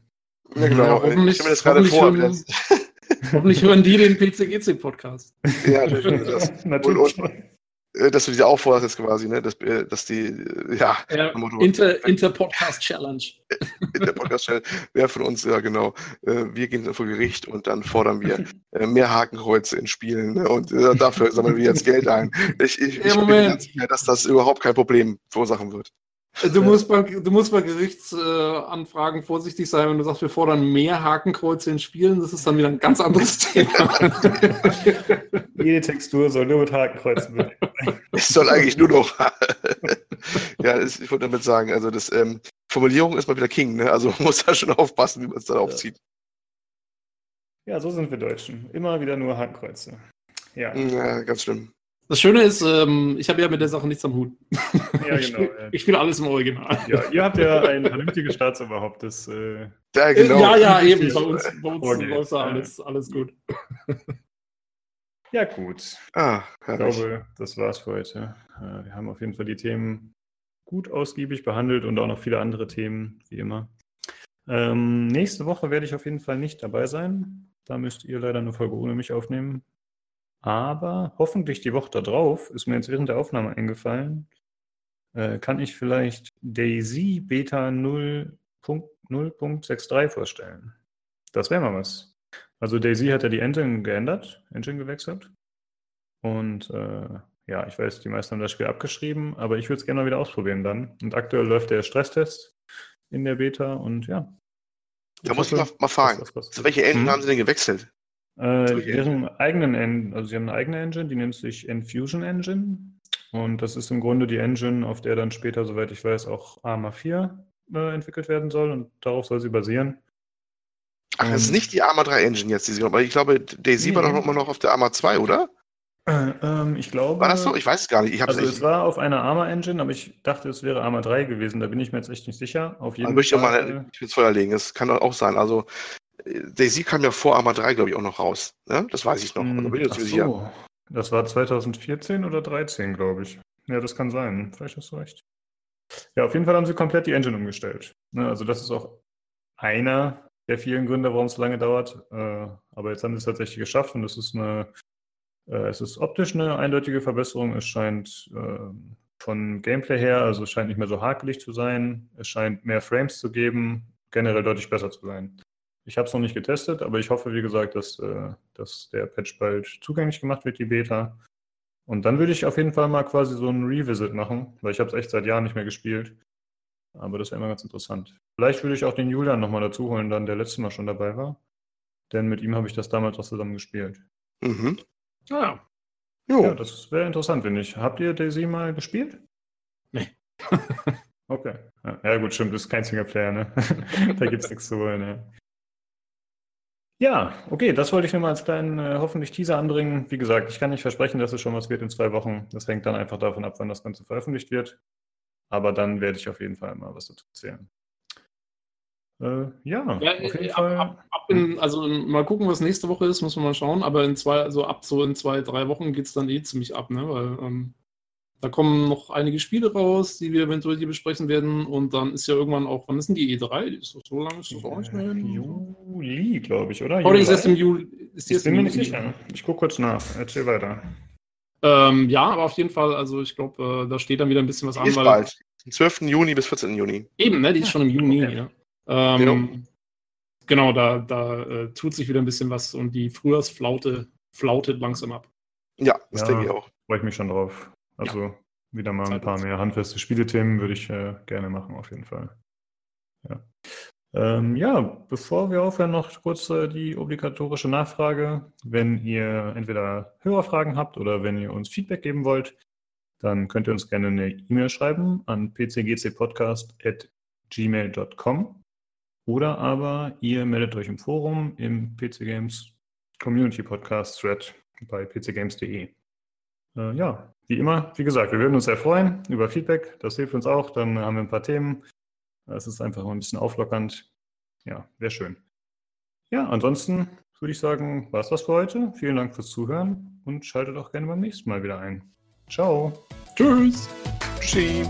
Ja, genau. Ja, hoffentlich, ich mir das gerade vor. Hören, hoffentlich hören die den PCGC-Podcast. Ja, natürlich. Das. natürlich. Und, und, dass du diese aufforderst jetzt quasi, ne? dass, äh, dass die, äh, ja. ja Inter, Inter-Podcast Challenge. Inter-Podcast Challenge wäre von uns, ja genau. Wir gehen vor Gericht und dann fordern wir mehr Hakenkreuze in Spielen ne? und dafür sammeln wir jetzt Geld ein. Ich, ich, ja, ich bin ganz sicher, dass das überhaupt kein Problem verursachen wird. Du musst bei, du musst bei Gerichtsanfragen äh, vorsichtig sein, wenn du sagst, wir fordern mehr Hakenkreuze in Spielen. Das ist dann wieder ein ganz anderes Thema. Jede Textur soll nur mit Hakenkreuzen sein. Es soll eigentlich nur noch. ja, das, ich wollte damit sagen, also das ähm, Formulierung ist mal wieder King, ne? Also man muss da schon aufpassen, wie man es dann ja. aufzieht. Ja, so sind wir Deutschen. Immer wieder nur Hakenkreuze. Ja. ja, ganz schlimm. Das Schöne ist, ähm, ich habe ja mit der Sache nichts am Hut. Ja, ich genau. Spiele spiel alles im Original. Ja, ihr habt ja ein vernünftiges Staatsoberhaupt. Das, äh, ja, genau. ja, ja, eben. Bei uns, bei uns läuft da alles, alles gut. Ja, gut. Ah, ich glaube, das war's für heute. Äh, wir haben auf jeden Fall die Themen gut ausgiebig behandelt und auch noch viele andere Themen, wie immer. Ähm, nächste Woche werde ich auf jeden Fall nicht dabei sein. Da müsst ihr leider eine Folge ohne mich aufnehmen. Aber hoffentlich die Woche darauf, ist mir jetzt während der Aufnahme eingefallen, äh, kann ich vielleicht Daisy Beta 0.0.63 vorstellen. Das wäre mal was. Also Daisy hat ja die Engine geändert, Engine gewechselt. Und äh, ja, ich weiß, die meisten haben das Spiel abgeschrieben, aber ich würde es gerne mal wieder ausprobieren dann. Und aktuell läuft der Stresstest in der Beta und ja. Da muss ich mal, mal fragen, zu welche Engine hm? haben sie denn gewechselt? Äh, deren eigenen, en also sie haben eine eigene Engine, die nennt sich Enfusion Engine. Und das ist im Grunde die Engine, auf der dann später, soweit ich weiß, auch Arma 4 äh, entwickelt werden soll und darauf soll sie basieren. Ach, es ist nicht die Arma 3 Engine jetzt, die sie aber ich glaube, Daisy nee. war doch immer noch auf der Arma 2, oder? Äh, ähm, ich glaube. War das so? Ich weiß es gar nicht. also es war auf einer Arma Engine, aber ich dachte, es wäre Arma 3 gewesen. Da bin ich mir jetzt echt nicht sicher. Auf jeden Dann möchte ich auch mal ins Feuer legen. Es kann auch sein. Also Daisy kam ja vor Arma 3, glaube ich, auch noch raus. Ne? Das weiß ich noch. Also bin ich Ach so. Das war 2014 oder 2013, glaube ich. Ja, das kann sein. Vielleicht hast du recht. Ja, auf jeden Fall haben sie komplett die Engine umgestellt. Ne? Also das ist auch einer der vielen Gründe, warum es so lange dauert. Äh, aber jetzt haben sie es tatsächlich geschafft und es ist eine, äh, es ist optisch eine eindeutige Verbesserung. Es scheint äh, von Gameplay her, also es scheint nicht mehr so hakelig zu sein. Es scheint mehr Frames zu geben, generell deutlich besser zu sein. Ich habe es noch nicht getestet, aber ich hoffe, wie gesagt, dass, äh, dass der Patch bald zugänglich gemacht wird, die Beta. Und dann würde ich auf jeden Fall mal quasi so ein Revisit machen, weil ich habe es echt seit Jahren nicht mehr gespielt. Aber das wäre immer ganz interessant. Vielleicht würde ich auch den Julian nochmal dazu holen, dann der letzte Mal schon dabei war. Denn mit ihm habe ich das damals auch zusammen gespielt. Mhm. Ah. Jo. Ja, das wäre interessant, finde ich. Habt ihr Daisy mal gespielt? Nee. okay. Ja, gut, stimmt, das ist kein Singleplayer, ne? da gibt es nichts zu holen, ja. Ja, okay, das wollte ich nur mal als kleinen, äh, hoffentlich Teaser anbringen. Wie gesagt, ich kann nicht versprechen, dass es schon was wird in zwei Wochen. Das hängt dann einfach davon ab, wann das Ganze veröffentlicht wird. Aber dann werde ich auf jeden Fall mal was dazu erzählen. Äh, ja, ja, auf jeden ab, Fall. Ab, ab in, also mal gucken, was nächste Woche ist, muss man mal schauen. Aber in zwei, also ab so in zwei, drei Wochen geht es dann eh ziemlich ab, ne? Weil ähm, da kommen noch einige Spiele raus, die wir eventuell hier besprechen werden. Und dann ist ja irgendwann auch, wann ist denn die E3? Ist das so lange ist das auch nicht mehr hin? Juli, glaube ich, oder? Oder ist es im Juli? Ist ich bin mir nicht sicher. Ich gucke kurz nach. Erzähl weiter. Ähm, ja, aber auf jeden Fall, also ich glaube, äh, da steht dann wieder ein bisschen was die an. Ist weil, bald. 12. Juni bis 14. Juni. Eben, ne? Die ist schon im Juni. Okay. Ja. Ähm, genau. genau, da, da äh, tut sich wieder ein bisschen was und die Frühjahrsflaute flautet langsam ab. Ja, das ja, denke ich auch. Freue ich mich schon drauf. Also ja. wieder mal ein paar mehr handfeste Spielethemen würde ich äh, gerne machen, auf jeden Fall. Ja. Ähm, ja, bevor wir aufhören, noch kurz äh, die obligatorische Nachfrage. Wenn ihr entweder Hörerfragen habt oder wenn ihr uns Feedback geben wollt, dann könnt ihr uns gerne eine E-Mail schreiben an pcgcpodcast.gmail.com oder aber ihr meldet euch im Forum im PC Games Community Podcast Thread bei pcgames.de. Äh, ja, wie immer, wie gesagt, wir würden uns sehr freuen über Feedback. Das hilft uns auch. Dann haben wir ein paar Themen. Es ist einfach mal ein bisschen auflockernd. Ja, wäre schön. Ja, ansonsten würde ich sagen, war es das für heute. Vielen Dank fürs Zuhören und schaltet auch gerne beim nächsten Mal wieder ein. Ciao. Tschüss. Tschüssi.